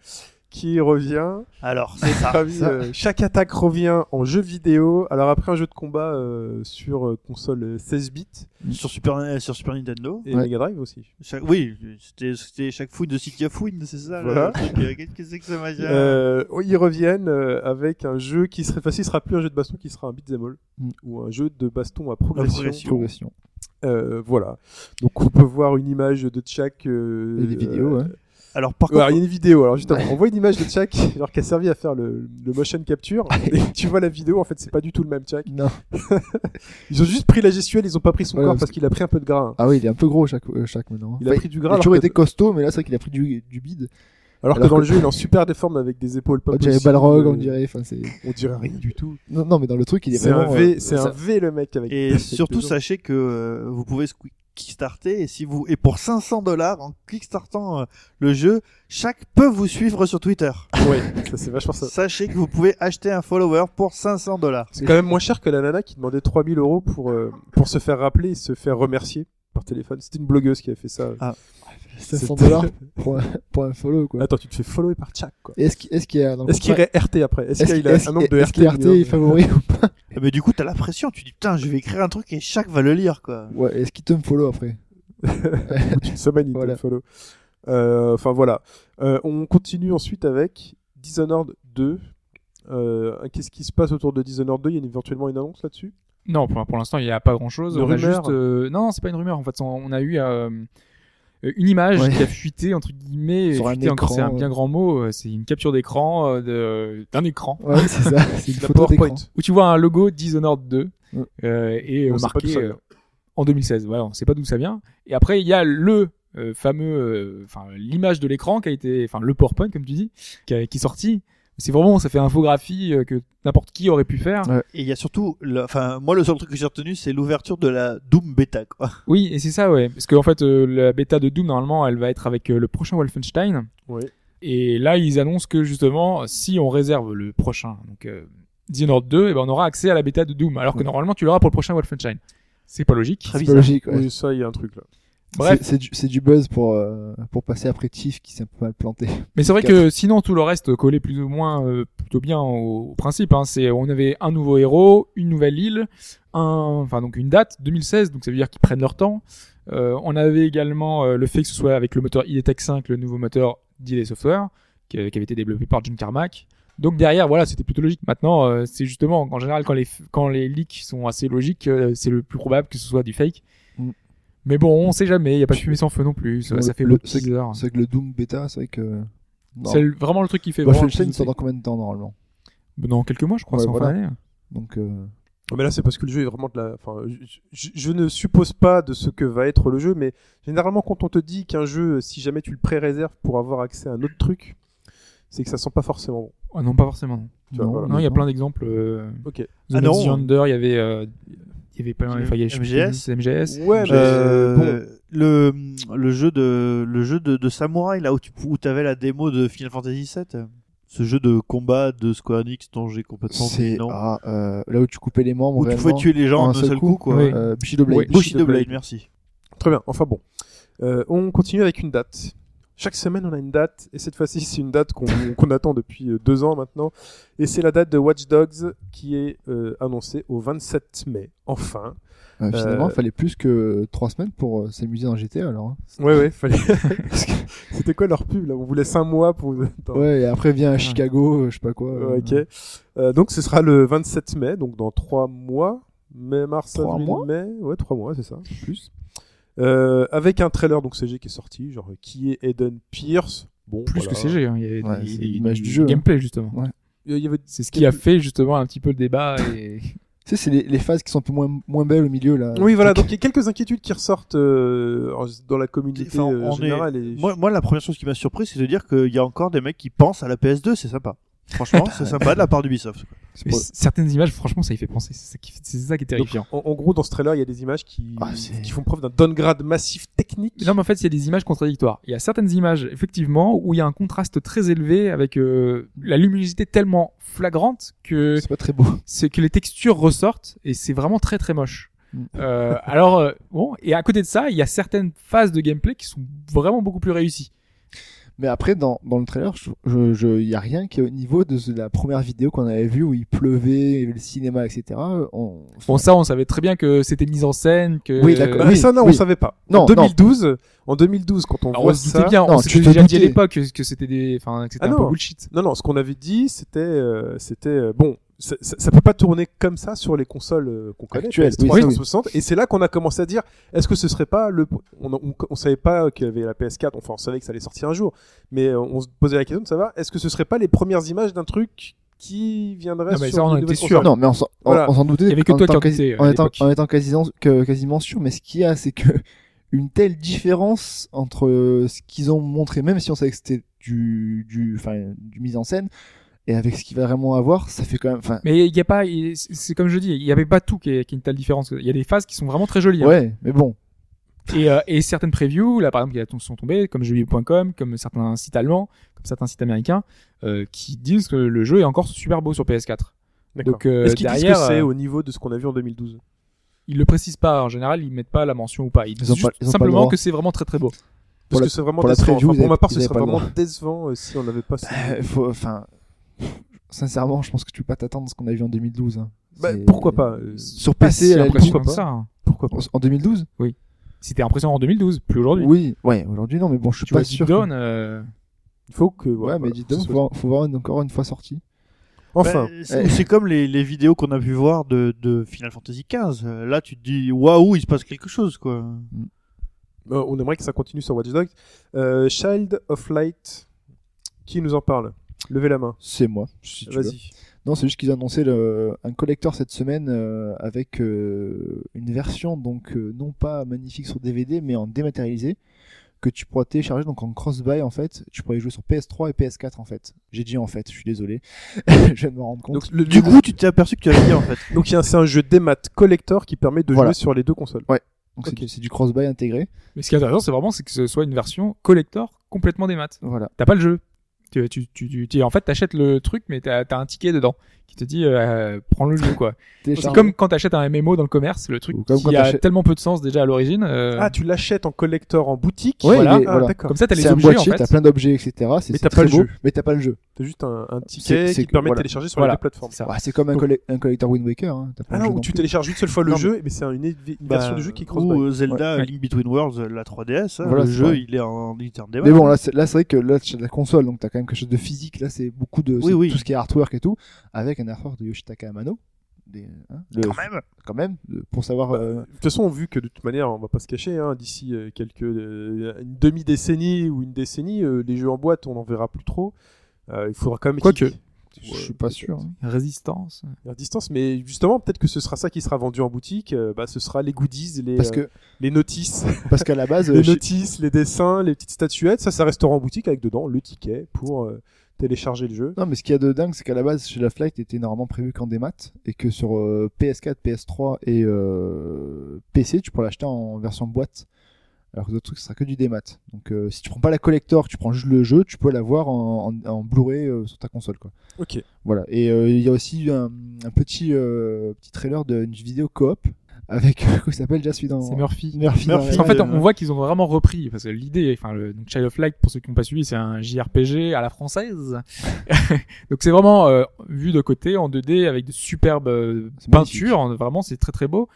qui revient. Alors, c'est ça. Euh, chaque attaque revient en jeu vidéo. Alors après un jeu de combat euh, sur euh, console euh, 16 bits sur Super, euh, sur Super Nintendo. et Ouais. Mega Drive aussi. Chaque- oui, c'était, chaque fouille de City of Wind, c'est ça Voilà. Qu'est-ce que c'est que ça, Euh, ils reviennent euh, avec un jeu qui serait facile, sera plus un jeu de baston, qui sera un beat'em all Mm. ou un jeu de baston à progression. progression. Progression. Euh, voilà. Donc on peut voir une image de euh, Et des vidéos, euh, ouais. Alors par Ouais, alors, contre, il y a une vidéo. Alors justement, on voit une image de Chuck, genre qui a servi à faire le, le motion capture. Et tu vois la vidéo, en fait, c'est pas du tout le même Chuck. Non. Ils ont juste pris la gestuelle, ils ont pas pris son Ouais, corps parce parce qu'il a pris un peu de gras. hein. Ah oui, il est un peu gros chaque, euh, maintenant. Il a pris du il gras. a Alors toujours que, été costaud, mais là c'est vrai qu'il a pris du, du bide. alors que dans que- le jeu, il est en super déforme avec des épaules pas On dirait. Balrog, on dirait. Enfin, c'est. On dirait rien du tout. Non, non, mais dans le truc, il est C'est un vraiment. V, euh, c'est ça- un V le mec avec. et surtout sachez que euh, vous pouvez kickstarter et si vous et pour 500 dollars en kickstartant euh, le jeu, chaque peut vous suivre sur Twitter. Ouais, ça c'est vachement ça. Sachez que vous pouvez acheter un follower pour 500 dollars. C'est quand même moins cher que la nana qui demandait 3000 euros pour, euh, pour se faire rappeler et se faire remercier par téléphone. C'était une blogueuse qui a fait ça. Ah. 500 C'était- dollars pour un, pour un follow, quoi. Attends, tu te fais follower par Chuck, quoi. Est-ce qu'il qu'il y a Est-ce qu'il contrat- est RT après? Est-ce qu'il a un nombre de est-ce RT qu'il est RT est favori ou pas Mais du coup, t'as la pression, tu dis putain, je vais écrire un truc et chaque va le lire quoi. Ouais, est-ce qu'il te me follow après une semaine il te follow. Euh, Enfin voilà. Euh, on continue ensuite avec Dishonored 2. Euh, Qu'est-ce qui se passe autour de Dishonored 2 Il y a éventuellement une annonce là-dessus? Non, pour, pour l'instant, il n'y a pas grand-chose. On a rumeur juste, euh, Non, c'est pas une rumeur. En fait, on a eu euh, une image Ouais. qui a fuité entre guillemets. Sur un fuité écran, c'est un bien grand mot. euh, C'est une capture d'écran euh, d'un écran Ouais, c'est ça. C'est une photo PowerPoint. où tu vois un logo Dishonored 2 Ouais. euh, et euh, On marqué euh, en 2016. Voilà, on sait pas d'où ça vient. Et après, il y a le euh, fameux, euh, enfin l'image de l'écran qui a été, enfin le PowerPoint comme tu dis, qui, a- qui est sorti. C'est vraiment, ça fait infographie euh, que n'importe qui aurait pu faire. Ouais. Et il y a surtout, le- enfin moi le seul truc que j'ai retenu c'est l'ouverture de la Doom bêta quoi. Oui, et c'est ça, ouais. Parce qu'en fait, euh, la bêta de Doom, normalement, elle va être avec euh, le prochain Wolfenstein. Ouais. Et là, ils annoncent que justement, si on réserve le prochain, donc euh, Dishonored 2, eh ben, on aura accès à la bêta de Doom. Alors que Ouais. normalement, tu l'auras pour le prochain Wolfenstein. C'est pas logique. Très C'est pas logique, ouais. Oui, ça, il y a un truc là. Bref. C'est- du, du buzz pour, euh, pour passer après Tiff qui s'est un peu mal planté. Mais c'est vrai que sinon, tout le reste collait plus ou moins euh, plutôt bien au, au principe. Hein. C'est, on avait un nouveau héros, une nouvelle île, un, enfin donc une date 2016, donc ça veut dire qu'ils prennent leur temps. Euh, on avait également euh, le fait que ce soit avec le moteur IDTech 5, le nouveau moteur d'ID Software, qui, avait- qui avait été développé par John Carmack. Donc derrière, voilà, c'était plutôt logique. Maintenant, euh, c'est justement, en général, quand les, quand les leaks sont assez logiques, euh, c'est le plus probable que ce soit du fake. Mais bon, on sait jamais, il n'y a pas de fumée sans feu non plus, ça, Le- ça fait le-. C'est que le Doom bêta, c'est vrai que. C'est vraiment le truc qui fait vraiment le Wolfenstein plus sort dans combien de temps normalement? Dans quelques mois, je crois, Ouais, c'est en fin voilà. d'année. Donc, euh, Mais là, c'est parce que le jeu est vraiment de la. Enfin, je, ne suppose pas de ce que va être le jeu, mais généralement, quand on te dit qu'un jeu, si jamais tu le pré-réserves pour avoir accès à un autre truc, c'est que ça sent pas forcément bon. Ah non, pas forcément. Non, voilà. Il y a plein d'exemples. Euh, Ok. The Ah non. Under, il y avait, euh, il y avait pas, sais plus MGS. MGS. Ouais, mais Euh, bon. le le jeu de le jeu de, de samouraï là où tu où avais la démo de Final Fantasy VII. Ce jeu de combat de Square Enix dont j'ai complètement oublié ah, euh, là où tu coupais les membres. où tu pouvais tuer les gens en d'un seul coup, quoi. Oui. Euh, Bushido Blade. Bushido Blade, Blade. merci. Très bien. Enfin bon. Euh, on continue avec une date. Chaque semaine, on a une date, et cette fois-ci, c'est une date qu'on attend depuis euh, deux ans maintenant. Et c'est la date de Watch Dogs qui est euh, annoncée au 27 mai. Enfin. Euh, finalement, Euh, il fallait plus que trois semaines pour euh, s'amuser dans GTA alors. hein. Ouais, ouais, fallait. C'était quoi leur pub là? On voulait cinq mois pour. Attends. Ouais, et après vient à Chicago, euh, je sais pas quoi. Euh, ok. Euh, donc ce sera le 27 mai, donc dans trois mois. Mai, mars, Trois avril, mois? mai. Ouais, trois mois, c'est ça, plus. Euh, avec un trailer donc CG qui est sorti, genre qui est Eden Pierce. Bon, Plus voilà. que CG, hein. il y avait Ouais, des- l'image du jeu, hein. gameplay justement. Il y avait C'est ce qui a fait justement un petit peu le débat. Et... Tu sais, c'est les, les phases qui sont un peu moins, moins belles au milieu là. Oui, voilà, donc il y a quelques inquiétudes qui ressortent euh, dans la communauté Enfin, euh, on est- générale. Et... Moi, moi, la première chose qui m'a surpris, c'est de dire qu'il y a encore des mecs qui pensent à la PS2, c'est sympa. Franchement, c'est sympa de la part d'Ubisoft. Mais pas- certaines images, franchement, ça y fait penser. C'est ça qui, c'est ça qui est terrifiant. en, en gros, dans ce trailer, il y a des images qui, Ah, qui font preuve d'un downgrade massif technique. Non, mais en fait, il y a des images contradictoires. Il y a certaines images, effectivement, où il y a un contraste très élevé avec euh, la luminosité tellement flagrante que c'est pas très beau. c'est que les textures ressortent et c'est vraiment très très moche. Mm. Euh, alors euh, bon, et à côté de ça, il y a certaines phases de gameplay qui sont vraiment beaucoup plus réussies. Mais après, dans, dans le trailer, je, je, je- y a rien qui est au niveau de ce- la première vidéo qu'on avait vue où il pleuvait, il y avait le cinéma, etc. On... Bon, ça, on savait très bien que c'était mise en scène, que Oui, d'accord. Bah, oui, ça, non, on oui. savait pas. Non, en 2012, en 2012, quand on Alors, voit on ça, bien, Non, on tu s'était te déjà dit à l'époque que, que c'était des, enfin, que c'était Ah un non. peu bullshit. Non, non, ce qu'on avait dit, c'était, euh, c'était euh, bon. Ça, ça, ça peut pas tourner comme ça sur les consoles euh, qu'on connaît, Actuelles, PS3, oui, ça, oui. 360. Et c'est là qu'on a commencé à dire, est-ce que ce serait pas le, on, on, on savait pas qu'il y avait la PS4, enfin on savait que ça allait sortir un jour, mais euh, on se posait la question de savoir, est-ce que ce serait pas les premières images d'un truc qui viendrait Non, mais sur ça, on était sûr. Non, mais on s'en on- Voilà. doutait. Il y avait que en toi qui quasi- en étant, en étant quasiment, que, quasiment sûr. Mais ce qu'il y a, c'est que une telle différence entre euh, ce qu'ils ont montré, même si on savait que c'était du, du, enfin, du mise en scène, et avec ce qu'il va vraiment avoir, ça fait quand même, enfin, Mais il y a pas, c'est comme je dis, il y avait pas tout qui est, qui est une telle différence. Il y a des phases qui sont vraiment très jolies. hein. ouais, mais bon, Et, euh, et certaines previews, là par exemple, qui sont tombées, comme jeuxvideo.com, comme certains sites allemands, comme certains sites américains, euh, qui disent que le jeu est encore super beau sur PS4. D'accord. Donc euh, Est-ce qu'ils disent que c'est euh, au niveau de ce qu'on a vu en 2012 ils le précisent pas. En général, ils mettent pas la mention ou pas. Ils disent pas- ils le simplement que c'est vraiment très très beau. Parce Pour que c'est vraiment pour la décevant. preview, Enfin, ils pour ma part, ce serait vraiment décevant euh, si on n'avait pas. enfin, sincèrement, je pense que tu peux pas t'attendre à ce qu'on a vu en 2012. hein. Bah, pourquoi pas euh, Sur Pas PC, si impressionnant limite, que ça. hein. Pourquoi pas en 2012 C'était impressionnant en 2012, plus aujourd'hui. Oui, ouais, aujourd'hui non, mais bon, je suis Tu pas vois, sûr. Deep que- Down, euh, Il faut que. Ouais, mais donc, soit- faut voir, faut voir encore une fois sorti. Enfin, Bah, c'est eh. c'est comme les, les vidéos qu'on a pu voir de, de Final Fantasy XV. Là, tu te dis waouh, il se passe quelque chose, quoi. euh, on aimerait que ça continue sur Watch Dogs. Euh, Child of Light, qui nous en parle? Levez la main. C'est moi, si. Vas-y. Non, c'est juste qu'ils ont annoncé le- un collector cette semaine euh, avec euh, une version donc euh, non pas magnifique sur DVD mais en dématérialisé que tu pourras télécharger donc en cross-buy en fait. Tu pourrais y jouer sur PS3 et PS4 en fait. J'ai dit en fait, je suis désolé. je viens de me rendre compte. Donc, le- Du coup, tu t'es aperçu que tu avais dit en fait. donc il y a- c'est un jeu démat collector qui permet de Voilà. jouer sur les deux consoles. donc c'est du- du cross-buy intégré. Mais ce qui est intéressant, c'est vraiment c'est que ce soit une version collector complètement des maths. Voilà. T'as pas le jeu. Tu, tu, tu, tu- en fait, t'achètes le truc, mais t'as as un ticket dedans qui te dit euh, prends le jeu quoi. C'est comme quand t'achètes un MMO dans le commerce, le truc Ou comme quand qui a tellement peu de sens déjà à l'origine. euh, Ah, tu l'achètes en collector en boutique Ouais, voilà. est- Ah, voilà. d'accord. comme ça, t'as les C'est un objets en boîtier, fait. t'as plein d'objets, etc. Mais t'as très pas le jeu. mais t'as pas le jeu. C'est juste un, un ticket qui que- permet voilà. de télécharger sur Voilà. les deux plateformes. C'est. Ouais, comme un, colle- un collector Wind Waker. Hein. T'as pas Ah non, où tu télécharges une seule fois le jeu, mais c'est un- une, Bah, version du jeu qui cross-buy. Ou Zelda Ouais. Link Between Worlds, la 3DS. hein, le jeu, il est en interne des Mais bon, là, c'est vrai que là, la console, donc t'as quand même quelque chose de physique. Là, c'est beaucoup de tout ce qui est artwork et tout, avec un artwork de Yoshitaka Amano. Des, hein, le- Quand même. quand même, de- pour savoir. Bah, euh, De toute façon, vu que de toute manière, on va pas se cacher, hein, d'ici euh, quelques euh, une demi-décennie ou une décennie, euh, les jeux en boîte, on n'en verra plus trop. Euh, il faudra quand même Quoique. qu'il- je suis pas sûr. hein. Résistance. à distance, mais justement, peut-être que ce sera ça qui sera vendu en boutique. euh, bah, ce sera les goodies, les, Parce euh, que les notices, parce qu'à la base, les notices, les dessins, les petites statuettes. Ça, ça restera en boutique avec dedans le ticket pour euh, télécharger le jeu. non, mais ce qu'il y a de dingue, c'est qu'à la base, chez la Flight était normalement prévu qu'en démat, et que sur euh, PS4, PS3 et euh, PC, tu pourrais l'acheter en version boîte. Alors que d'autres trucs, ce sera que du démat. Donc, euh, si tu prends pas la collector, tu prends juste le jeu, tu peux l'avoir en, en, en Blu-ray euh, sur ta console, quoi. Ok. Voilà. Et euh, il y a aussi un, un petit euh, petit trailer d'une vidéo coop avec comment il s'appelle déjà celui dans C'est Murphy. Murphy. Murphy. Parce qu'en fait, Euh, on voit qu'ils ont vraiment repris, parce que l'idée, enfin, le donc Child of Light, pour ceux qui n'ont pas suivi, c'est un JRPG à la française. donc c'est vraiment euh, vu de côté en 2D avec de superbes euh, peintures. en- Vraiment, c'est très très beau.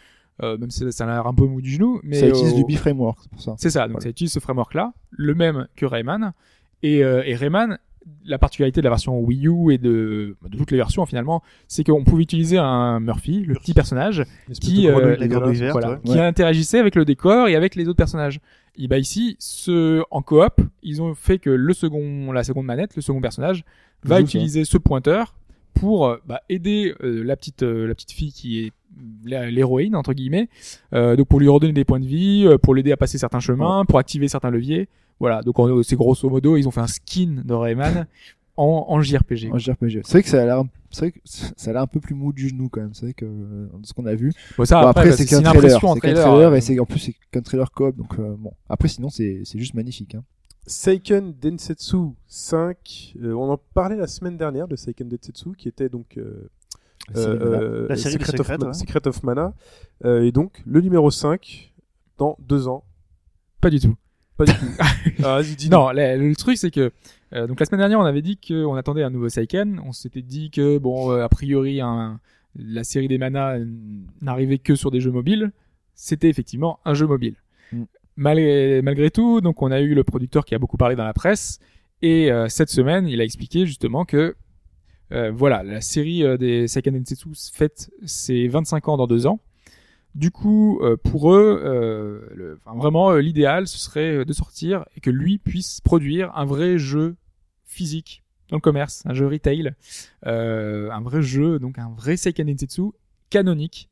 Euh, même si ça a l'air un peu mou du genou, mais ça utilise euh, du B-Framework, c'est pour ça. C'est ça, donc Voilà. ça utilise ce framework-là, le même que Rayman. Et, euh, et Rayman, la particularité de la version Wii U et de, de toutes les versions finalement, c'est qu'on pouvait utiliser un Murphy, le petit personnage, qui, euh, la grenouille dégueulasse. verte, voilà, ouais. qui Ouais. interagissait avec le décor et avec les autres personnages. Et bah ici, ce, en coop, ils ont fait que le second, la seconde manette, le second personnage, va utiliser ce pointeur pour euh, bah, aider euh, la petite euh, la petite fille qui est l'héroïne entre guillemets euh, donc pour lui redonner des points de vie euh, pour l'aider à passer certains chemins pour activer certains leviers voilà donc c'est grosso modo ils ont fait un skin de Rayman en, en JRPG En JRPG. C'est vrai que ça a l'air, c'est vrai que ça a l'air un peu plus mou du genou quand même. C'est vrai que euh, ce qu'on a vu. Bon, ça Bon, après, après, bah, c'est qu'un une trailer, impression en c'est qu'un trailer, trailer euh, et c'est en plus c'est qu'un trailer coop. Donc euh, bon. Après sinon c'est c'est juste magnifique. Hein. Seiken Densetsu 5, euh, on en parlait la semaine dernière de Seiken Densetsu qui était donc La série Secret, of, ouais. Secret of Mana Euh, et donc le numéro 5 dans deux ans. pas du tout Pas du tout. ah, dis Non, le, le truc c'est que euh, donc la semaine dernière on avait dit qu'on attendait un nouveau Seiken. On s'était dit que bon euh, a priori un, la série des Mana euh, n'arrivait que sur des jeux mobiles. C'était effectivement un jeu mobile. Mm. Malgré, malgré tout, donc on a eu le producteur qui a beaucoup parlé dans la presse et euh, cette semaine il a expliqué justement que voilà, la série des Seiken Densetsu fête ses 25 ans dans deux ans. Du coup, euh, pour eux, euh, le- enfin, vraiment, euh, l'idéal, ce serait de sortir et que lui puisse produire un vrai jeu physique dans le commerce, un jeu retail, euh, un vrai jeu, donc un vrai Seiken Densetsu canonique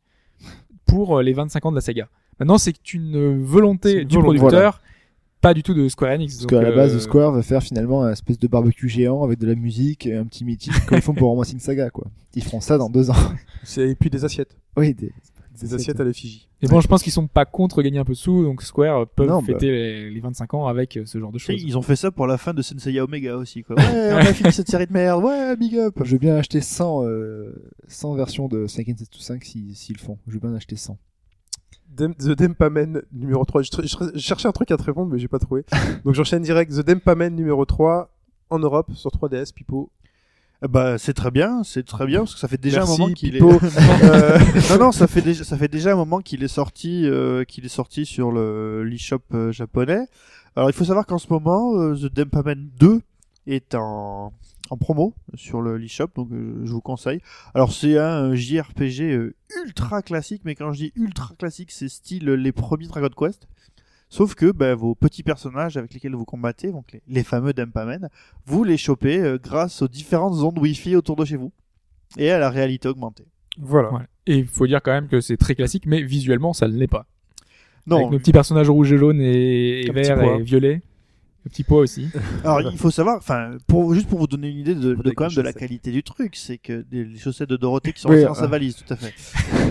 pour euh, les 25 ans de la saga. Maintenant, c'est une C'est volonté une du volonté, producteur, pas du tout de Square Enix. Parce Donc, qu'à la base, euh, Square va faire finalement un espèce de barbecue géant avec de la musique et un petit meeting comme ils font pour Romancing Saga, quoi. Ils feront ça dans deux ans. C'est- Et puis des assiettes. Oui, des, Des assiettes à l'effigie. Et bon, je pense qu'ils sont pas contre gagner un peu de sous, donc Square peuvent Non, bah. fêter les, les 25 ans avec euh, ce genre de choses. Ils ont fait ça pour la fin de Senseiya Omega aussi. Quoi. Ouais, on a fini cette série de merde. Ouais, big up. Je veux bien acheter 100, euh, 100 versions de Seiken Setsu 5 si- s'ils le font. Je veux bien acheter 100. Dem- The Dempamen numéro 3. Je, tr- je tr- je cherchais un truc à te répondre, mais j'ai pas trouvé. Donc j'enchaîne direct. The Dempamen numéro 3 en Europe sur 3DS, Pipo. Bah, c'est très bien, c'est très bien parce que ça fait déjà Merci, un moment qu'il est. Euh, non, non, ça fait déjà, ça fait déjà un moment qu'il est sorti, euh, qu'il est sorti sur le l'eShop euh, japonais. Alors, il faut savoir qu'en ce moment, euh, The Dempamen 2 est en, en promo sur le l'eShop, donc euh, je vous conseille. Alors, c'est un JRPG euh, ultra classique, mais quand je dis ultra classique, c'est style les premiers Dragon Quest. Sauf que ben, vos petits personnages avec lesquels vous combattez, donc les, les fameux Dempamen, vous les chopez euh, grâce aux différentes ondes Wi-Fi autour de chez vous et à la réalité augmentée. voilà. Et il faut dire quand même que c'est très classique, mais visuellement, ça ne l'est pas. Non, Avec nos petits personnages rouges et jaunes et, et verts pois. et violets. Le petit pot aussi. Alors, il faut savoir, enfin, pour, juste pour vous donner une idée de, quand même de la qualité du truc, c'est que des- les chaussettes de Dorothée qui sont Oui, aussi dans euh. sa valise, tout à fait.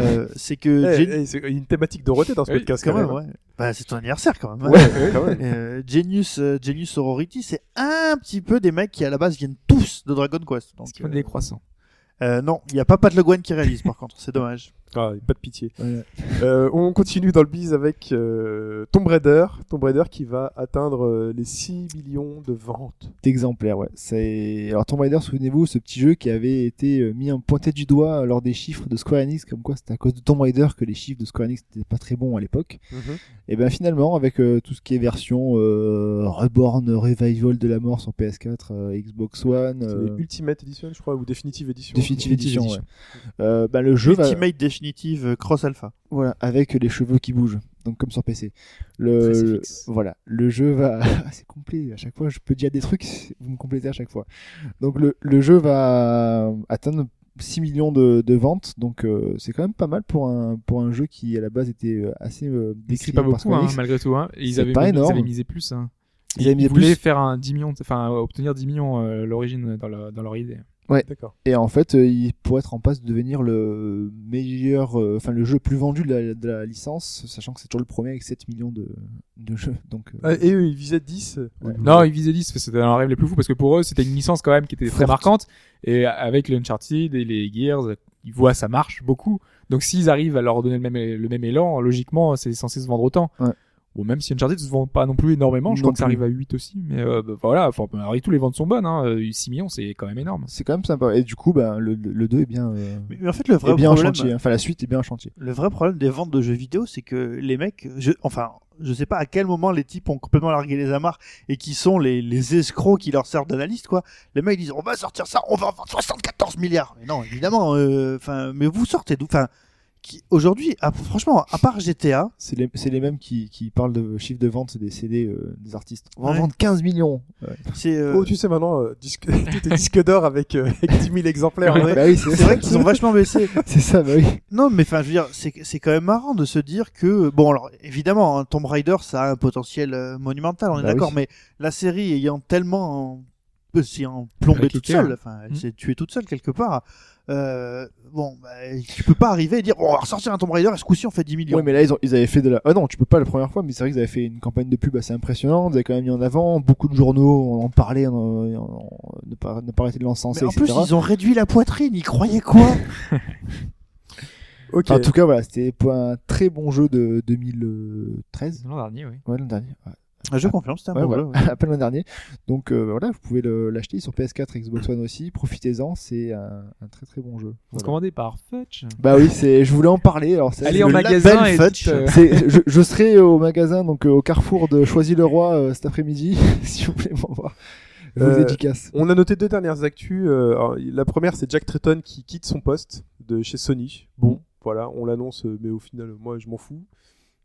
Euh, c'est que Eh, Gen- eh, c'est une thématique Dorothée dans ce Oui, podcast quand quand même, même. ouais. Bah, c'est ton anniversaire quand même. Ouais, ouais, quand même. Euh, Genius, euh, Genius Sorority, c'est un petit peu des mecs qui à la base viennent tous de Dragon Quest. Donc, qu'ils font euh, des croissants. euh, non, il n'y a pas Pat Le Guen qui réalise par contre, c'est dommage. Ah, pas de pitié. Ouais. Euh, on continue dans le biz avec euh, Tomb Raider. Tomb Raider qui va atteindre euh, les 6 millions de ventes. D'exemplaires, ouais. C'est... Alors Tomb Raider, souvenez-vous, ce petit jeu qui avait été mis en pointé du doigt lors des chiffres de Square Enix, comme quoi c'était à cause de Tomb Raider que les chiffres de Square Enix n'étaient pas très bons à l'époque. Et ben finalement, avec euh, tout ce qui est version euh, Reborn, Revival de la mort sur PS4, euh, Xbox One, euh, Ultimate Edition, je crois, ou Definitive Edition. Definitive Edition, Edition. ouais. Euh, ben, le jeu va, Ultimate Definitive euh, Cross Alpha. voilà, avec les cheveux qui bougent, donc comme sur PC. Le, Crucifix. voilà, le jeu va, Ah, c'est complet. À chaque fois, je peux dire des trucs, vous me complétez à chaque fois. Donc le, le jeu va atteindre 6 millions de, de ventes, donc euh, c'est quand même pas mal pour un pour un jeu qui à la base était euh, assez euh, décrié pas par beaucoup, hein, malgré tout. Hein. Ils C'est avaient, pas mis- énorme. ils avaient misé plus. Hein. Ils avaient misé voulaient plus. faire un 10 millions, enfin obtenir 10 millions euh, l'origine dans, leur- dans leur idée. D'accord. Et en fait, euh, il pourrait être en passe de devenir le meilleur, euh, enfin le jeu le plus vendu de la, de la licence, sachant que c'est toujours le premier avec 7 millions de, de jeux. Donc, euh, Ah, et eux, ils visaient 10. Ouais. Non, ils visaient 10, c'était un rêve les plus fous parce que pour eux, c'était une licence quand même qui était très marquante. Et avec les Uncharted et les Gears, ils voient ça marche beaucoup. Donc s'ils arrivent à leur donner le même, le même élan, logiquement, c'est censé se vendre autant. Ouais. Bon, même si Uncharted se vend pas non plus énormément, je Non crois que ça arrive à 8 aussi. Mais euh, bah, voilà, enfin, alors, tous les ventes sont bonnes. Hein. Euh, 6 millions, c'est quand même énorme. c'est quand même sympa. Et du coup, ben, le, le 2 est bien, euh, Mais, mais en fait, le vrai est bien en problème, chantier. hein. Enfin, la suite est bien en chantier. le vrai problème des ventes de jeux vidéo, c'est que les mecs, je, enfin, je sais pas à quel moment les types ont complètement largué les amarres et qui sont les, les escrocs qui leur servent d'analyste, quoi. Les mecs disent, on va sortir ça, on va en vendre 74 milliards. Mais non, évidemment, euh, enfin, mais vous sortez d'où, enfin, qui, aujourd'hui, ah, franchement, à part GTA, C'est les, mêmes qui, qui parlent de chiffre de vente des CD euh, des artistes. On va en Ouais. vendre 15 millions. Ouais. c'est, euh, Oh, tu sais maintenant, euh, disque... tout est disque d'or avec, euh, avec 10 000 exemplaires. Ouais. Bah oui, c'est, vrai qu'ils ont vachement baissé. c'est ça, bah oui. Non, mais enfin, je veux dire, c'est c'est quand même marrant de se dire que bon, alors évidemment, hein, Tomb Raider, ça a un potentiel euh, monumental, on est Bah d'accord, oui. mais la série ayant tellement euh, c'est en plombé toute Cliquer, seule, enfin, elle Mm. s'est tuée toute seule quelque part. Euh, bon, bah, tu peux pas arriver et dire, bon, on va ressortir un Tomb Raider, et ce coup-ci on fait 10 millions. Ouais, mais là, ils, ont, ils avaient fait de la. Ah non, tu peux pas la première fois, mais c'est vrai qu'ils avaient fait une campagne de pub assez impressionnante. Ils avaient quand même mis en avant. Beaucoup de journaux en parlaient, en, en- en- ne, pas, ne pas arrêter de l'encenser, en etc. plus, ils ont réduit la poitrine, ils croyaient quoi Ok. Enfin, en tout cas, voilà, c'était un très bon jeu de 2013. L'an dernier, oui. Ouais, l'an dernier. Ouais. Je confirme, c'était un Ouais, bon voilà. jeu, ouais. à peine l'an dernier. Donc euh, voilà, vous pouvez l'acheter sur PS4 Xbox One aussi. Profitez-en, c'est un, un très très bon jeu. Voilà. commandé par Fetch. Bah oui, c'est. Je voulais en parler. Alors c'est- Allez le en magasin et Fudge. dites, euh, je, je serai au magasin donc euh, au Carrefour de Choisy-le-Roi euh, cet après-midi si vous voulez m'en voir. Euh. On a noté deux dernières actus. euh, alors, la première, c'est Jack Tretton qui quitte son poste de chez Sony. Bon, voilà, on l'annonce, mais au final, moi, je m'en fous.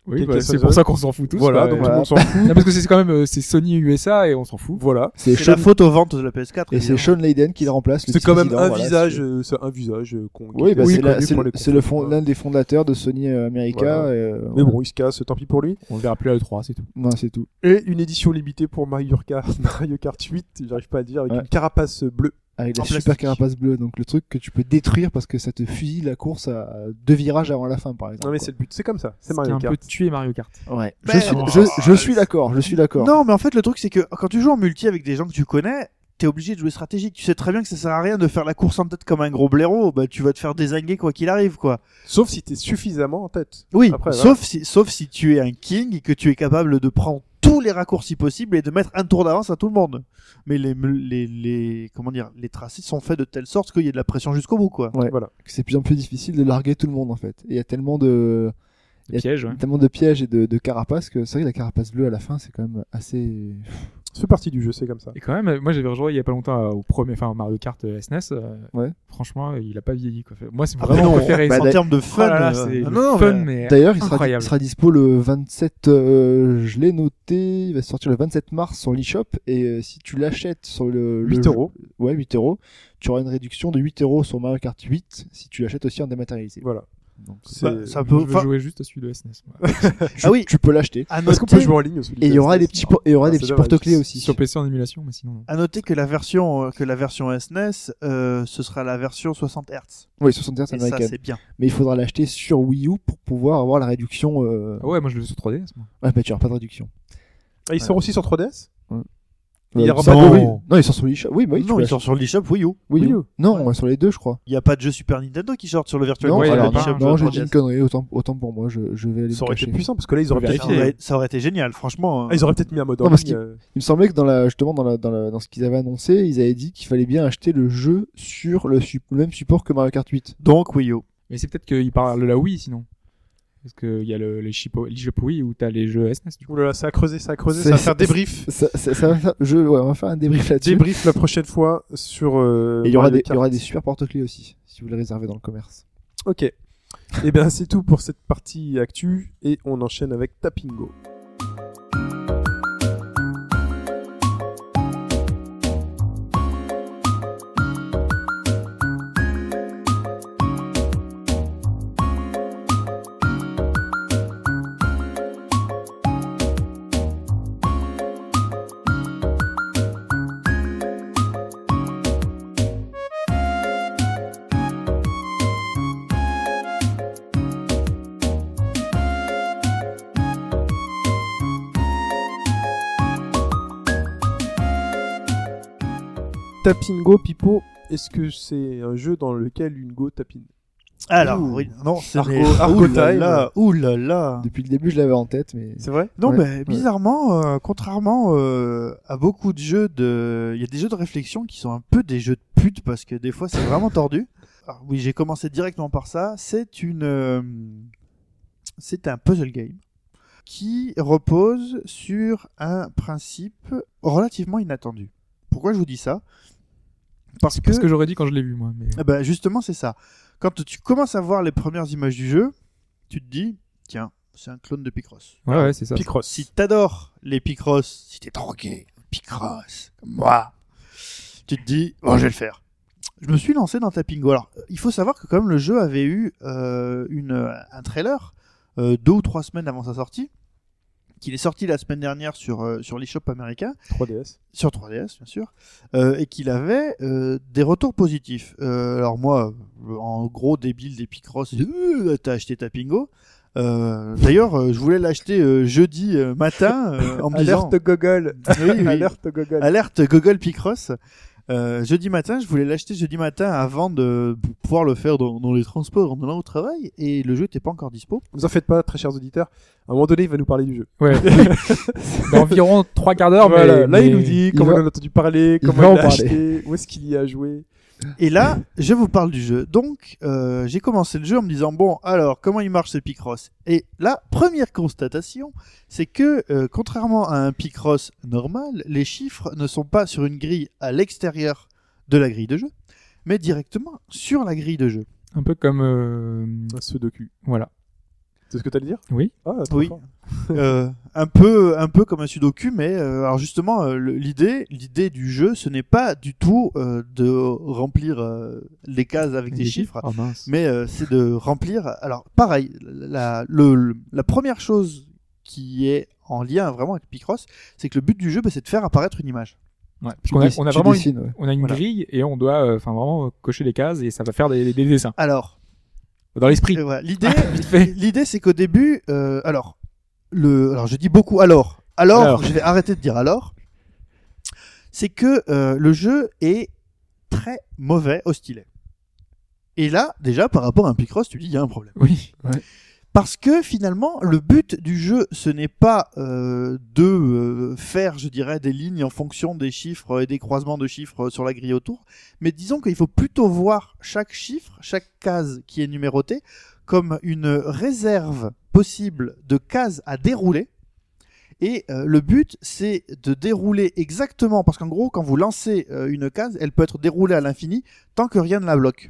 Oui, bah, c'est pour ça qu'on s'en fout tous. voilà, quoi. donc Et- tout le monde s'en fout. Non, parce que c'est quand même euh, c'est Sony USA et on s'en fout. Voilà. C'est la faute aux ventes de la PS4. Et c'est. Sean Layden qui le remplace. C'est quand même vice-président, un voilà, visage, c'est- euh, c'est un visage euh, qu'on. Oui, bah, c'est le, fond- l'un des fondateurs de Sony euh, America. Voilà. et, euh, Mais bon, il se casse, tant pis pour lui. On le verra plus à l'E3, c'est tout. Non, c'est tout. Et une édition limitée pour Mario Kart, Mario Kart 8, j'arrive pas à dire, avec une carapace bleue. Avec la En super plastique. carapace bleue, donc le truc que tu peux détruire parce que ça te fusille la course à deux virages avant la fin, par exemple. Non mais c'est le but, c'est comme ça, c'est C'est Mario un Kart. peu tuer Mario Kart. Ouais. Je Ben, suis, oh, je, je suis d'accord, je suis d'accord. Non, mais en fait, le truc, c'est que quand tu joues en multi avec des gens que tu connais, t'es obligé de jouer stratégique. Tu sais très bien que ça sert à rien de faire la course en tête comme un gros blaireau. Bah, tu vas te faire désinguer quoi qu'il arrive, quoi. Sauf si t'es suffisamment en tête. Oui, Après, sauf si, sauf si tu es un king et que tu es capable de prendre tous les raccourcis possibles et de mettre un tour d'avance à tout le monde. Mais les, les, les, comment dire, les tracés sont faits de telle sorte qu'il y a de la pression jusqu'au bout, quoi. Ouais. Voilà. C'est de plus en plus difficile de larguer tout le monde en fait. Il y a tellement de, Il y a Piège, ouais. tellement de pièges et de, de carapaces que c'est vrai que la carapace bleue à la fin c'est quand même assez. Ça fait partie du jeu, c'est comme ça. Et quand même, moi j'avais rejoué il y a pas longtemps euh, au premier, enfin au Mario Kart euh, SNES. euh, Ouais. Franchement, il a pas vieilli quoi. Moi c'est Ah, vraiment non, mon préféré. bah, en termes de Oh fun, là là, euh, c'est le non, fun, mais- mais D'ailleurs, il sera, incroyable. il sera dispo le 27. euh, je l'ai noté. Il va sortir le 27 mars sur l'eShop et euh, si tu l'achètes sur le, le 8 jeu- euros. ouais 8 euros, tu auras une réduction de 8 euros sur Mario Kart 8 si tu l'achètes aussi en dématérialisé. Voilà. Donc, Bah, ça Je peut, veux jouer juste à celui de SNES. moi. tu, Ah oui. tu peux l'acheter. Est-ce qu'on peut jouer en ligne aussi Et il y aura des petits, por- et il y aura Ah, des petits porte-clés aussi. Sur PC en émulation, mais sinon. non. À noter que la version euh, que la version SNES, euh, ce sera la version 60 Hz. Oui, 60 Hz ça américaine. c'est bien. Mais il faudra l'acheter sur Wii U pour pouvoir avoir la réduction. Euh... Ah ouais, moi je le veux sur 3DS. Moi. Ouais, bah tu n'auras pas de réduction. Ah, il sort aussi sur 3DS Il y Euh, aura ça- pas de- oui. Non, il sort sur l'eShop. Oui, bah oui, tu non, peux ils sont sur l'eShop Wii U. Wii U. Wii U. Non, sur les deux, je crois. Il n'y a pas de jeu Super Nintendo qui sort sur le Virtual Non, Ouais, il alors, non, non, jeu j'ai dit 3DS. une connerie. Autant, autant pour moi, je, je vais aller Ça aurait été puissant parce que là ils auraient peut-être Ça aurait, ça aurait été génial, franchement. Ah, ils auraient peut-être mis un mode en Non, parce ligne. qu'il- euh, Il me semblait que dans la, justement dans, la, dans, la, dans ce qu'ils avaient annoncé, ils avaient dit qu'il fallait bien acheter le jeu sur le, le même support que Mario Kart 8. Donc Wii U. Mais c'est peut-être qu'il parle de la Wii sinon. Parce qu'il y a le, les l'eShop Wii où t'as les jeux SNES. Du coup. Ouh là là, ça a creusé, ça a creusé, C'est- ça va faire débrief. Ça, ça, ça va faire, je, ouais, on va faire un débrief là-dessus. Débrief la prochaine fois sur. euh, Et il y aura des, il y aura des super porte-clés aussi, si vous les réservez dans le commerce. Ok. Et bien c'est tout pour cette partie actu et on enchaîne avec Tapingo. Tapingo, Pipo, est-ce que c'est un jeu dans lequel une go tapine Alors, Ouh. oui, non, c'est Argo- des... Argo Ouh là time. là, ouh là là. Depuis le début, je l'avais en tête, mais C'est vrai Non, Ouais, mais ouais. bizarrement, euh, contrairement euh, à beaucoup de jeux de, il y a des jeux de réflexion qui sont un peu des jeux de pute parce que des fois c'est vraiment tordu. Alors, oui, j'ai commencé directement par ça. C'est une, euh, c'est un puzzle game qui repose sur un principe relativement inattendu. Pourquoi je vous dis ça? Parce que, C'est ce que j'aurais dit quand je l'ai vu moi. Mais... eh ben, justement, c'est ça. Quand tu commences à voir les premières images du jeu, tu te dis, tiens, c'est un clone de Picross. Ouais, ouais, c'est ça. Picross. Si t'adores les Picross, si t'es drogué, Picross, comme moi, tu te dis, oh, je vais le faire. Je me suis lancé dans Tapingo. Alors, il faut savoir que quand même le jeu avait eu euh, une, un trailer euh, deux ou trois semaines avant sa sortie, qu'il est sorti la semaine dernière sur, euh, sur l'eShop américain, 3DS. sur 3DS bien sûr, euh, et qu'il avait euh, des retours positifs. Euh, alors moi, en gros débile des Picross, t'as acheté Tapingo. Euh, D'ailleurs, je voulais l'acheter jeudi matin en me disant Alerte Gogol. Oui, oui. Alerte Gogol. alerte Google Picross. Euh, jeudi matin, je voulais l'acheter jeudi matin avant de pouvoir le faire dans, dans les transports en allant au travail et le jeu n'était pas encore dispo. Vous en faites pas, très chers auditeurs. À un moment donné, il va nous parler du jeu. Ouais. Dans environ trois quarts d'heure, Voilà, mais, là, mais- il nous dit il comment va- on a entendu parler, comment il parler. acheté, où est-ce qu'il y a joué. Et là, je vous parle du jeu. Donc, euh, j'ai commencé le jeu en me disant bon, alors comment il marche ce Picross? Et la première constatation, c'est que euh, contrairement à un Picross normal, les chiffres ne sont pas sur une grille à l'extérieur de la grille de jeu, mais directement sur la grille de jeu. Un peu comme. euh, Un sudoku. Voilà. C'est ce que t'allais dire? Oui. Ah, Oui. Euh, un peu, un peu comme un sudoku, mais euh, alors justement, euh, l'idée, l'idée du jeu, ce n'est pas du tout euh, de remplir euh, les cases avec des chiffres. Oh mince. mais euh, c'est de remplir. Alors, pareil, la, le- le- la première chose qui est en lien vraiment avec Picross, c'est que le but du jeu, bah, c'est de faire apparaître une image. Ouais, Tu a, on a tu une, dessines, ouais. on a une Voilà. grille et on doit euh, enfin vraiment cocher les cases et ça va faire des, des dessins. Alors, Dans l'esprit. l'idée, c'est qu'au début, euh, alors, le, alors je dis beaucoup alors. Alors, Alors. je vais arrêter de dire alors. C'est que euh, le jeu est très mauvais au stylet. Et là, déjà, par rapport à un Picross, tu dis, il y a un problème. Oui. Parce que finalement, le but du jeu, ce n'est pas euh, de euh, faire, je dirais, des lignes en fonction des chiffres et des croisements de chiffres sur la grille autour, mais disons qu'il faut plutôt voir chaque chiffre, chaque case qui est numérotée, comme une réserve possible de cases à dérouler. Et euh, le but, c'est de dérouler exactement, parce qu'en gros, quand vous lancez une case, elle peut être déroulée à l'infini tant que rien ne la bloque.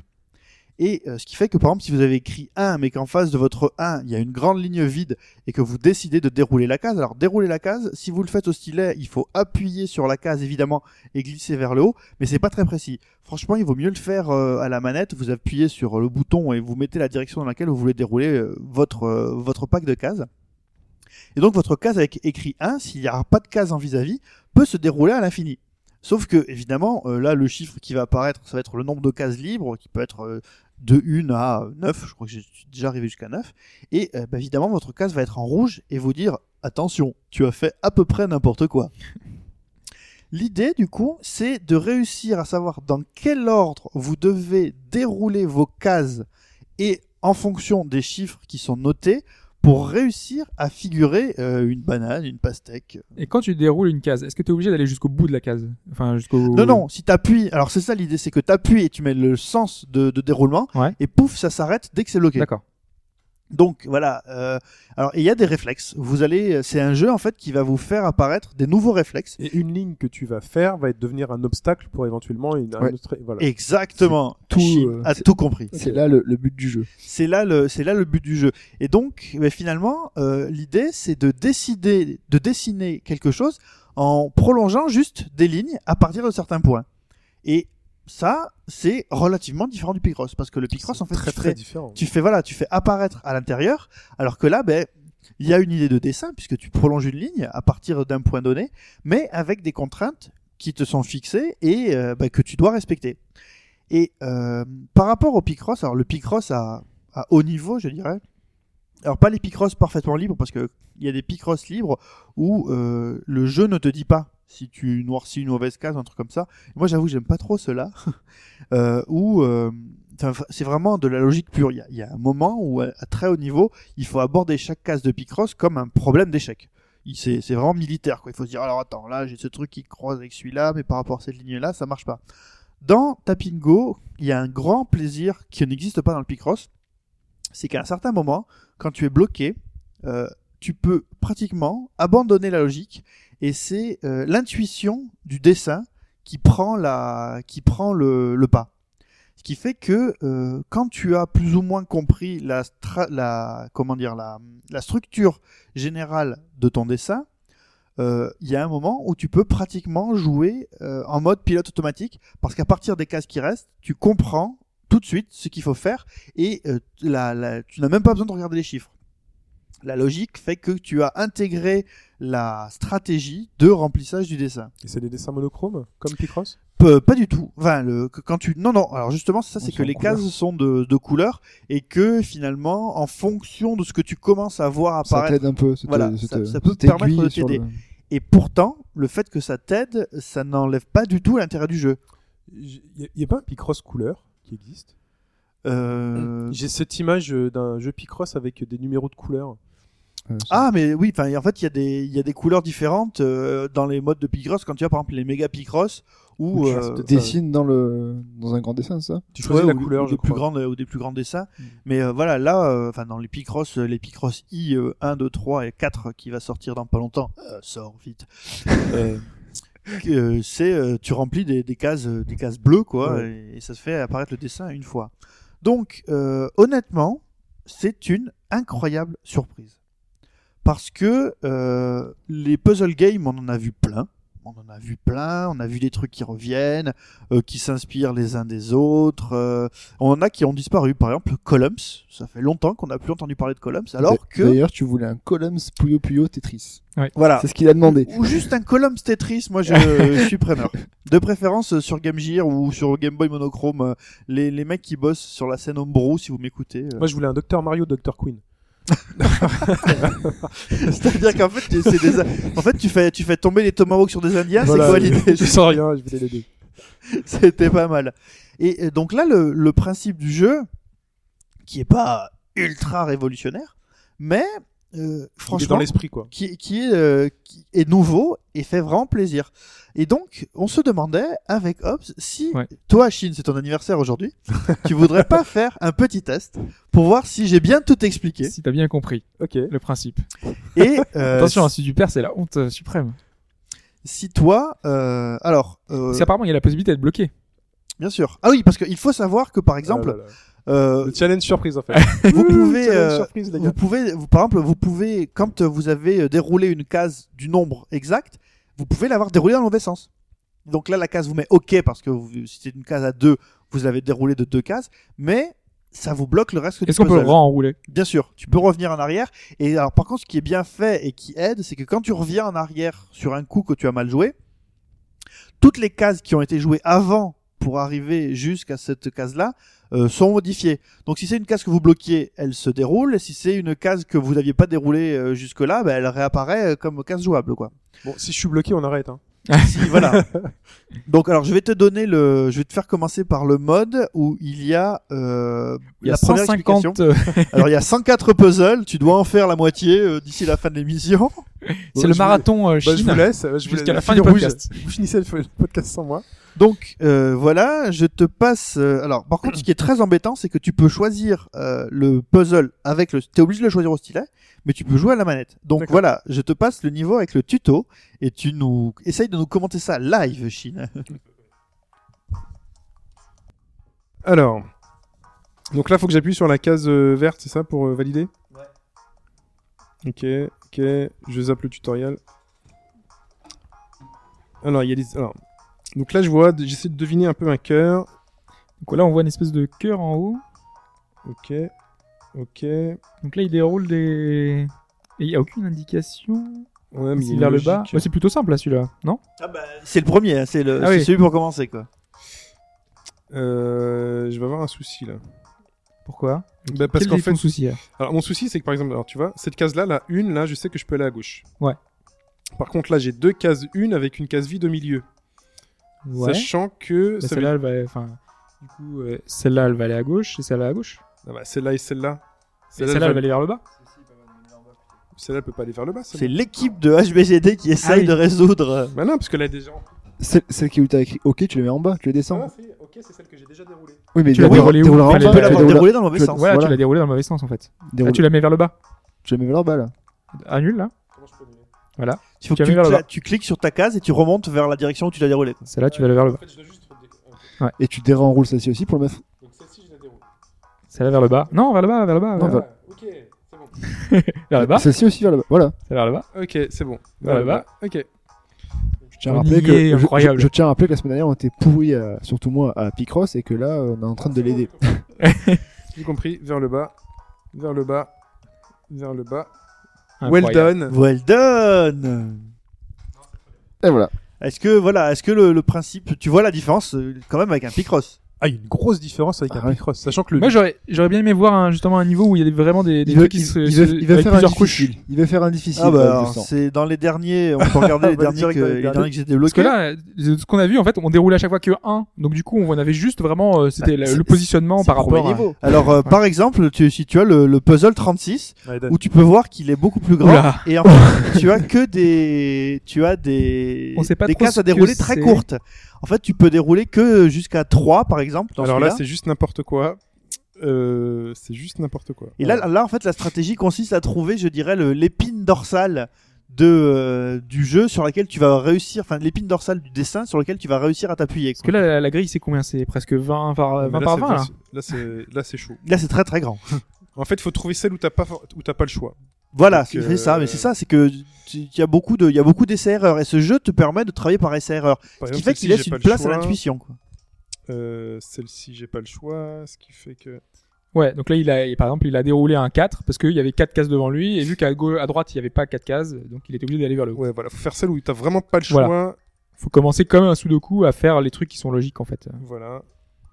Et euh, ce qui fait que par exemple si vous avez écrit 1 mais qu'en face de votre 1 il y a une grande ligne vide et que vous décidez de dérouler la case, alors dérouler la case, si vous le faites au stylet, il faut appuyer sur la case évidemment et glisser vers le haut, mais c'est pas très précis. Franchement, il vaut mieux le faire euh, à la manette, vous appuyez sur le bouton et vous mettez la direction dans laquelle vous voulez dérouler euh, votre euh, votre pack de cases. Et donc votre case avec écrit 1, s'il n'y a pas de case en vis-à-vis, peut se dérouler à l'infini. Sauf que, évidemment, euh, là, le chiffre qui va apparaître, ça va être le nombre de cases libres, qui peut être euh, de 1 à 9, je crois que j'ai déjà arrivé jusqu'à 9. Et euh, bah, évidemment, votre case va être en rouge et vous dire attention, tu as fait à peu près n'importe quoi. L'idée, du coup, c'est de réussir à savoir dans quel ordre vous devez dérouler vos cases et en fonction des chiffres qui sont notés pour réussir à figurer euh, une banane, une pastèque. Et quand tu déroules une case, est-ce que tu es obligé d'aller jusqu'au bout de la case? Enfin, jusqu'au. Non, non, si t'appuies, alors c'est ça l'idée, c'est que t'appuies et tu mets le sens de, de déroulement, Ouais. et pouf, ça s'arrête dès que c'est bloqué. D'accord. Donc voilà. euh, alors il y a des réflexes. Vous allez, c'est un jeu en fait qui va vous faire apparaître des nouveaux réflexes. Et une ligne que tu vas faire va être devenir un obstacle pour éventuellement une, un autre- Voilà. Exactement. tout, euh, a tout compris. C'est là le, le but du jeu. C'est là le, c'est là le but du jeu. Et donc, mais finalement, euh, l'idée, c'est de décider, de dessiner quelque chose en prolongeant juste des lignes à partir de certains points. Et ça, c'est relativement différent du Picross, parce que le Picross, en fait, très tu très fais- différent. tu fais voilà, tu fais apparaître à l'intérieur, alors que là, ben, il y a une idée de dessin puisque tu prolonges une ligne à partir d'un point donné, mais avec des contraintes qui te sont fixées et euh, ben, que tu dois respecter. Et euh, par rapport au Picross, alors le Picross à, à haut niveau, je dirais. Alors pas les Picross parfaitement libres parce que il y a des Picross libres où euh, le jeu ne te dit pas si tu noircis une mauvaise case, un truc comme ça. Moi, j'avoue, j'aime pas trop cela. euh, euh, c'est vraiment de la logique pure. Il y a, un moment où, à très haut niveau, il faut aborder chaque case de Picross comme un problème d'échec. C'est vraiment militaire. Quoi. Il faut se dire, alors attends, là, j'ai ce truc qui croise avec celui-là, mais par rapport à cette ligne-là, ça marche pas. Dans Tapingo, il y a un grand plaisir qui n'existe pas dans le Picross. C'est qu'à un certain moment, quand tu es bloqué, euh, tu peux pratiquement abandonner la logique et c'est euh, l'intuition du dessin qui prend la qui prend le, pas. Ce qui fait que euh, quand tu as plus ou moins compris la comment dire la, la structure générale de ton dessin euh, il y a un moment où tu peux pratiquement jouer en mode pilote automatique parce qu'à partir des cases qui restent tu comprends tout de suite ce qu'il faut faire et la- tu n'as même pas besoin de regarder les chiffres. La logique fait que tu as intégré la stratégie de remplissage du dessin. Et c'est des dessins monochromes, comme Picross? Peu- pas du tout. Enfin, le, que- quand tu, non, non. Alors justement, c'est ça, c'est que les couleur. cases sont de, de couleurs et que finalement, en fonction de ce que tu commences à voir Ça apparaître, t'aide un peu. ça te- Voilà, ça ça- te- ça peut ça permettre de t'aider. le- et pourtant, le fait que ça t'aide, ça n'enlève pas du tout l'intérêt du jeu. Il n'y a, pas un Picross couleur qui existe? Euh... J'ai cette image euh, d'un jeu Picross avec des numéros de couleurs. Euh, Ah, mais oui. Enfin, en fait, il y a des, il y a des couleurs différentes euh, dans les modes de Picross. Quand tu as par exemple les méga Picross Ou tu euh, dans le dans un grand dessin, c'est ça? Tu choisis ouais, la ou- couleur, ou je des plus grandes ou des plus grands dessins. Mm. Mais euh, voilà, là, euh, enfin dans les Picross, euh, les Picross I euh, 1, 2, 3 et 4 qui va sortir dans pas longtemps, euh, sort vite. euh, c'est euh, tu remplis des, des cases euh, des cases bleues quoi Ouais. et, et ça se fait apparaître le dessin une fois. Donc euh, honnêtement, c'est une incroyable surprise parce que euh, les puzzle games on en a vu plein. On en a vu plein, on a vu des trucs qui reviennent, euh, qui s'inspirent les uns des autres. euh, on en a qui ont disparu. Par exemple, Columns. Ça fait longtemps qu'on n'a plus entendu parler de Columns. Alors que, D'ailleurs, tu voulais un Columns Puyo Puyo Tetris. voilà. C'est ce qu'il a demandé. Ou juste un Columns Tetris, moi je, je suis preneur. De préférence sur Game Gear ou sur Game Boy Monochrome. Les, les mecs qui bossent sur la scène Homebrew, si vous m'écoutez. euh. Moi, je voulais un Dr Mario, Dr Queen. C'est-à-dire qu'en fait, tu- c'est des... en fait tu, fais, tu fais tomber les tomahawks sur des Indiens, Voilà, c'est quoi l'idée? Je sens rien, je voulais deux. C'était pas mal. Et donc là, le, le principe du jeu, qui est pas ultra révolutionnaire, mais euh, Il est dans franchement, l'esprit, quoi. qui, qui est, euh, qui est nouveau et fait vraiment plaisir. Et donc, on se demandait avec Hobbs si Ouais. toi, Chine, c'est ton anniversaire aujourd'hui, tu voudrais pas faire un petit test pour voir si j'ai bien tout expliqué. Si t'as bien compris Ok. le principe. Et euh, Attention, hein, si tu perds, c'est la honte euh, suprême. si toi, euh, alors, euh, Parce qu'apparemment, il y a la possibilité d'être bloqué. bien sûr. Ah oui, parce qu'il faut savoir que par exemple, Ah là là. euh, Le challenge surprise, en fait. vous pouvez, Challenge euh, surprise, les vous gars. pouvez, vous- par exemple, vous pouvez, quand vous avez déroulé une case du nombre exact, vous pouvez l'avoir déroulée dans le mauvais sens. Donc là, la case vous met OK parce que vous- si c'est une case à deux, vous l'avez déroulée de deux cases, mais ça vous bloque le reste du Est-ce qu'on peut le renrouler Bien sûr, tu peux revenir en arrière. Et alors, par contre, ce qui est bien fait et qui aide, c'est que quand tu reviens en arrière sur un coup que tu as mal joué, toutes les cases qui ont été jouées avant pour arriver jusqu'à cette case-là euh, sont modifiées. Donc, si c'est une case que vous bloquiez, elle se déroule. Et si c'est une case que vous n'aviez pas déroulée euh, jusque-là, ben, elle réapparaît euh, comme case jouable, quoi. Bon, si je suis bloqué, on arrête. Hein. Si, voilà. Donc, alors, je vais te donner le, je vais te faire commencer par le mode où il y a, euh, Il y a la première explication. 150. euh, Alors il y a 104 puzzles, tu dois en faire la moitié euh, d'ici la fin de l'émission. C'est je le vous- marathon euh, Bah, je Chine. vous laisse. Je vous Jusqu'à laisse- la fin du rouge. podcast. Vous finissez le podcast sans moi. Donc euh, voilà, je te passe. euh, alors par contre, ce qui est très embêtant, c'est que tu peux choisir euh, le puzzle avec le. T'es obligé de le choisir au stylet, mais tu peux jouer à la manette. Donc D'accord. voilà, je te passe le niveau avec le tuto et tu nous essayes de nous commenter ça live, Chine. Alors. Donc là, faut que j'appuie sur la case euh, verte, c'est ça, pour euh, valider? Ok, ok. Je zappe le tutoriel. Alors, il y a des. Alors. Donc là, je vois, j'essaie de deviner un peu un cœur. Donc là, on voit une espèce de cœur en haut. Ok, ok. Donc là, il déroule des. Et il n'y a aucune indication. Ouais, mais vers le bas. Ouais, c'est plutôt simple là, celui-là, non? C'est le premier, hein, c'est le, Ah c'est oui. celui pour commencer quoi. Euh, je vais avoir un souci là. Pourquoi Bah, parce Quel qu'en est ton fait, souci là alors mon souci c'est que par exemple, alors tu vois, cette case là, la une, là, je sais que je peux aller à gauche. Ouais. Par contre, là, j'ai deux cases une avec une case vide au milieu. Ouais. Sachant que Bah, celle-là, veut- elle va. Enfin, du coup, euh, celle-là, elle va aller à gauche et celle-là à gauche. Ah bah, celle-là et celle-là. Celle-là, elle va aller vers le bas. Celle-là elle peut pas aller vers le bas. C'est l'équipe de HBGD qui essaye oui. de résoudre. Bah non, parce qu'elle a déjà. Celle, celle qui où t'as écrit OK, tu les mets en bas, tu les descends. Ah, c'est- ok, c'est celle que j'ai déjà déroulée. Oui, mais Tu l'as déroule- déroulé où Tu peux la l'avoir déroules- déroulé dans le mauvais tu- sens. Ouais, Voilà. tu l'as déroulé dans le mauvais sens en fait. Là, tu la mets vers le bas. tu les mets vers le bas là. À nul là. Comment je peux annuler Voilà. Tu cliques sur ta case et tu remontes vers la direction où tu l'as déroulé. quoi. Celle-là, tu vas aller vers le En bas. fait, je dois juste. ok. Et tu déroules celle-ci aussi pour le mettre. Donc celle-ci, je la déroule. Celle-là vers le bas. Non, vers le bas, vers le bas. Non, vers, vers- Ah, ok, c'est bon. vers le bas. Celle-ci aussi vers le bas. Voilà. C'est vers le bas. Ok, c'est bon. Vers le bas. Ok. Je tiens à rappeler que je- incroyable. Je, je tiens à rappeler que la semaine dernière on était pourris, à- surtout moi, à Picross et que là on est en train de l'aider. J'ai compris. Vers le bas. Vers le bas. Vers le bas. Well done. Well done. Et voilà. Est-ce que voilà, est-ce que le, le principe, tu vois la différence euh, quand même avec un Picross? Ah, il y a une grosse différence avec Ah un ouais. Picross, sachant que le Moi, j'aurais, j'aurais bien aimé voir un- justement un niveau où il y a vraiment des, des Il veut, trucs qui il, se, il se- veut, il veut avec faire un couches. difficile. Il veut faire un difficile. Ah bah, ouais, sens. c'est dans les derniers, on peut regarder les Bah, derniers, direct que, dans les les derniers. derniers que j'ai Parce débloqués. que là, de ce qu'on a vu, en fait, on déroulait à chaque fois que 1. Donc, du coup, on avait juste vraiment, euh, c'était Bah, le, positionnement par rapport à. niveau. Alors, euh, par exemple, tu, si tu as le, le puzzle 36, Ouais, où tu peux voir qu'il est beaucoup plus grand, Oula. et en fait, tu as que des, tu as des, On sait pas des cases à dérouler que très courtes. En fait, tu peux dérouler que jusqu'à 3, par exemple, dans Alors là, c'est juste n'importe quoi. Euh, c'est juste n'importe quoi. Et là, là, en fait, la stratégie consiste à trouver, je dirais, l'épine dorsale de euh, du jeu sur laquelle tu vas réussir, enfin l'épine dorsale du dessin sur lequel tu vas réussir à t'appuyer. Parce que là, la, la grille, c'est combien? C'est presque 20 par, Mais 20 là, par c'est- 20, là. Là, c'est là, c'est chaud. Là, c'est très très grand. En fait, il faut trouver celle où t'as pas où t'as pas le choix. Voilà, c'est euh, ça. Mais c'est ça, c'est que il y a beaucoup de, il y a beaucoup d'essais erreurs et ce jeu te permet de travailler par essais erreurs, ce qui fait qu'il laisse une place à l'intuition. Euh, Celle-ci, j'ai pas le choix, ce qui fait que. Ouais, donc là, il a, par exemple, il a déroulé un 4 parce qu'il y avait 4 cases devant lui et vu qu'à gauche, à droite, il n'y avait pas 4 cases, donc il était obligé d'aller vers le haut. Ouais, voilà, faut faire celle où t'as vraiment pas le choix. Voilà. Faut commencer comme un sudoku à faire les trucs qui sont logiques en fait. Voilà.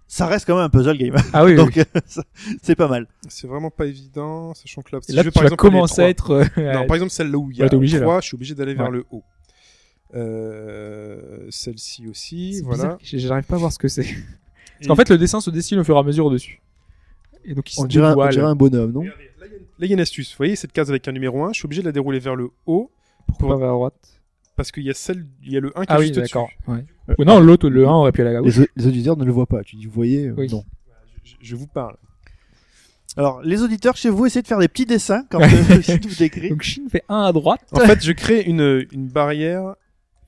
Ça reste quand même un puzzle game. Ah oui, oui. Donc, c'est pas mal. C'est vraiment pas évident, sachant que là, si là, je veux, tu par vas exemple, commencer à être. euh, Non, par exemple, celle là où il y Ouais, a t'es obligé, là. 3, je suis obligé d'aller vers Ouais. le haut. Euh, celle-ci aussi, voilà. J'arrive pas à voir ce que c'est. Parce qu'en fait, le dessin se dessine au fur et à mesure au-dessus. Et donc, il On se dirait, un- on dirait un bonhomme, non Regardez, là, il y a une- là, il y a une astuce. Vous voyez cette case avec un numéro 1, je suis obligé de la dérouler vers le haut Pourquoi vers la droite parce qu'il y a celle, il y a le 1 qui Ah est oui, juste. Ouais. Non, l'autre, le 1 aurait pu aller à gauche. les, les auditeurs ne le voient pas. Tu dis, vous voyez euh, Oui. Non. Je, je vous parle. Alors, les auditeurs chez vous, essayez de faire des petits dessins quand euh, je vous décris. Donc, Shin fait 1 à droite. En fait, je crée une, une barrière.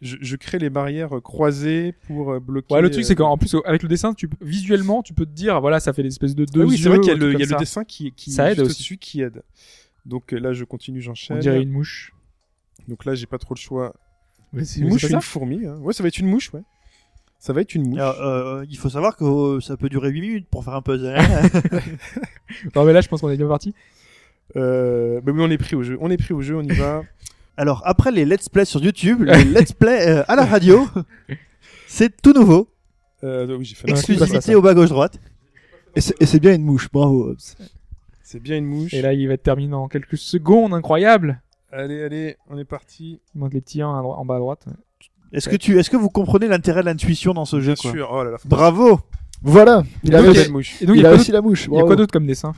Je, je crée les barrières euh, croisées pour euh, bloquer. Ouais, le truc, c'est euh, qu'en plus, avec le dessin, tu, visuellement, tu peux te dire, voilà, ça fait des espèces de deux Ah oui, c'est vrai qu'il y a le, y a dessin qui, qui Ça est aide aussi. au-dessus qui aide. Donc là, je continue, On j'enchaîne. dirait une mouche. Donc là, j'ai pas trop le choix. Mais c'est Une mouche, c'est une fourmi. Hein. Ouais, ça va être une mouche, ouais. Ça va être une mouche. Alors, euh, il faut savoir que euh, ça peut durer 8 minutes pour faire un puzzle. hein. Non, mais là, je pense qu'on est bien parti. Euh, bah oui, on est pris au jeu. On est pris au jeu, on y va. Alors, après les let's play sur YouTube, les let's play euh, à la radio, c'est tout nouveau. Euh, j'ai fait Exclusivité ça, ça. au bas gauche droite. Et c'est et c'est bien une mouche, bravo. Hobbs. C'est bien une mouche. Et là, il va être terminé en quelques secondes, incroyable. Allez, allez, on est parti. Il manque les petits 1 en bas à droite. Est-ce que tu, est-ce que vous comprenez l'intérêt de l'intuition dans ce jeu Bien quoi sûr. Oh là là. Bravo. Voilà. Il a, réussi- mouche. Et donc, il il y a a quoi aussi la mouche. il y a bravo. quoi d'autre comme dessin?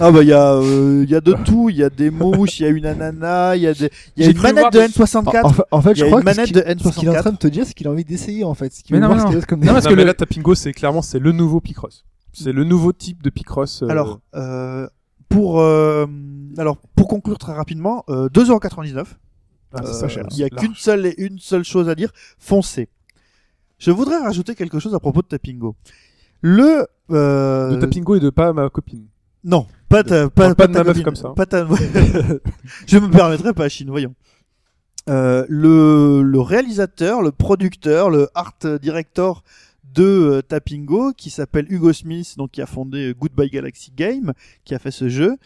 Ah bah il y a, euh, il y a de tout. Il y a des mouches, il y a une ananas, il y a des, il y a J'ai une manette de des- N64. En, en fait- je crois une que ce manette qu'il- de ce qu'il est en N64. train de te dire, c'est qu'il a envie d'essayer en fait. Ce qu'il Mais veut non, voir non, parce Non, que mais le- là, Tapingo, c'est clairement c'est le nouveau Picross. C'est le nouveau type de Picross. euh, Alors, euh, pour, euh, alors pour conclure très rapidement, euh, 2,99€. ah, c'est Euh, ça, cher. Il y a qu'une seule et une seule chose à dire, foncez. Je voudrais rajouter quelque chose à propos de Tapingo. Le euh, De Tapingo et de pas ma copine. Non, pas ta, Parle pas de ta ma meuf comme ça. Pas ta... Je me permettrai pas, Chine, voyons. Euh, le, le réalisateur, le producteur, le art director de euh, Tapingo, qui s'appelle Hugo Smith, donc qui a fondé Goodbye Galaxy Game, qui a fait ce jeu,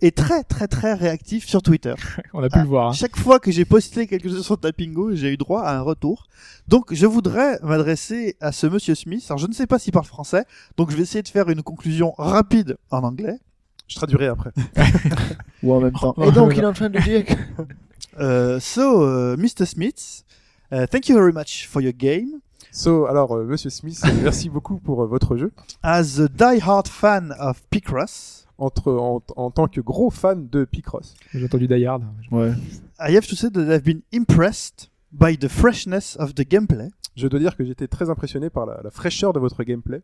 est très très très réactif sur Twitter. On a pu le voir. hein. Chaque fois que j'ai posté quelque chose sur Tapingo, j'ai eu droit à un retour. Donc, je voudrais m'adresser à ce monsieur Smith. Alors, je ne sais pas s'il parle français, donc je vais essayer de faire une conclusion rapide en anglais. Je traduirai après. Ou en même temps. Et donc, il est en train de dire que... Uh, so, uh, Mr. Smith, uh, thank you very much for your game. So, alors, euh, Monsieur Smith, merci beaucoup pour euh, votre jeu. As a die-hard fan of Picross, Entre, en, en tant que gros fan de Picross, J'ai entendu Die Hard. Ouais. I have to say that I've been impressed by the freshness of the gameplay. je dois dire que j'étais très impressionné par la, la fraîcheur de votre gameplay.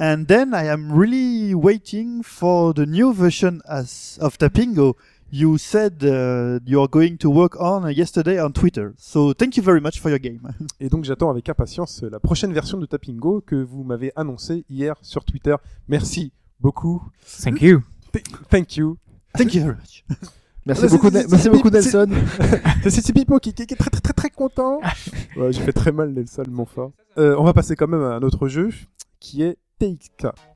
And then I am really waiting for the new version as of Tapingo you said uh, you are going to work on yesterday on Twitter. So thank you very much for your game. Et donc, j'attends avec impatience la prochaine version de Tapingo que vous m'avez annoncé hier sur Twitter. Merci beaucoup. Thank you. Th- Thank you. Thank you very much. Merci beaucoup, merci beaucoup Nelson. C'est Pipo qui, qui est très très très très content. Ouais, j'ai fait très mal Nelson, mon fort. Euh, on va passer quand même à un autre jeu qui est TXK.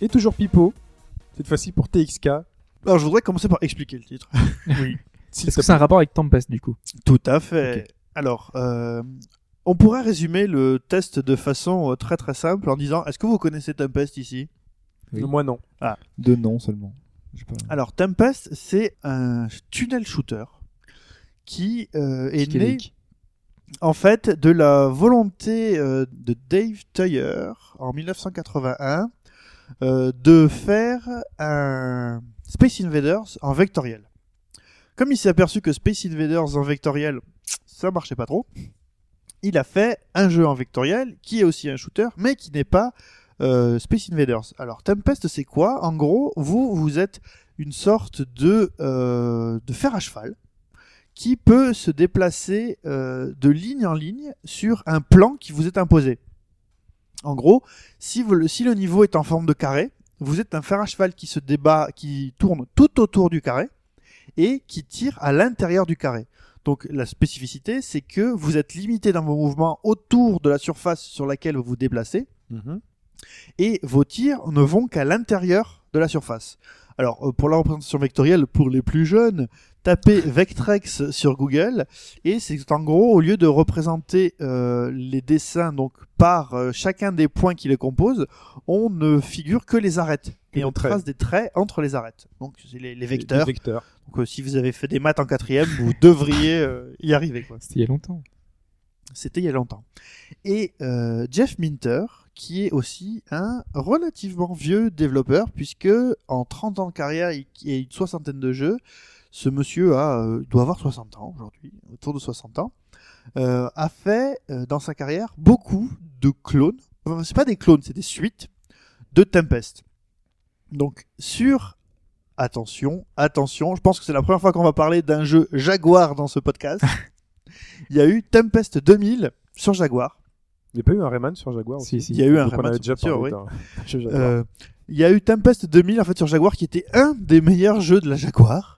Et toujours Pipo. Cette fois-ci pour TXK. Alors, je voudrais commencer par expliquer le titre. S'il Est-ce que c'est un rapport avec Tempest du coup Tout à fait. Alors, euh, on pourrait résumer le test de façon euh, très très simple en disant est-ce que vous connaissez Tempest ici? Moi non. Deux noms seulement. Pas. Alors, Tempest, c'est un tunnel shooter qui euh, est né en fait de la volonté euh, de Dave Tuyer en 1981 euh, de faire un Space Invaders en vectoriel. Comme il s'est aperçu que Space Invaders en vectoriel, ça marchait pas trop, il a fait un jeu en vectoriel qui est aussi un shooter, mais qui n'est pas euh, Space Invaders. Alors Tempest, c'est quoi? En gros, vous vous êtes une sorte de euh, fer à cheval qui peut se déplacer de ligne en ligne sur un plan qui vous est imposé. En gros, si, vous, le- si le niveau est en forme de carré, vous êtes un fer à cheval qui se débat, qui tourne tout autour du carré et qui tire à l'intérieur du carré. Donc la spécificité, c'est que vous êtes limité dans vos mouvements autour de la surface sur laquelle vous vous déplacez Mhm. et vos tirs ne vont qu'à l'intérieur de la surface. Alors, euh, pour la représentation vectorielle, pour les plus jeunes, tapez Vectrex sur Google et c'est en gros, au lieu de représenter euh, les dessins donc par euh, chacun des points qui les composent, on ne figure que les arêtes et on trace des traits entre les arêtes. Donc, c'est les, vecteurs. vecteurs. Donc, euh, si vous avez fait des maths en quatrième, vous devriez euh, y arriver. Quoi. C'était il y a longtemps. C'était il y a longtemps. Et euh, Jeff Minter, qui est aussi un relativement vieux développeur, puisque en 30 ans de carrière a une soixantaine de jeux, ce monsieur a, euh, doit avoir 60 ans aujourd'hui, autour de 60 ans, euh, a fait euh, dans sa carrière beaucoup de clones. Enfin, c'est pas des clones, c'est des suites de Tempest. Donc sur attention, attention, je pense que c'est la première fois qu'on va parler d'un jeu Jaguar dans ce podcast. Il y a eu Tempest 2000 sur Jaguar. Il n'y a pas eu un Rayman sur Jaguar aussi Si, si. Il y a eu un Donc on Rayman sur- parlé oui. Euh, il y a eu Tempest 2000 en fait sur Jaguar qui était un des meilleurs jeux de la Jaguar.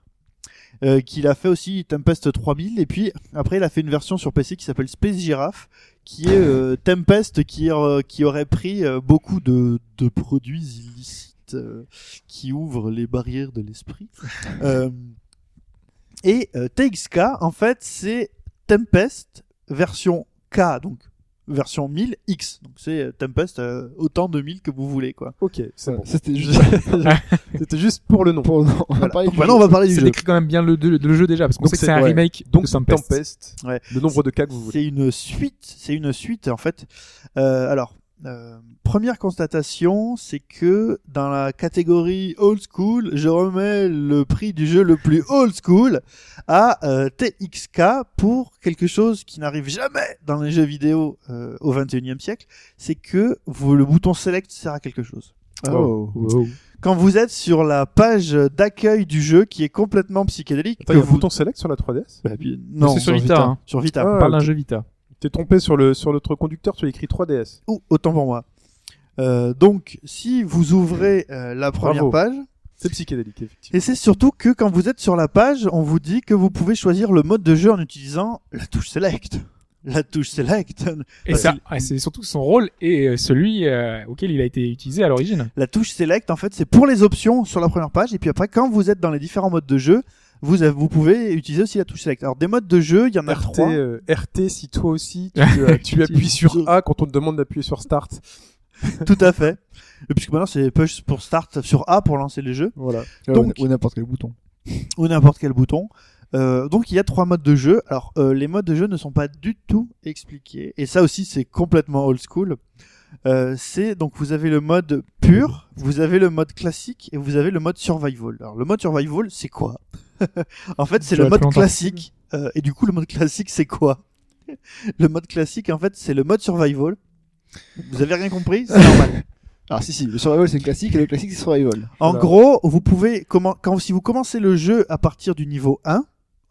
Euh, qu'il a fait aussi Tempest 3000 et puis après il a fait une version sur PC qui s'appelle Space Giraffe qui est euh, Tempest qui, euh, qui aurait pris beaucoup de, de produits illicites qui ouvrent les barrières de l'esprit. Et TXK en fait c'est Tempest version K donc version 1000X donc c'est euh, Tempest euh, autant de 1000 que vous voulez quoi Ok, c'est bon. C'était juste C'était juste pour le nom. pour. non, on va Voilà. Donc du maintenant jeu. on va parler du jeu décrit quand même bien le, le- le jeu déjà, parce qu'on sait que c'est- c'est un ouais. remake Donc de c'est Tempest. Tempest. Ouais. Le nombre de cas que vous voulez. C'est une suite, c'est une suite en fait. Euh, alors, euh, première constatation, c'est que dans la catégorie old school, je remets le prix du jeu le plus old school à euh, TXK pour quelque chose qui n'arrive jamais dans les jeux vidéo euh, au 21e siècle, c'est que vous, le bouton select sert à quelque chose. Oh. Wow. Quand vous êtes sur la page d'accueil du jeu qui est complètement psychédélique, Attends, il y a un bouton select sur la 3DS Bah, non, c'est sur sur Vita. Vita. hein. sur Vita. Ah, On parle d'un jeu Vita. T'es trompé sur le sur notre conducteur, tu as écrit 3DS. Ouh, autant pour moi. Euh, donc, si vous ouvrez euh, la première Bravo. page, C'est psychédélique, effectivement. et c'est surtout que quand vous êtes sur la page, on vous dit que vous pouvez choisir le mode de jeu en utilisant la touche Select. La touche Select. Et ça, c'est- ah, c'est surtout son rôle et euh, celui euh, auquel il a été utilisé à l'origine. La touche Select, en fait, c'est pour les options sur la première page, et puis après, quand vous êtes dans les différents modes de jeu, vous, avez- vous pouvez utiliser aussi la touche Select. Alors, des modes de jeu, il y en a RT, trois. euh, RT, si toi aussi tu, euh, tu appuies sur A quand on te demande d'appuyer sur Start. Tout à fait. Et Puisque maintenant, c'est push pour start sur A pour lancer les jeux. Voilà. Donc- ou n'importe quel bouton. ou n'importe quel bouton. Euh, donc il y a trois modes de jeu. Alors euh, les modes de jeu ne sont pas du tout expliqués et ça aussi c'est complètement old school. Euh, c'est donc vous avez le mode pur, vous avez le mode classique et vous avez le mode survival. Alors le mode survival c'est quoi? En fait c'est le mode classique Euh, et du coup le mode classique c'est quoi? Le mode classique en fait c'est le mode survival. Vous avez rien compris? C'est normal. Alors si si, le survival c'est le classique et le classique c'est survival. En gros, vous pouvez comment quand si vous commencez le jeu à partir du niveau 1,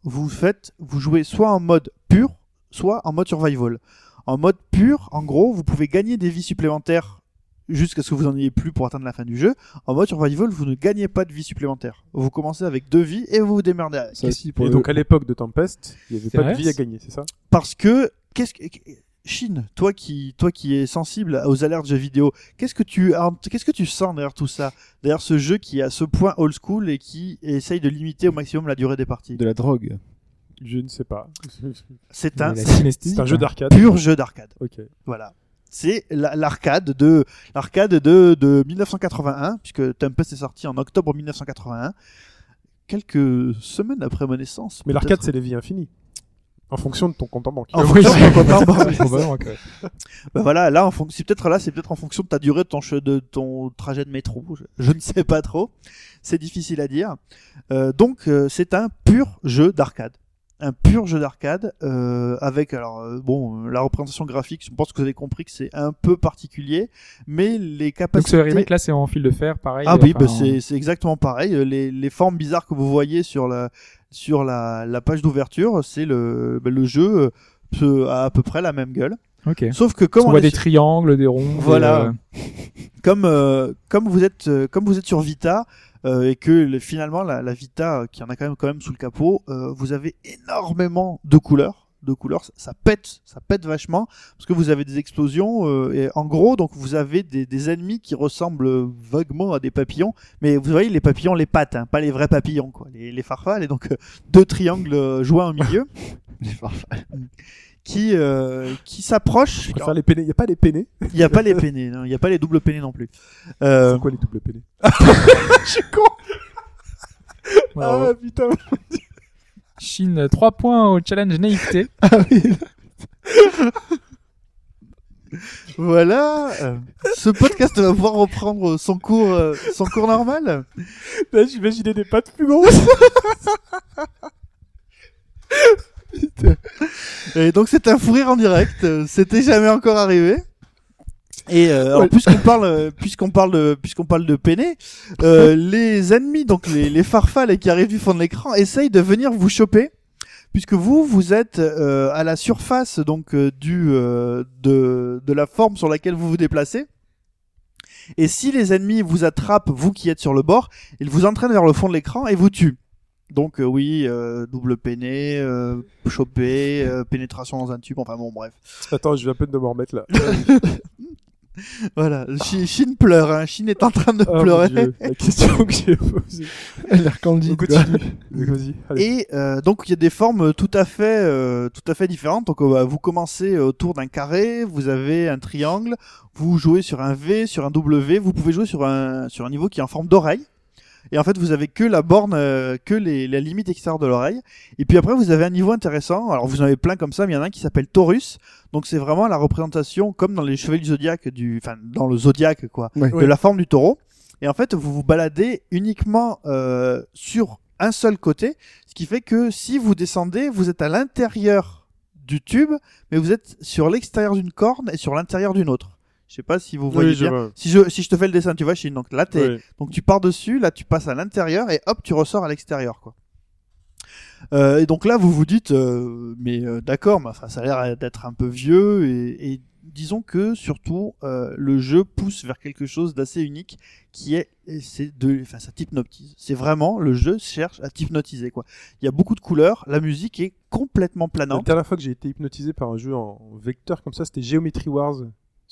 vous faites vous jouez soit en mode pur, soit en mode survival. En mode pur, en gros, vous pouvez gagner des vies supplémentaires jusqu'à ce que vous en ayez plus pour atteindre la fin du jeu. En mode survival, vous ne gagnez pas de vie supplémentaires. Vous commencez avec deux vies et vous vous démerdez avec. Ça Et le- donc à l'époque de Tempest, il n'y avait pas de vie à gagner, c'est ça? Parce que qu'est-ce que Chine, toi qui, toi qui es sensible aux alertes jeux vidéo, qu'est-ce que tu, qu'est-ce que tu sens derrière tout ça, derrière ce jeu qui est à ce point old school et qui essaye de limiter au maximum la durée des parties De la drogue. Je ne sais pas. C'est un jeu d'arcade. pur jeu d'arcade. Ok. Voilà. C'est la- l'arcade de l'arcade de, de 1981 puisque Tempest est sorti en octobre 1981, quelques semaines après ma naissance. Mais l'arcade, c'est les vies infinies. En fonction de ton compte en banque. En Oui, fonction de ton compte en banque. Bah voilà, là, en fon- c'est peut-être là, c'est peut-être en fonction de ta durée de ton, che- de ton trajet de métro. Je, je ne sais pas trop. C'est difficile à dire. Euh, donc, euh, c'est un pur jeu d'arcade. Un pur jeu d'arcade euh, avec alors euh, bon euh, la représentation graphique. Je pense que vous avez compris que c'est un peu particulier, mais les Donc capacités. ce remake là, c'est en fil de fer, pareil. Ah oui, enfin, bah, c'est c'est exactement pareil. Euh, Les, les formes bizarres que vous voyez sur la sur la, la page d'ouverture, c'est le bah, le jeu euh, a à peu près la même gueule. Ok. Sauf que comme on on voit des sur- triangles, des ronds. Voilà. euh, comme euh, comme vous êtes euh, comme vous êtes sur Vita euh, et que le- finalement la, la Vita euh, qui en a quand même quand même sous le capot, euh, vous avez énormément de couleurs, de couleurs, ça, ça pète, ça pète vachement parce que vous avez des explosions euh, et en gros donc vous avez des, des ennemis qui ressemblent vaguement à des papillons, mais vous voyez les papillons les pattes, hein, pas les vrais papillons quoi, les, les farfales et donc euh, deux triangles euh, joints au milieu. Les farfales. Qui euh, qui. Je préfère les. Il n'y a pas les peinés. Il n'y a pas les peinés, il n'y a pas les doubles peinés non plus. Euh, C'est quoi les doubles peinés je suis con. bravo. Ah putain. Chine, 3 points au challenge naïveté. Ah oui. Voilà. euh, ce podcast va pouvoir reprendre son cours, euh, son cours normal. Là, j'imaginais des pattes plus grosses. Et donc c'est un fou rire en direct. C'était jamais encore arrivé. Et euh, alors, Ouais. puisqu'on parle, puisqu'on parle de, puisqu'on parle de peiné, euh, les ennemis, donc les, les farfales qui arrivent du fond de l'écran, essayent de venir vous choper, puisque vous, vous êtes euh, à la surface donc euh, du euh, de de la forme sur laquelle vous vous déplacez. Et si les ennemis vous attrapent, vous qui êtes sur le bord, ils vous entraînent vers le fond de l'écran et vous tuent. Donc euh, oui, euh, double peiné, euh, choper, euh, pénétration dans un tube, enfin bon bref. Attends, je vais à peine de me remettre là. Voilà, Chi- Chine pleure, hein. Chine est en train de Oh, pleurer. Dieu, La question que j'ai posée. Elle a l'air candide. Et euh, donc il y a des formes tout à fait, euh, tout à fait différentes. Donc euh, bah, vous commencez autour d'un carré, vous avez un triangle, vous jouez sur un V, sur un W, vous pouvez jouer sur un sur un niveau qui est en forme d'oreille. Et en fait, vous avez que la borne, euh, que les, la limite extérieure de l'oreille. Et puis après, vous avez un niveau intéressant. Alors, vous en avez plein comme ça, mais il y en a un qui s'appelle Taurus. Donc, c'est vraiment la représentation, comme dans les Chevaliers du Zodiaque, du, enfin, dans le Zodiaque, quoi, Ouais. de la forme du taureau. Et en fait, vous vous baladez uniquement euh, sur un seul côté, ce qui fait que si vous descendez, vous êtes à l'intérieur du tube, mais vous êtes sur l'extérieur d'une corne et sur l'intérieur d'une autre. Je sais pas si vous voyez Oui, je bien. vois. Si je, si je te fais le dessin, tu vois, Chine. Donc là, t'es, donc tu pars dessus, là tu passes à l'intérieur et hop, tu ressors à l'extérieur, quoi. Euh, et donc là, vous vous dites, euh, mais euh, d'accord, mais enfin, ça a l'air d'être un peu vieux et, et disons que surtout le jeu pousse vers quelque chose d'assez unique qui est, c'est de, enfin, ça t'hypnotise. C'est vraiment le jeu cherche à t'hypnotiser, quoi. Il y a beaucoup de couleurs, la musique est complètement La planante. dernière fois que j'ai été hypnotisé par un jeu en vecteur comme ça, c'était Geometry Wars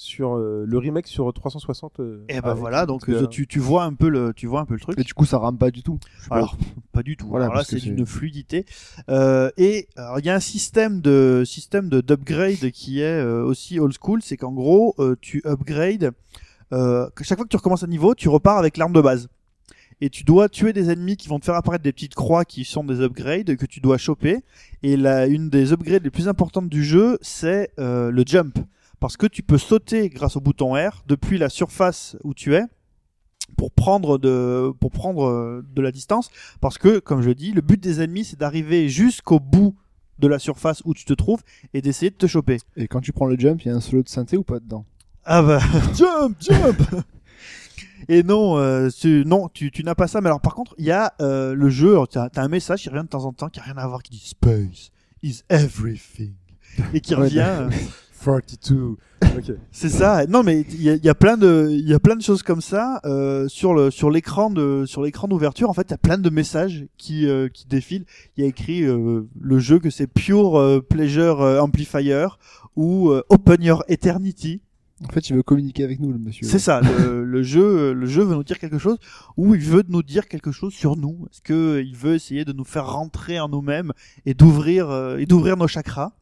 sur euh, le remake sur 360. euh, Et ben avec- voilà, donc euh, tu, tu vois un peu le, tu vois un peu le truc. Et du coup, ça rame pas du tout. Alors, pas du tout. Voilà, Alors là, c'est d'une fluidité. Euh, et alors, il y a un système de système de d'upgrade qui est euh, aussi old school, c'est qu'en gros, euh, tu upgrades. Euh, que chaque fois que tu recommences un niveau, tu repars avec l'arme de base. Et tu dois tuer des ennemis qui vont te faire apparaître des petites croix qui sont des upgrades que tu dois choper. Et là, une des upgrades les plus importantes du jeu, c'est euh, le jump. Parce que tu peux sauter grâce au bouton R depuis la surface où tu es pour prendre de pour prendre euh, de la distance parce que comme je dis le but des ennemis c'est d'arriver jusqu'au bout de la surface où tu te trouves et d'essayer de te choper. Et quand tu prends le jump, il y a un solo de synthé ou pas dedans? Ah bah jump jump. Et non, euh, tu, non, tu, tu n'as pas ça. Mais alors par contre, il y a euh, le jeu. T'as as un message qui revient de temps en temps, qui a rien à voir, qui dit Space is everything et qui revient. 42. Ok. C'est ça. Non, mais il y a, il y a plein de, il y a plein de choses comme ça euh, sur le sur l'écran de sur l'écran d'ouverture. En fait, il y a plein de messages qui euh, qui défilent. Il y a écrit euh, le jeu que c'est Pure Pleasure Amplifier ou Open Your Eternity. En fait, il veut communiquer avec nous, le monsieur. C'est ça. Le, le jeu, le jeu veut nous dire quelque chose ou il veut nous dire quelque chose sur nous. Est-ce que il veut essayer de nous faire rentrer en nous-mêmes et d'ouvrir et d'ouvrir nos chakras?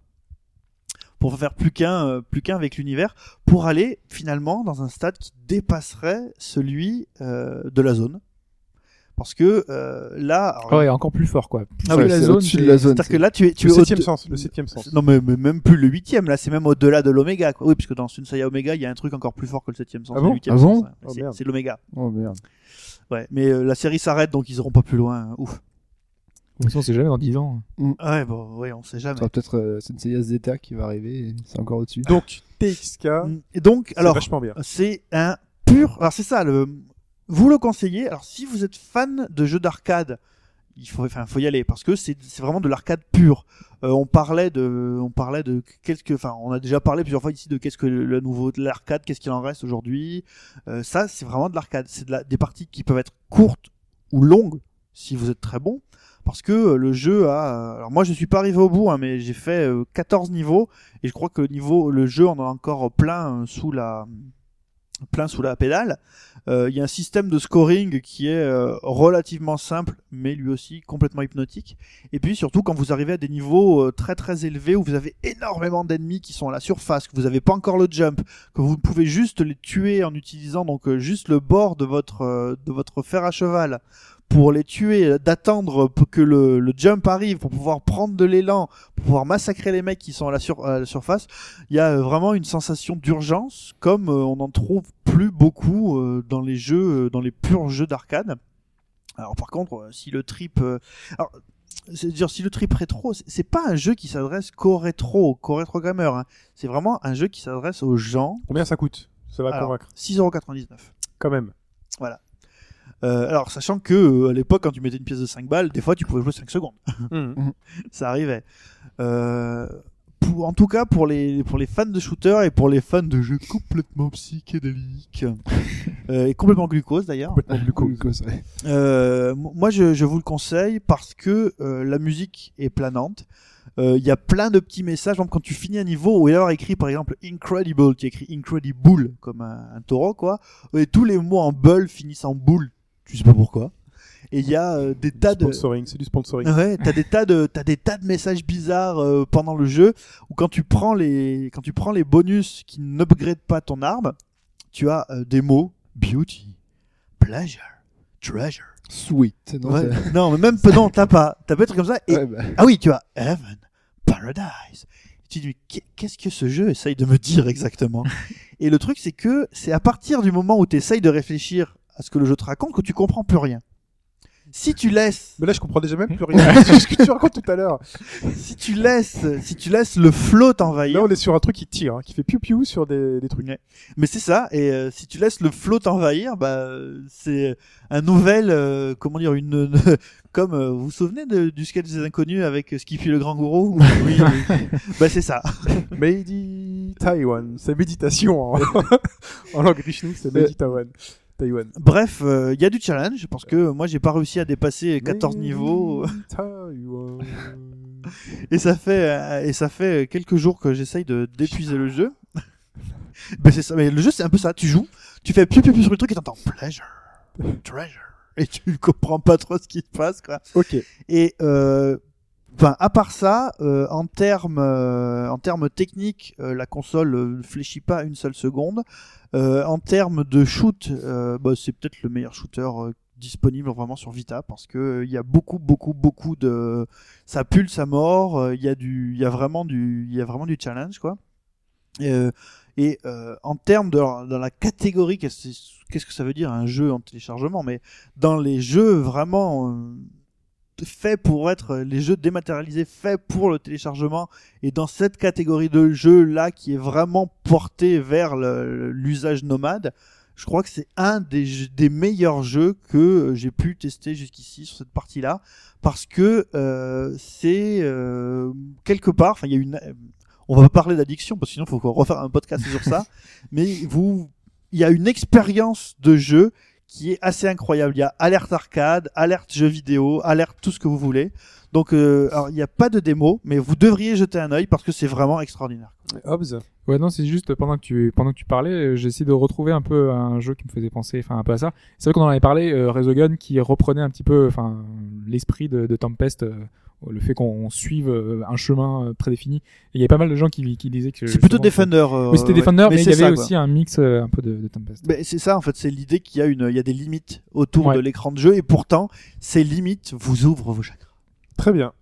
Pour faire plus qu'un euh, plus qu'un avec l'univers pour aller finalement dans un stade qui dépasserait celui euh, de la zone. Parce que euh, là, alors, Ouais, encore plus fort quoi. Plus Ah oui, la c'est zone, au-dessus de c'est- la zone. c'est-à-dire que là tu es tu Le es au- septième sens. Le septième sens. non mais, mais même plus le huitième là, c'est même au-delà de l'oméga. quoi. Oui, puisque dans Sunsaya Omega, il y a un truc encore plus fort que le septième sens. Ah c'est le bon huitième Ah bon sens. Oh, C'est- c'est l'oméga. Oh merde. Ouais, mais euh, la série s'arrête donc ils iront pas plus loin. Ouf. Toute façon, on sait jamais dans 10 ans. Ouais, bon, ouais, on sait jamais. sera peut-être euh, Senseiya Zeta qui va arriver, et c'est encore au-dessus. Donc, TXK, Et donc, c'est alors, vachement bien. c'est un pur. Alors c'est ça, le. Vous le conseillez. Alors si vous êtes fan de jeux d'arcade, il faut, enfin, faut y aller parce que c'est c'est vraiment de l'arcade pur. Euh, on parlait de, on parlait de quelques, enfin, on a déjà parlé plusieurs fois ici de qu'est-ce que le, le nouveau de l'arcade, qu'est-ce qu'il en reste aujourd'hui. Euh, ça, c'est vraiment de l'arcade. C'est de la, des parties qui peuvent être courtes ou longues si vous êtes très bon. Parce que euh, le jeu a. Alors moi je suis pas arrivé au bout, hein, mais j'ai fait euh, 14 niveaux et je crois que le niveau, le jeu en a encore plein euh, sous la plein sous la pédale. Euh, Il y a un système de scoring qui est euh, relativement simple, mais lui aussi complètement hypnotique. Et puis surtout quand vous arrivez à des niveaux euh, très très élevés où vous avez énormément d'ennemis qui sont à la surface, que vous n'avez pas encore le jump, que vous pouvez juste les tuer en utilisant donc euh, juste le bord de votre euh, de votre fer à cheval pour les tuer, d'attendre que le, le jump arrive pour pouvoir prendre de l'élan, pour pouvoir massacrer les mecs qui sont à la, sur- à la surface, il y a euh, vraiment une sensation d'urgence comme euh, on n'en trouve plus beaucoup euh, dans les jeux, dans les purs jeux d'arcade. Alors par contre, si le trip, alors c'est dire si le trip rétro, c'est- pas un jeu qui s'adresse qu'aux rétro, qu'aux rétro gamers. Hein. C'est vraiment un jeu qui s'adresse aux gens. Combien ça coûte? Ça va Alors, convaincre? 6,99€. Quand même. Euh, alors sachant que euh, à l'époque quand tu mettais une pièce de 5 balles, des fois tu pouvais jouer 5 secondes. Mhm. ça arrivait. Euh, pour, en tout cas, pour les, pour les fans de shooter et pour les fans de jeux complètement psychédéliques, euh, et complètement glucose d'ailleurs, Complètement glucose. Ouais. euh, moi je, je vous le conseille parce que euh, la musique est planante. Euh, Il y a plein de petits messages. Par exemple, quand tu finis un niveau où il y a avoir écrit par exemple Incredible, est écrit Incredible comme un, un taureau quoi, et tous les mots en bull finissent en boule. Tu sais pas pourquoi. Et il y a euh, des tas de Sponsoring, c'est du sponsoring. Ouais, t'as des tas de t'as des tas de messages bizarres euh, pendant le jeu où quand tu prends les quand tu prends les bonus qui n'upgradent pas ton arme, tu as euh, des mots beauty, pleasure, treasure. Sweet. Non, Ouais. c'est- Non, mais même non, t'as pas t'as pas des trucs comme ça et Ouais, bah, ah oui, tu as heaven, paradise. Et tu te dis qu'est- qu'est-ce que ce jeu essaye de me dire exactement? Et le truc c'est que c'est à partir du moment où tu essayes de réfléchir à ce que le jeu te raconte que tu comprends plus rien. Si tu laisses Mais là, je comprends déjà même plus rien. C'est ce que tu racontes tout à l'heure. si tu laisses, si tu laisses le flow t'envahir, Là, on est sur un truc qui tire, hein, qui fait piou-piou sur des, des trucs. Ouais. mais c'est ça. Et euh, si tu laisses le flow t'envahir, bah c'est un nouvel, euh, comment dire, une, comme euh, vous vous souvenez de- du sketch des inconnus avec Skippy le grand gourou? Oui. bah c'est ça. Made Taiwan, c'est méditation. En, en langue richning, c'est Made Taiwan. Taïwan. Bref, euh, il y a du challenge parce que moi j'ai pas réussi à dépasser 14 Made niveaux Taïwan. et ça fait euh, et ça fait quelques jours que j'essaye de d'épuiser le jeu. ben c'est ça. Mais le jeu c'est un peu ça. Tu joues, tu fais piou piou piou sur le truc et t'entends pleasure, treasure et tu comprends pas trop ce qui se passe quoi. Ok. Et euh, enfin, à part ça, euh, en termes euh, en termes techniques, euh, la console euh, ne fléchit pas une seule seconde. Euh, en termes de shoot, euh, bah, c'est peut-être le meilleur shooter disponible vraiment sur Vita parce que il y a beaucoup beaucoup beaucoup de ça pulse à mort. Il y a du il y a vraiment du il y a vraiment du challenge quoi. Et, en termes de dans la catégorie qu'est-ce que ça veut dire un jeu en téléchargement mais dans les jeux vraiment faits pour être les jeux dématérialisés faits pour le téléchargement et dans cette catégorie de jeux là qui est vraiment porté vers l'usage nomade je crois que c'est un des, jeux- des meilleurs jeux que j'ai pu tester jusqu'ici sur cette partie là parce que euh, c'est euh, quelque part enfin il y a une On va pas parler d'addiction parce que sinon, il faut qu'on refaire un podcast sur ça. Mais vous, il y a une expérience de jeu qui est assez incroyable. Il y a alerte arcade, alerte jeu vidéo, alerte tout ce que vous voulez. Donc, euh, alors, il n'y a pas de démo, mais vous devriez jeter un œil parce que c'est vraiment extraordinaire. Hobbs. Ouais, non, c'est juste pendant que tu pendant que tu parlais, euh, j'ai essayé de retrouver un peu un jeu qui me faisait penser, enfin un peu à ça. C'est vrai qu'on en avait parlé, euh, Resogun, qui reprenait un petit peu, enfin l'esprit de, de Tempest, euh, le fait qu'on suive euh, un chemin euh, prédéfini. Et il y avait pas mal de gens qui, qui disaient que C'est plutôt Defender. euh, Oui, c'était ouais. Defender, mais, il y c'est avait ça, quoi. aussi un mix euh, un peu de, de Tempest. C'est ça en fait, c'est l'idée qu'il y a une, il y a des limites autour Ouais. de l'écran de jeu et pourtant ces limites vous ouvrent vos chakras. Très bien.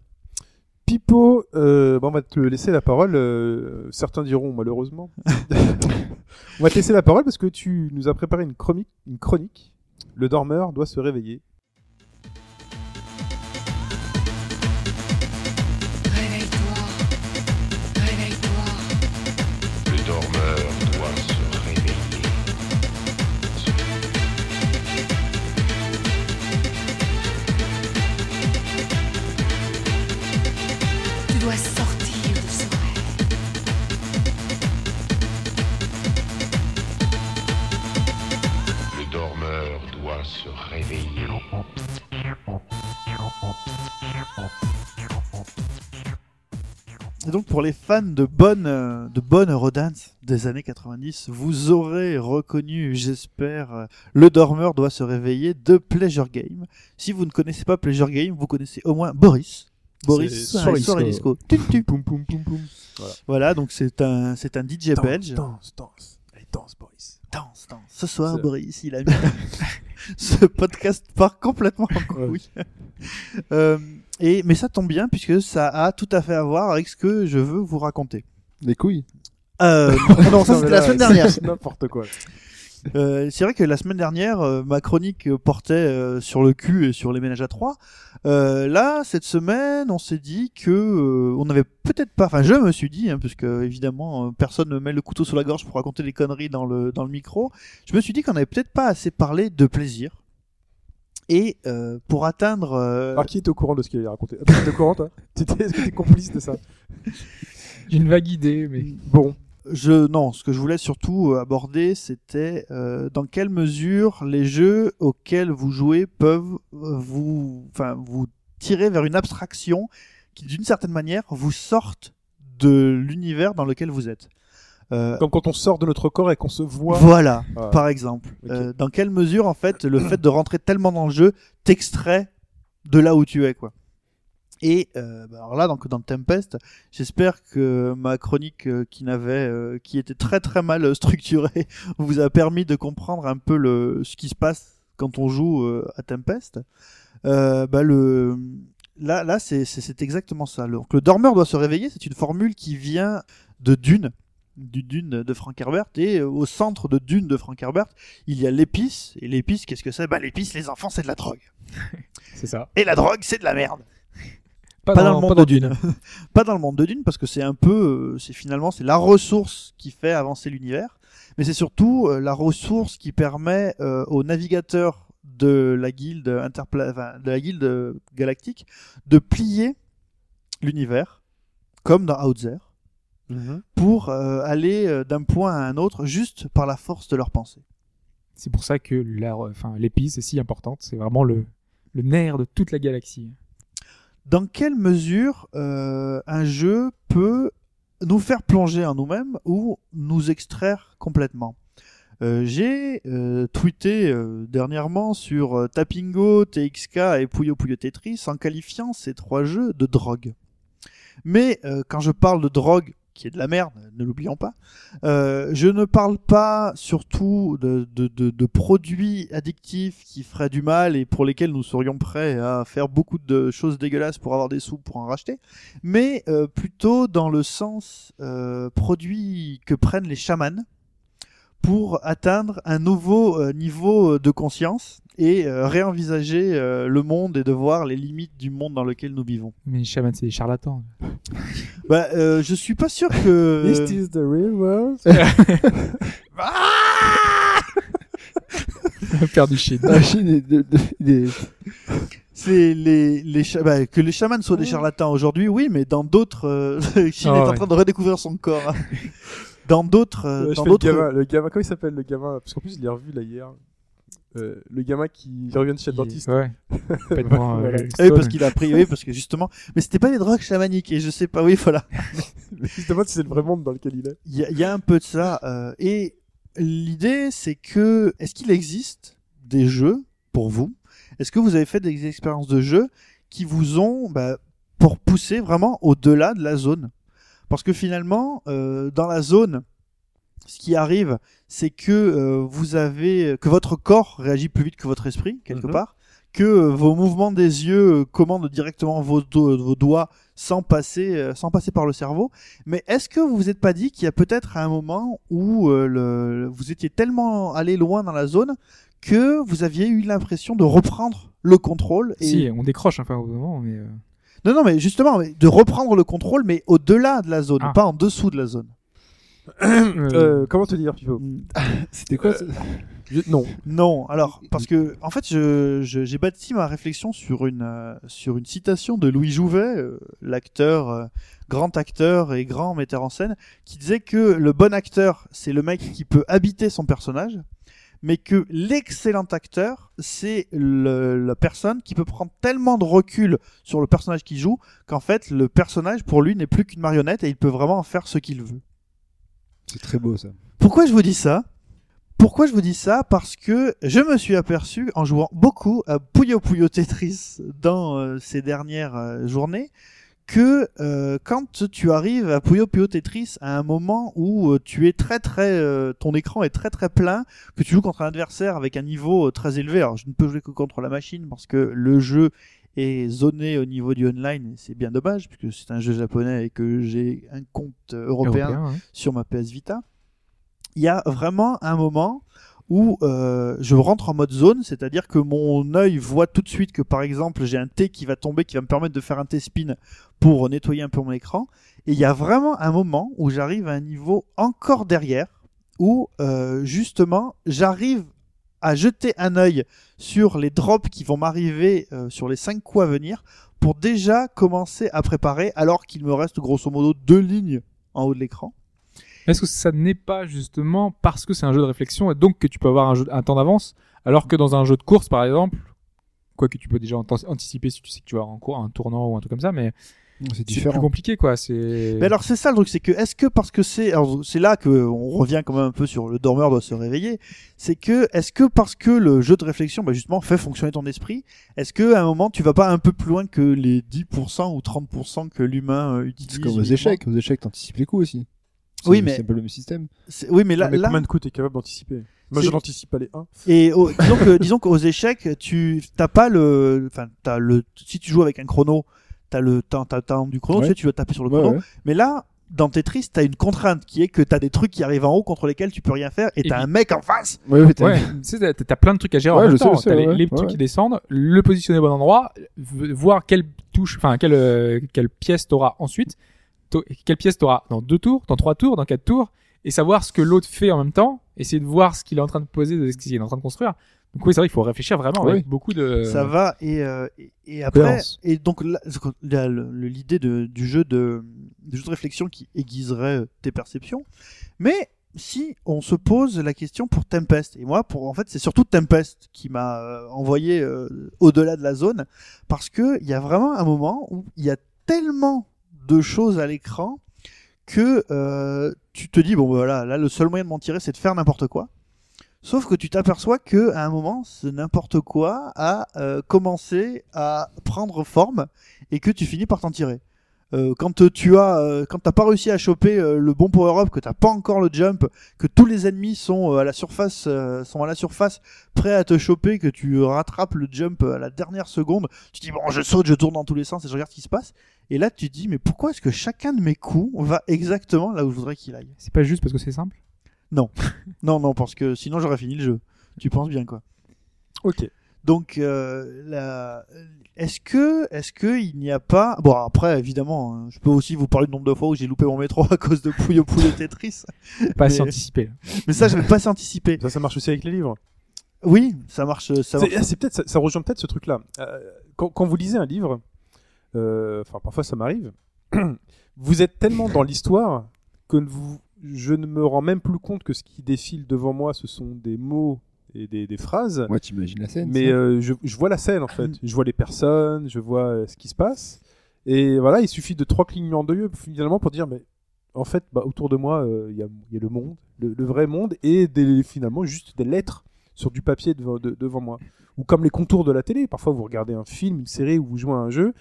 Pipo, euh, bon, on va te laisser la parole. euh, certains diront malheureusement. on va te laisser la parole parce que tu nous as préparé une chronique. Une chronique. Le dormeur doit se réveiller. Les fans de bonne, de bonne Eurodance des années 90, vous aurez reconnu, j'espère, Le dormeur doit se réveiller de Pleasure Game. Si vous ne connaissez pas Pleasure Game, vous connaissez au moins Boris. Boris, soirée, Soirée disco. Tum, tum. Poum poum poum poum. Voilà, donc c'est un, c'est un DJ Danse, belge. Danse, danse. Allez, danse, Boris. Danse, danse. Ce soir, Boris, il a mis ce podcast part complètement en couille. Euh, et mais ça tombe bien puisque ça a tout à fait à voir avec ce que je veux vous raconter. Les couilles. Euh, non, ça c'était la semaine dernière. c'est N'importe quoi. Euh, c'est vrai que la semaine dernière, euh, ma chronique euh, portait euh, sur le cul et sur les ménages à trois. Euh, là, cette semaine, on s'est dit que euh, on n'avait peut-être pas. Enfin, je me suis dit, hein, puisque évidemment, euh, personne ne met le couteau sous la gorge pour raconter des conneries dans le dans le micro. Je me suis dit qu'on n'avait peut-être pas assez parlé de plaisir. Et euh, pour atteindre, euh, Alors, qui est au courant de ce qu'il a raconté? T'es au courant, toi? T'étais- Est-ce que t'es complice de ça? J'ai une vague idée, mais Bon. Je non, ce que je voulais surtout euh, aborder, c'était euh, dans quelle mesure les jeux auxquels vous jouez peuvent euh, vous, enfin, vous tirer vers une abstraction qui, d'une certaine manière, vous sortent de l'univers dans lequel vous êtes. Euh, Comme quand on sort de notre corps et qu'on se voit. voilà, Ah. par exemple. Euh, dans quelle mesure, en fait, le fait de rentrer tellement dans le jeu t'extrait de là où tu es, quoi. Et euh, bah, alors là, donc dans Tempest, j'espère que ma chronique euh, qui n'avait, euh, qui était très très mal euh, structurée, vous a permis de comprendre un peu le ce qui se passe quand on joue euh, à Tempest. Euh, bah, le là là c'est exactement ça. Le, donc, le dormeur doit se réveiller. C'est une formule qui vient de Dune du Dune de Frank Herbert et au centre de Dune de Frank Herbert il y a l'épice et l'épice qu'est-ce que c'est? Bah l'épice les enfants c'est de la drogue c'est ça. et la drogue c'est de la merde Pas, Pas dans, le monde de Dune. pas dans le monde de Dune parce que c'est un peu euh, c'est finalement c'est la ressource qui fait avancer l'univers mais c'est surtout euh, la ressource qui permet euh, aux navigateurs de la guilde interpla enfin, de la guilde galactique de plier l'univers comme dans Outzer Mhm. pour euh, aller d'un point à un autre juste par la force de leur pensée. C'est pour ça que enfin, l'épice est si importante. C'est vraiment le, le nerf de toute la galaxie. Dans quelle mesure euh, un jeu peut nous faire plonger en nous-mêmes ou nous extraire complètement? Euh, J'ai euh, tweeté dernièrement sur Tapingo, TXK et Puyo Puyo Tetris en qualifiant ces trois jeux de drogue. Mais quand je parle de drogue, qui est de la merde, ne l'oublions pas, euh, je ne parle pas surtout de, produits addictifs qui feraient du mal et pour lesquels nous serions prêts à faire beaucoup de choses dégueulasses pour avoir des sous pour en racheter, mais euh, plutôt dans le sens euh, produits que prennent les chamans pour atteindre un nouveau niveau de conscience et euh, réenvisager euh, le monde et de voir les limites du monde dans lequel nous vivons. Mais les chamans, c'est des charlatans. Bah, euh, je suis pas sûr que. This is the real world. Faire du shit. Ah, Chine est de- de- il est- c'est les les bah, que les chamans soient des charlatans aujourd'hui, oui, mais dans d'autres, euh, Shin Ah est en ouais. train de redécouvrir son corps. hein. dans d'autres, euh, Ouais, dans le d'autres. gamin, le gamin, comment il s'appelle le gamin? Parce qu'en plus, je l'ai revu là hier. Euh, le gamin qui il revient de chez le dentiste. Ouais. Complètement, euh, Voilà. Oui, parce qu'il a pris, oui, parce que justement, mais c'était pas les drogues chamaniques, et je sais pas, oui, voilà. Mais il se demande si c'est le vrai monde dans lequel il est. Il y, a- il y a un peu de ça. euh, et l'idée, c'est que, est-ce qu'il existe des jeux pour vous? Est-ce que vous avez fait des expériences de jeux qui vous ont, bah, pour pousser vraiment au-delà de la zone? Parce que finalement, euh, dans la zone, ce qui arrive, c'est que euh, vous avez, que votre corps réagit plus vite que votre esprit quelque Mhm. part, que euh, vos mouvements des yeux euh, commandent directement vos, do- vos doigts sans passer, euh, sans passer par le cerveau. Mais est-ce que vous vous êtes pas dit qu'il y a peut-être un moment où le, vous étiez tellement allé loin dans la zone que vous aviez eu l'impression de reprendre le contrôle et... Si, on décroche enfin au moment, mais. Non, non, mais justement, mais de reprendre le contrôle, mais au-delà de la zone, Ah. pas en dessous de la zone. Euh, comment te dire, Pipo C'était quoi Je- Non. Non, alors parce que en fait, je je- j'ai bâti ma réflexion sur une euh, sur une citation de Louis Jouvet, euh, l'acteur, euh, grand acteur et grand metteur en scène, qui disait que le bon acteur, c'est le mec qui peut habiter son personnage, mais que l'excellent acteur, c'est le- la personne qui peut prendre tellement de recul sur le personnage qu'il joue qu'en fait, le personnage pour lui n'est plus qu'une marionnette et il peut vraiment en faire ce qu'il veut. C'est très beau ça. Pourquoi je vous dis ça? Pourquoi je vous dis ça? Parce que je me suis aperçu en jouant beaucoup à Puyo Puyo Tetris dans euh, ces dernières euh, journées que euh, quand tu arrives à Puyo Puyo Tetris à un moment où tu es très très ton écran est très très plein, que tu joues contre un adversaire avec un niveau très élevé. Alors je ne peux jouer que contre la machine parce que le jeu est zoné au niveau du online et c'est bien dommage puisque c'est un jeu japonais et que j'ai un compte européen européen, hein. sur ma PS Vita, il y a vraiment un moment où euh, je rentre en mode zone, c'est-à-dire que mon œil voit tout de suite que par exemple j'ai un T qui va tomber, qui va me permettre de faire un T-spin pour nettoyer un peu mon écran. Et il y a vraiment un moment où j'arrive à un niveau encore derrière, où euh, justement j'arrive à jeter un œil sur les drops qui vont m'arriver euh, sur les 5 coups à venir pour déjà commencer à préparer alors qu'il me reste grosso modo deux lignes en haut de l'écran. Est-ce que ça n'est pas justement parce que c'est un jeu de réflexion et donc que tu peux avoir un, temps d'avance, alors que dans un jeu de course, par exemple, quoi que tu peux déjà ant- anticiper si tu sais que tu vas cours, un tournant ou un truc comme ça, mais C'est c'est plus différent. compliqué, quoi. C'est. Mais alors c'est ça le truc, c'est que est-ce que parce que c'est, alors c'est là que on revient quand même un peu sur le dormeur doit se réveiller, c'est que est-ce que parce que le jeu de réflexion, bah justement fait fonctionner ton esprit, est-ce que à un moment tu vas pas un peu plus loin que les 10% ou 30% que l'humain euh, utilise C'est comme aux échecs. Aux échecs, t'anticipes les coups aussi. Oui, mais- C'est un peu le même système. Oui, mais là, mais là combien de coups t'es capable d'anticiper? Moi, je n'anticipe pas les 1. Et au- disons que disons qu'aux échecs, tu t'as pas le, enfin t'as le, si tu joues avec un chrono, t'as le temps, t'as le temps du chrono, Ouais. tu sais, tu dois taper sur le chrono. ouais. Mais là, dans Tetris, t'as une contrainte qui est que t'as des trucs qui arrivent en haut contre lesquels tu peux rien faire, et Et t'as puis- un mec en face. Ouais, ouais, t'as- Ouais, tu sais, t'as- t'as plein de trucs à gérer Ouais, en même temps. je sais, T'as les, ouais, les ouais, trucs ouais. qui descendent, le positionner au bon endroit, voir quelle touche, enfin quelle euh, quelle pièce t'auras ensuite, quelle pièce t'auras dans deux tours, dans trois tours, dans quatre tours, et savoir ce que l'autre fait en même temps, essayer de voir ce qu'il est en train de poser, de ce qu'il est en train de construire. Donc oui, c'est vrai, il faut réfléchir vraiment Oui. avec beaucoup de. Ça va et euh, et, et après Cohérence. et donc l'idée de, du jeu de du jeu de réflexion qui aiguiserait euh, tes perceptions. Mais si on se pose la question pour Tempest et moi pour en fait c'est surtout Tempest qui m'a euh, envoyé euh, au-delà de la zone parce que il y a vraiment un moment où il y a tellement de choses à l'écran que euh, tu te dis bon voilà là le seul moyen de m'en tirer c'est de faire n'importe quoi Sauf que tu t'aperçois que à un moment, ce n'importe quoi a euh, commencé à prendre forme et que tu finis par t'en tirer. Euh, quand tu as, euh, quand t'as pas réussi à choper euh, le bon power up, que t'as pas encore le jump, que tous les ennemis sont euh, à la surface, euh, sont à la surface, prêts à te choper, que tu rattrapes le jump à la dernière seconde, tu dis bon, je saute, je tourne dans tous les sens et je regarde ce qui se passe. Et là, tu dis mais pourquoi est-ce que chacun de mes coups va exactement là où je voudrais qu'il aille? C'est pas juste parce que c'est simple? Non, non, parce que sinon j'aurais fini le jeu. Tu penses bien quoi. Ok. Donc, euh, la... est-ce que, est-ce que il n'y a pas, bon après évidemment, hein, je peux aussi vous parler du nombre de fois où j'ai loupé mon métro à cause de Puyo Puyo Tetris, Pas assez Mais- ça je vais pas s'anticiper. Ça, ça marche aussi avec les livres. Oui, ça marche. Ça marche. C'est c'est peut-être ça, ça rejoint peut-être ce truc-là. Euh, quand, quand vous lisez un livre, euh, enfin parfois ça m'arrive, vous êtes tellement dans l'histoire que vous, je ne me rends même plus compte que ce qui défile devant moi, ce sont des mots et des, des phrases. Ouais, t'imagines la scène. Mais euh, je, je vois la scène en fait, je vois les personnes, je vois euh, ce qui se passe. Et voilà, il suffit de trois clignements d'œil finalement pour dire, mais en fait, bah, autour de moi, euh, il y, a, il y a le monde, le, le vrai monde, et des, finalement juste des lettres sur du papier devant, de- devant moi. Ou comme les contours de la télé. Parfois, vous regardez un film, une série, ou vous jouez à un jeu,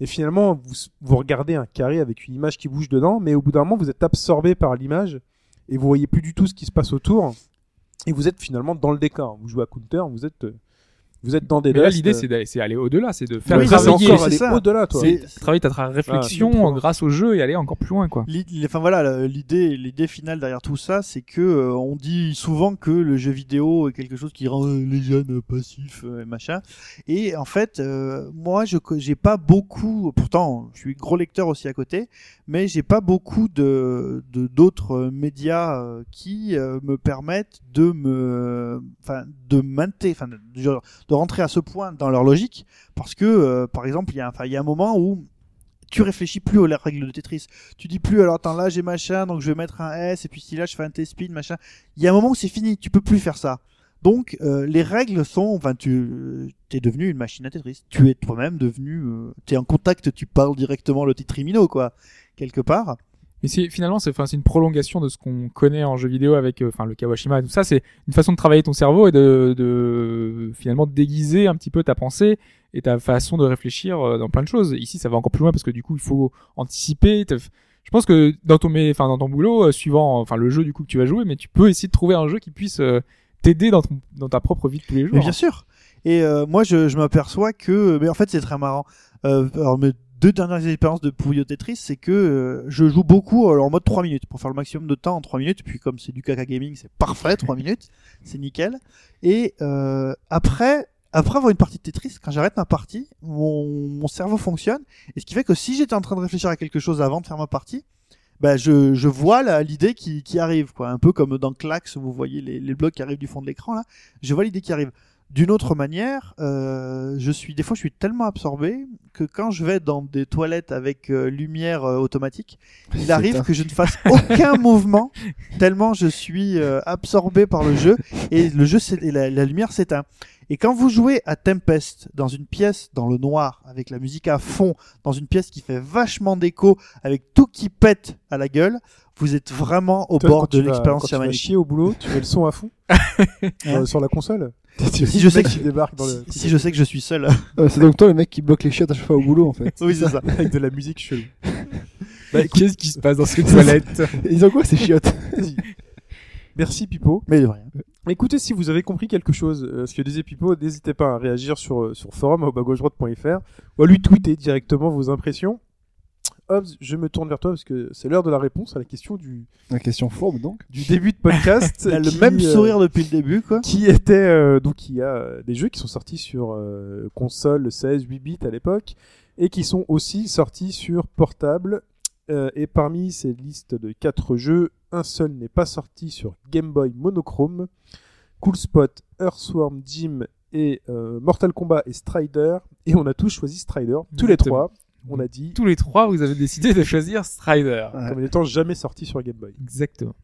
et finalement, vous, regardez un carré avec une image qui bouge dedans, mais au bout d'un moment, vous êtes absorbé par l'image, et vous voyez plus du tout ce qui se passe autour, et vous êtes finalement dans le décor. Vous jouez à Counter, vous êtes, euh, vous êtes dans des Mais là, l'idée, euh, c'est d'aller, c'est aller au-delà, c'est de faire Oui, travailler, encore aller au-delà, toi. C'est- travailler ta Ah, réflexion grâce au jeu et aller encore plus loin, quoi. L'idée- Enfin voilà, l'idée, l'idée finale derrière tout ça, c'est que euh, on dit souvent que le jeu vidéo est quelque chose qui rend les jeunes passifs euh, et machin. Et en fait, euh, moi, je j'ai pas beaucoup. Pourtant, je suis gros lecteur aussi à côté, mais j'ai pas beaucoup de de- d'autres euh, médias euh, qui euh, me permettent de me, enfin, de m'inté- enfin, de, rentrer à ce point dans leur logique, parce que, euh, par exemple, il y a, il y a un moment où tu réfléchis plus aux règles de Tetris. Tu dis plus alors attends là j'ai machin donc je vais mettre un S et puis si là je fais un T-spin machin. Il y a un moment où c'est fini, tu peux plus faire ça. Donc euh, les règles sont, enfin tu es devenu une machine à Tetris. Tu es toi-même devenu, euh, tu es en contact, tu parles directement le Tetrimino quoi quelque part. Mais c'est finalement c'est enfin c'est une prolongation de ce qu'on connaît en jeu vidéo avec euh, enfin le Kawashima et tout ça, c'est une façon de travailler ton cerveau et de, de finalement déguiser un petit peu ta pensée et ta façon de réfléchir euh, dans plein de choses. Ici, ça va encore plus loin parce que du coup, il faut anticiper. Je pense que dans ton enfin dans ton boulot euh, suivant enfin le jeu du coup que tu vas jouer, mais tu peux essayer de trouver un jeu qui puisse t'aider dans ton dans ta propre vie de tous les jours. Mais bien sûr. Et euh, moi, je, je m'aperçois que, mais en fait, c'est très marrant. Euh, alors, mes deux dernières expériences de Puyo Tetris, c'est que euh, je joue beaucoup alors, en mode 3 minutes pour faire le maximum de temps en 3 minutes. Puis comme c'est du caca gaming, c'est parfait, 3 minutes, c'est nickel. Et euh, après, après avoir une partie de Tetris, quand j'arrête ma partie, mon, mon cerveau fonctionne. Et ce qui fait que si j'étais en train de réfléchir à quelque chose avant de faire ma partie, bah je, je vois l'idée qui, qui arrive, quoi. Un peu comme dans Clax, vous voyez les, les blocs qui arrivent du fond de l'écran, là. Je vois l'idée qui arrive. D'une autre manière, euh, je suis des fois je suis tellement absorbé que quand je vais dans des toilettes avec euh, lumière euh, automatique, il arrive un- que je ne fasse aucun mouvement tellement je suis euh, absorbé par le jeu et le jeu et la, la lumière s'éteint. Et quand vous jouez à Tempest dans une pièce dans le noir avec la musique à fond, dans une pièce qui fait vachement d'écho avec tout qui pète à la gueule, vous êtes vraiment au Toi, bord quand de l'expérience quand tu vas chamanique. chier au boulot, tu mets le son à fond euh, sur la console? Si je sais que qui débarque dans le Si, si je sais que je suis seul. Euh, c'est donc toi le mec qui bloque les chiottes à chaque fois au boulot en fait. oui, c'est ça. avec de la musique chelou. Bah, Qu'est-ce qui se passe dans cette toilette Ils ont quoi ces chiottes? Merci Pipo. Mais de rien. Écoutez, si vous avez compris quelque chose, euh, ce que disait Pipo, n'hésitez pas à réagir sur, euh, sur forum ou à lui tweeter directement vos impressions. Hobbs, je me tourne vers toi parce que c'est l'heure de la réponse à la question du, La question fourbe donc. du début de podcast. Il a le qui, même euh, sourire depuis le début, quoi. qui était euh, donc il y a euh, des jeux qui sont sortis sur euh, console 16 8 bits à l'époque et qui sont aussi sortis sur portable Euh, et parmi ces listes de quatre jeux un seul n'est pas sorti sur Game Boy monochrome Cool Spot Earthworm Jim et euh, Mortal Kombat et Strider et on a tous choisi Strider tous les trois on a dit Tous les trois, vous avez décidé de choisir Strider. comme n'étant jamais sorti sur Game Boy Exactement.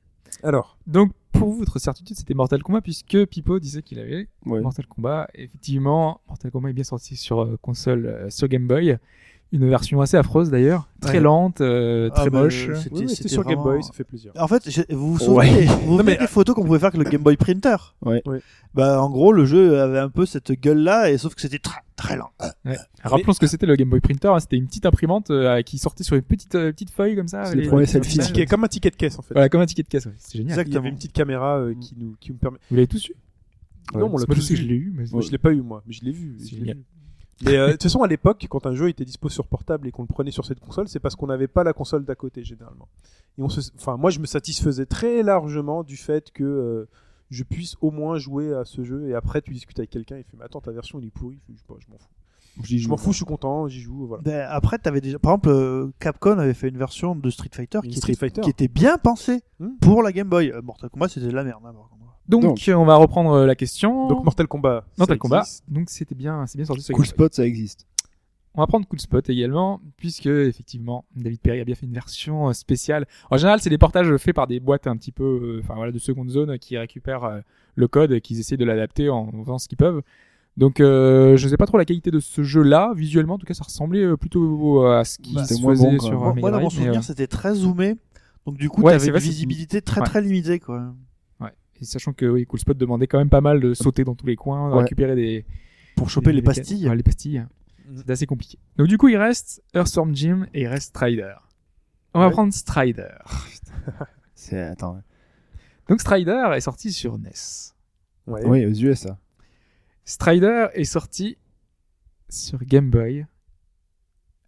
alors Donc, pour votre certitude, c'était Mortal Kombat, puisque Pipo disait qu'il avait Ouais. Mortal Kombat. Effectivement, Mortal Kombat est bien sorti sur euh, console, euh, sur Game Boy. Une version assez affreuse d'ailleurs, très Ouais. lente, euh, Ah, très bah, moche. C'était- oui, sur Game Boy ça fait plaisir En fait, vous vous souvenez, Ouais. vous vous mais- des photos qu'on pouvait faire avec le Game Boy Printer Ouais. Ouais. Bah, en gros, le jeu avait un peu cette gueule-là, et sauf que c'était très, très lent. Ouais. Rappelons ce que c'était le Game Boy Printer. hein, C'était une petite imprimante euh, qui sortait sur une petite euh, petite feuille comme ça. Les- premier les. Ticket- comme un ticket de caisse en fait Voilà, comme un ticket de caisse. ouais. C'est génial. il y Exactement. avait une petite caméra euh, qui nous qui nous permet Vous l'avez tous eu? Non on l'a tous vu. je l'ai eu. Mais je l'ai pas eu moi, mais je l'ai vu. Mais euh, de toute façon, à l'époque, quand un jeu était dispo sur portable et qu'on le prenait sur cette console, c'est parce qu'on n'avait pas la console d'à côté généralement. Et on se, enfin, moi, je me satisfaisais très largement du fait que euh, je puisse au moins jouer à ce jeu. Et après, tu discutes avec quelqu'un, il fait, mais attends, ta version, il est pourri. Je, sais pas, je m'en fous. Je m'en fous, je suis content, j'y joue, voilà. Ben, après, t'avais déjà, par exemple, euh, Capcom avait fait une version de Street Fighter qui, Street était, Fighter. qui était bien pensée Hmm. pour la Game Boy. Euh, Mortal Kombat, c'était de la merde. hein. Donc, Donc. on va reprendre euh, la question. Donc Mortal Kombat. Mortal Kombat. existe. Donc c'était bien, c'est bien sorti. sur Cool. Spot, ça existe. On va prendre Cool Spot également, puisque effectivement David Perry a bien fait une version euh, spéciale. En général, c'est des portages faits par des boîtes un petit peu, euh, enfin voilà, de seconde zone qui récupèrent euh, le code et qui essaient de l'adapter en faisant ce qu'ils peuvent. Donc, euh, je sais pas trop la qualité de ce jeu-là. Visuellement, en tout cas, ça ressemblait euh, plutôt à ce qui Bah, se c'était moins faisait bon, sur euh, Moi, moi, dans mon souvenir, euh, c'était très zoomé. Donc, du coup, Ouais, t'avais une visibilité très Ouais. très limitée, quoi. Sachant que oui, Cool Spot demandait quand même pas mal de sauter dans tous les coins, de Ouais. récupérer des Pour choper les, des- pastilles. ouais, les pastilles. Mhm. C'est assez compliqué. Donc du coup, il reste Earthworm Jim et il reste Strider. On va prendre Strider. C'est attends. Donc Strider est sorti sur NES. Ouais. Oui, aux USA. Strider est sorti sur Game Boy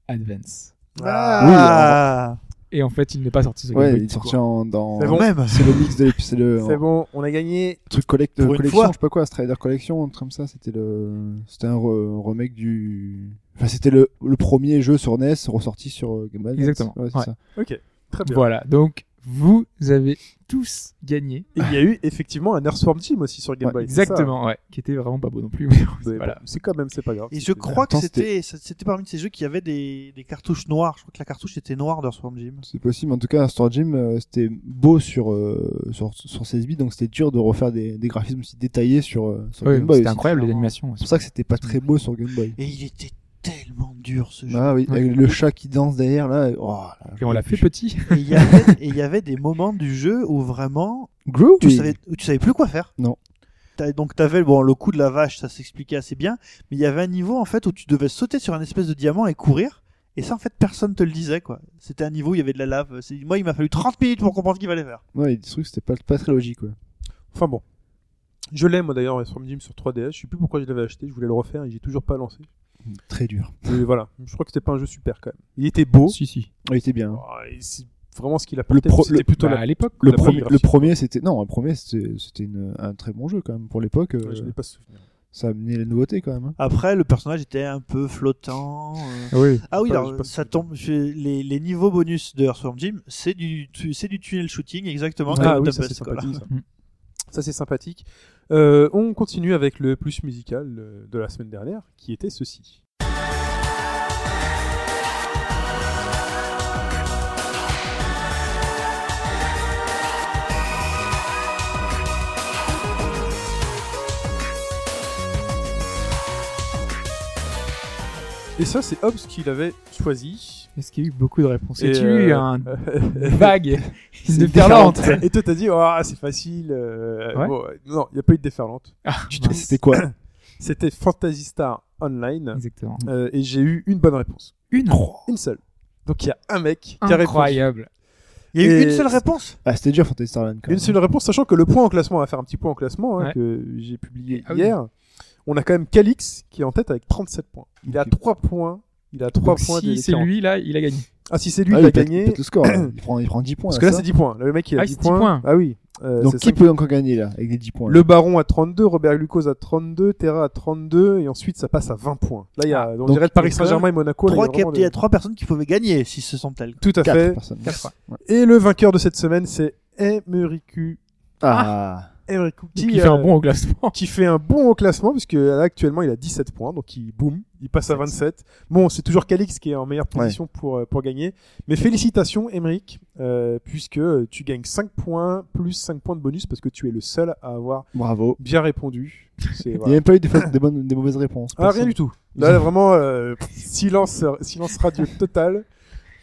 Advance. Ah, Et en fait, il n'est pas sorti sur Game Ouais, Boy. il est sorti en dans. C'est bon. même. C'est le mix de c'est le C'est bon, on a gagné. truc collect- Pour une collection, fois. je sais pas quoi, Strider Collection, un truc comme ça. C'était le, c'était un re- remake du. Enfin, c'était le, le premier jeu sur NES ressorti sur euh, Game Boy. Exactement. Ouais, c'est Ouais. ça. Ok, très bien. Voilà, donc vous avez tous gagné. Et il y a eu effectivement un Earthworm Jim aussi sur Game Ouais, Boy. Exactement, ouais. Qui était vraiment pas beau non plus. Mais voilà. c'est quand même, c'est pas grave. Et je crois que c'était c'était parmi ces jeux qui avaient des, des cartouches noires. Je crois que la cartouche était noire d'Earthworm Jim. C'est possible. En tout cas, Star Gym, euh, c'était beau sur, euh, sur, sur 16 bits, donc c'était dur de refaire des, des graphismes aussi détaillés sur, euh, sur Ouais, Game Boy. c'était aussi. incroyable les animations. C'est pour ça que c'était pas très beau sur Game Boy. Et il était tellement dur ce jeu. Ah oui, Ouais. avec le chat qui danse derrière là. Oh, là, Et on l'a fait petit. Et il y avait des moments du jeu où vraiment Groovy. tu savais où tu savais plus quoi faire. Non. T'as- Donc t'avais bon le coup de la vache, ça s'expliquait assez bien, mais il y avait un niveau en fait où tu devais sauter sur un espèce de diamant et courir. Et ça en fait personne te le disait quoi. C'était un niveau où il y avait de la lave. C'est- Moi il m'a fallu 30 minutes pour comprendre ce qu'il fallait faire. Ouais, des trucs, c'était pas, pas très logique. Ouais. Enfin bon. Je l'ai moi d'ailleurs Earthworm Jim sur 3DS. Je sais plus pourquoi je l'avais acheté. Je voulais le refaire et j'ai toujours pas lancé. Très dur. Mais voilà. Je crois que c'était pas un jeu super quand même. Il était beau. si, si. Il était bien. Oh, et c'est vraiment ce qu'il apportait. pro- C'était le- plutôt Bah, la. à l'époque. Le, le premier, c'était non, le premier, c'était un très bon jeu quand même pour l'époque. euh, Ouais, je n'ai pas souvenir. ça a amené la nouveauté quand même. hein. Après le personnage était un peu flottant. euh. Oui. Ah oui, Pas- alors ça souvenir. tombe. Les, les niveaux bonus de Earthworm Jim, c'est du c'est du tunnel shooting exactement Ah comme oui, ça Ça, c'est sympathique. Euh, on continue avec le plus musical euh, de la semaine dernière, qui était ceci. Et ça, c'est Hobbs qui l'avait choisi. Est-ce qu'il y a eu beaucoup de réponses Et, Est-il euh, eu un vague C'est déferlante Et toi, t'as dit, oh, c'est facile. euh, Ouais. bon, non, il n'y a pas eu de déferlante. Ah. C'était quoi C'était Fantasy Star Online. Exactement. euh, et j'ai eu une bonne réponse. Une Une seule. Donc il y a un mec qui a répondu. incroyable. Il y a eu Et- une seule réponse. Ah, c'était dur Fantasy Star Land. quand Une même. seule réponse, sachant que le point en classement, on va faire un petit point en classement hein, Ouais. que j'ai publié Ah oui. On a quand même Calix qui est en tête avec 37 points. Il a Ok. 3 points. Il a 3 Donc, points si c'est 40. lui là, il a gagné. Ah, si c'est lui Ah, qui il a gagné. il le score. il, prend, il prend 10 points. Parce là, que là, c'est 10 points. Le mec, il a Ah, 10 c'est 10 points. points. Ah oui. Euh, Donc qui peut encore gagner là avec les 10 points là Le Baron à 32, Robert Lucos à 32, Terra à 32, et ensuite ça passe à 20 points. Là, il y a, on donc- dirait le Paris Saint-Germain et Monaco. là, Trois il y a il des- trois personnes qui pouvaient gagner si ce sont elles. Tout à Quatre fait. personnes. Quatre. Ouais. Et le vainqueur de cette semaine, c'est Emeriku. Ah, Emeriku Qui, fait un euh, bon au classement. qui fait un bon au classement puisque là, actuellement il a 17 points donc il boum il passe à 27 bon c'est toujours Calix qui est en meilleure position pour euh, pour gagner. Mais félicitations Emeric euh, puisque tu gagnes 5 points plus 5 points de bonus parce que tu es le seul à avoir bravo. bien répondu. C'est Il n'y a même pas eu des, des bonnes, des mauvaises réponses. ah rien du tout. Là, là, vraiment euh, silence silence radio total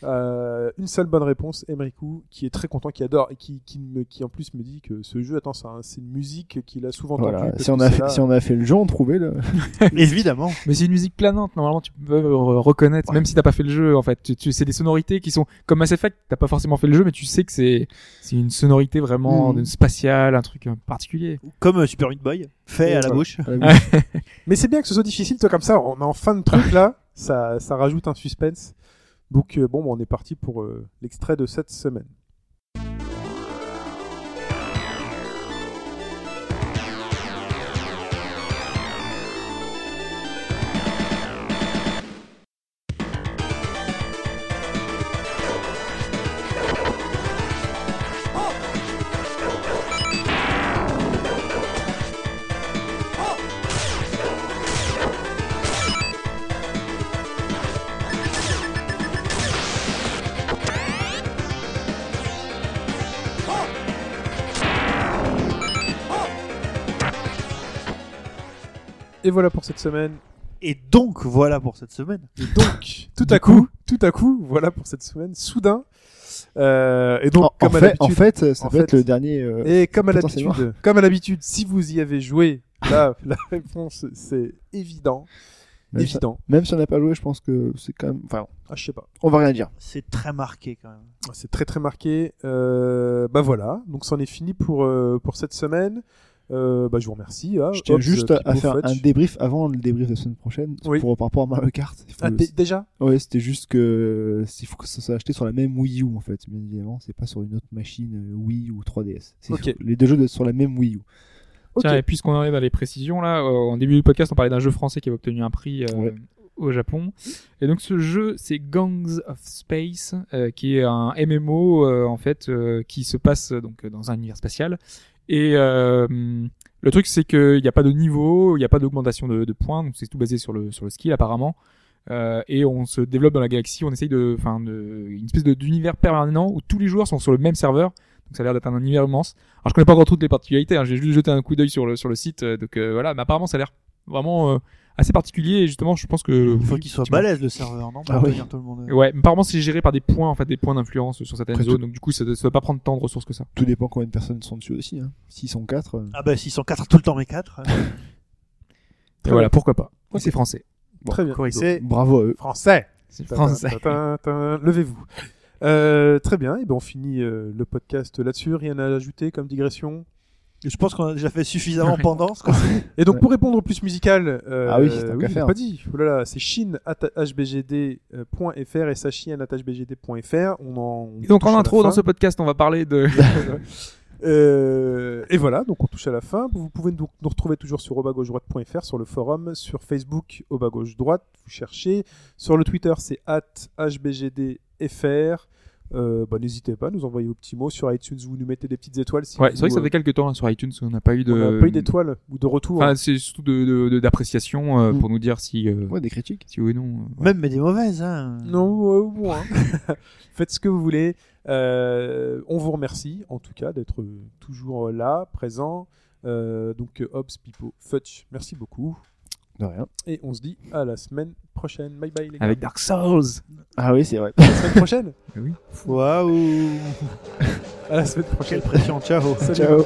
Euh, une seule bonne réponse, Emeriku, qui est très content, qui adore et qui, qui, me, qui en plus me dit que ce jeu, attends, c'est un- c'est une musique qu'il a souvent entendue. Voilà. Si on, a c'est fait, là- si on a fait le jeu, on trouvait le. Évidemment. Mais c'est une musique planante. Normalement, tu peux reconnaître, même si t'as pas fait le jeu. En fait, tu, tu- c'est des sonorités qui sont comme Mass Effect. T'as pas forcément fait le jeu, mais tu sais que c'est c'est une sonorité vraiment de- spatiale, un truc euh, particulier. Comme euh, Super Meat Boy, fait à la voilà. bouche. à la bouche. Mais c'est bien que ce soit difficile, toi, comme ça, on est en fin de truc là, ça, ça rajoute un suspense. Donc, euh, bon, bon, on est parti pour euh, l'extrait de cette semaine. Et voilà pour cette semaine. Et donc, voilà pour cette semaine. Et donc, tout à coup, tout à coup, voilà pour cette semaine. Soudain. Euh, et donc, en, comme en à fait, l'habitude. en fait, ça en peut fait- être le dernier. euh, Et comme à l'habitude, comme à l'habitude, si vous y avez joué, là, la réponse, c'est évident. Même si, évident. même si on n'a pas joué, je pense que c'est quand même. Enfin, Ah, je sais pas. on va rien dire. C'est très marqué quand même. C'est très très marqué. Euh, bah voilà, donc c'en est fini pour, euh, pour cette semaine. Euh, bah, je vous remercie. hein. Je tiens Hobbs, juste à, faire un débrief avant le débrief de la semaine prochaine Oui. pour par rapport à Mario Kart. Ah, dé- déjà? Ouais, c'était juste que il faut que ça soit acheté sur la même Wii U en fait, bien évidemment, c'est pas sur une autre machine euh, Wii ou 3DS. C'est Ok. sur- Les deux jeux doivent être sur la même Wii U. Ok. Tiens, et puisqu'on arrive à les précisions, là, euh, en début du podcast, on parlait d'un jeu français qui avait obtenu un prix euh, Ouais. au Japon. Et donc, ce jeu, c'est Gangs of Space, euh, qui est un MMO, euh, en fait, euh, qui se passe donc dans un univers spatial. Et euh, le truc, c'est qu'il n'y a pas de niveau, il n'y a pas d'augmentation de, points, donc c'est tout basé sur le, sur le skill, apparemment. Euh, et on se développe dans la galaxie, on essaye de, enfin, une espèce d'univers permanent où tous les joueurs sont sur le même serveur. Donc ça a l'air d'être un univers immense. Alors je connais pas encore toutes les particularités, hein, j'ai juste jeté un coup d'œil sur le sur le site, euh, donc euh, voilà. Mais apparemment ça a l'air vraiment euh, assez particulier. Et justement, je pense que Il faut qu'il soit balèze le serveur, non? Pour Ah oui. tenir tout le monde. Ouais, mais apparemment c'est géré par des points en fait, des points d'influence sur certaines Après, zones. tout- Donc du coup, ça, ça doit pas prendre tant de ressources que ça. Tout dépend combien de personnes sont dessus aussi. Hein. S'ils sont 4, Ah bah s'ils sont 4 tout le temps, mais 4. Et voilà, pourquoi pas. C'est français. Très bien. Bravo à eux. français. Français. Levez-vous. Euh, très bien, et ben on finit euh, le podcast là-dessus. Rien à ajouter comme digression? Je pense qu'on a déjà fait suffisamment Ouais. pendant. ce qu'on- Et donc pour répondre au plus musical, euh, Ah oui, qu'à j'ai faire. pas dit. Oh là là, c'est chine@hbgd.fr et sachin@hbgd.fr. On en. on Et donc en intro dans ce podcast, on va parler de. Euh, et voilà, donc on touche à la fin. Vous pouvez nous, nous retrouver toujours sur obagauche-droite.fr, sur le forum, sur Facebook au bas gauche droite, vous cherchez. Sur le Twitter, c'est at hbgdfr. Euh, bah, N'hésitez pas à nous envoyer vos petits mots sur iTunes, vous nous mettez des petites étoiles. Si Ouais, vous, c'est vrai que ça euh, fait quelques temps hein, sur iTunes, on n'a pas eu de. on n'a pas eu d'étoiles ou de retour. Enfin, c'est surtout de de- de- d'appréciation euh, Mm. pour nous dire si euh, Ouais, des critiques. si oui ou non. ouais. Même mais des mauvaises. Hein. Non, moins. Faites ce que vous voulez. Euh, on vous remercie, en tout cas, d'être toujours là, présent. Euh, donc, Hobbs, Pipo, Futch, merci beaucoup. De rien. Et on se dit à la semaine prochaine. Bye bye, les gars. Avec Dark Souls. Ah oui, c'est vrai. À la semaine prochaine Waouh À la semaine prochaine. Quelle pression, ciao Salut. Ciao.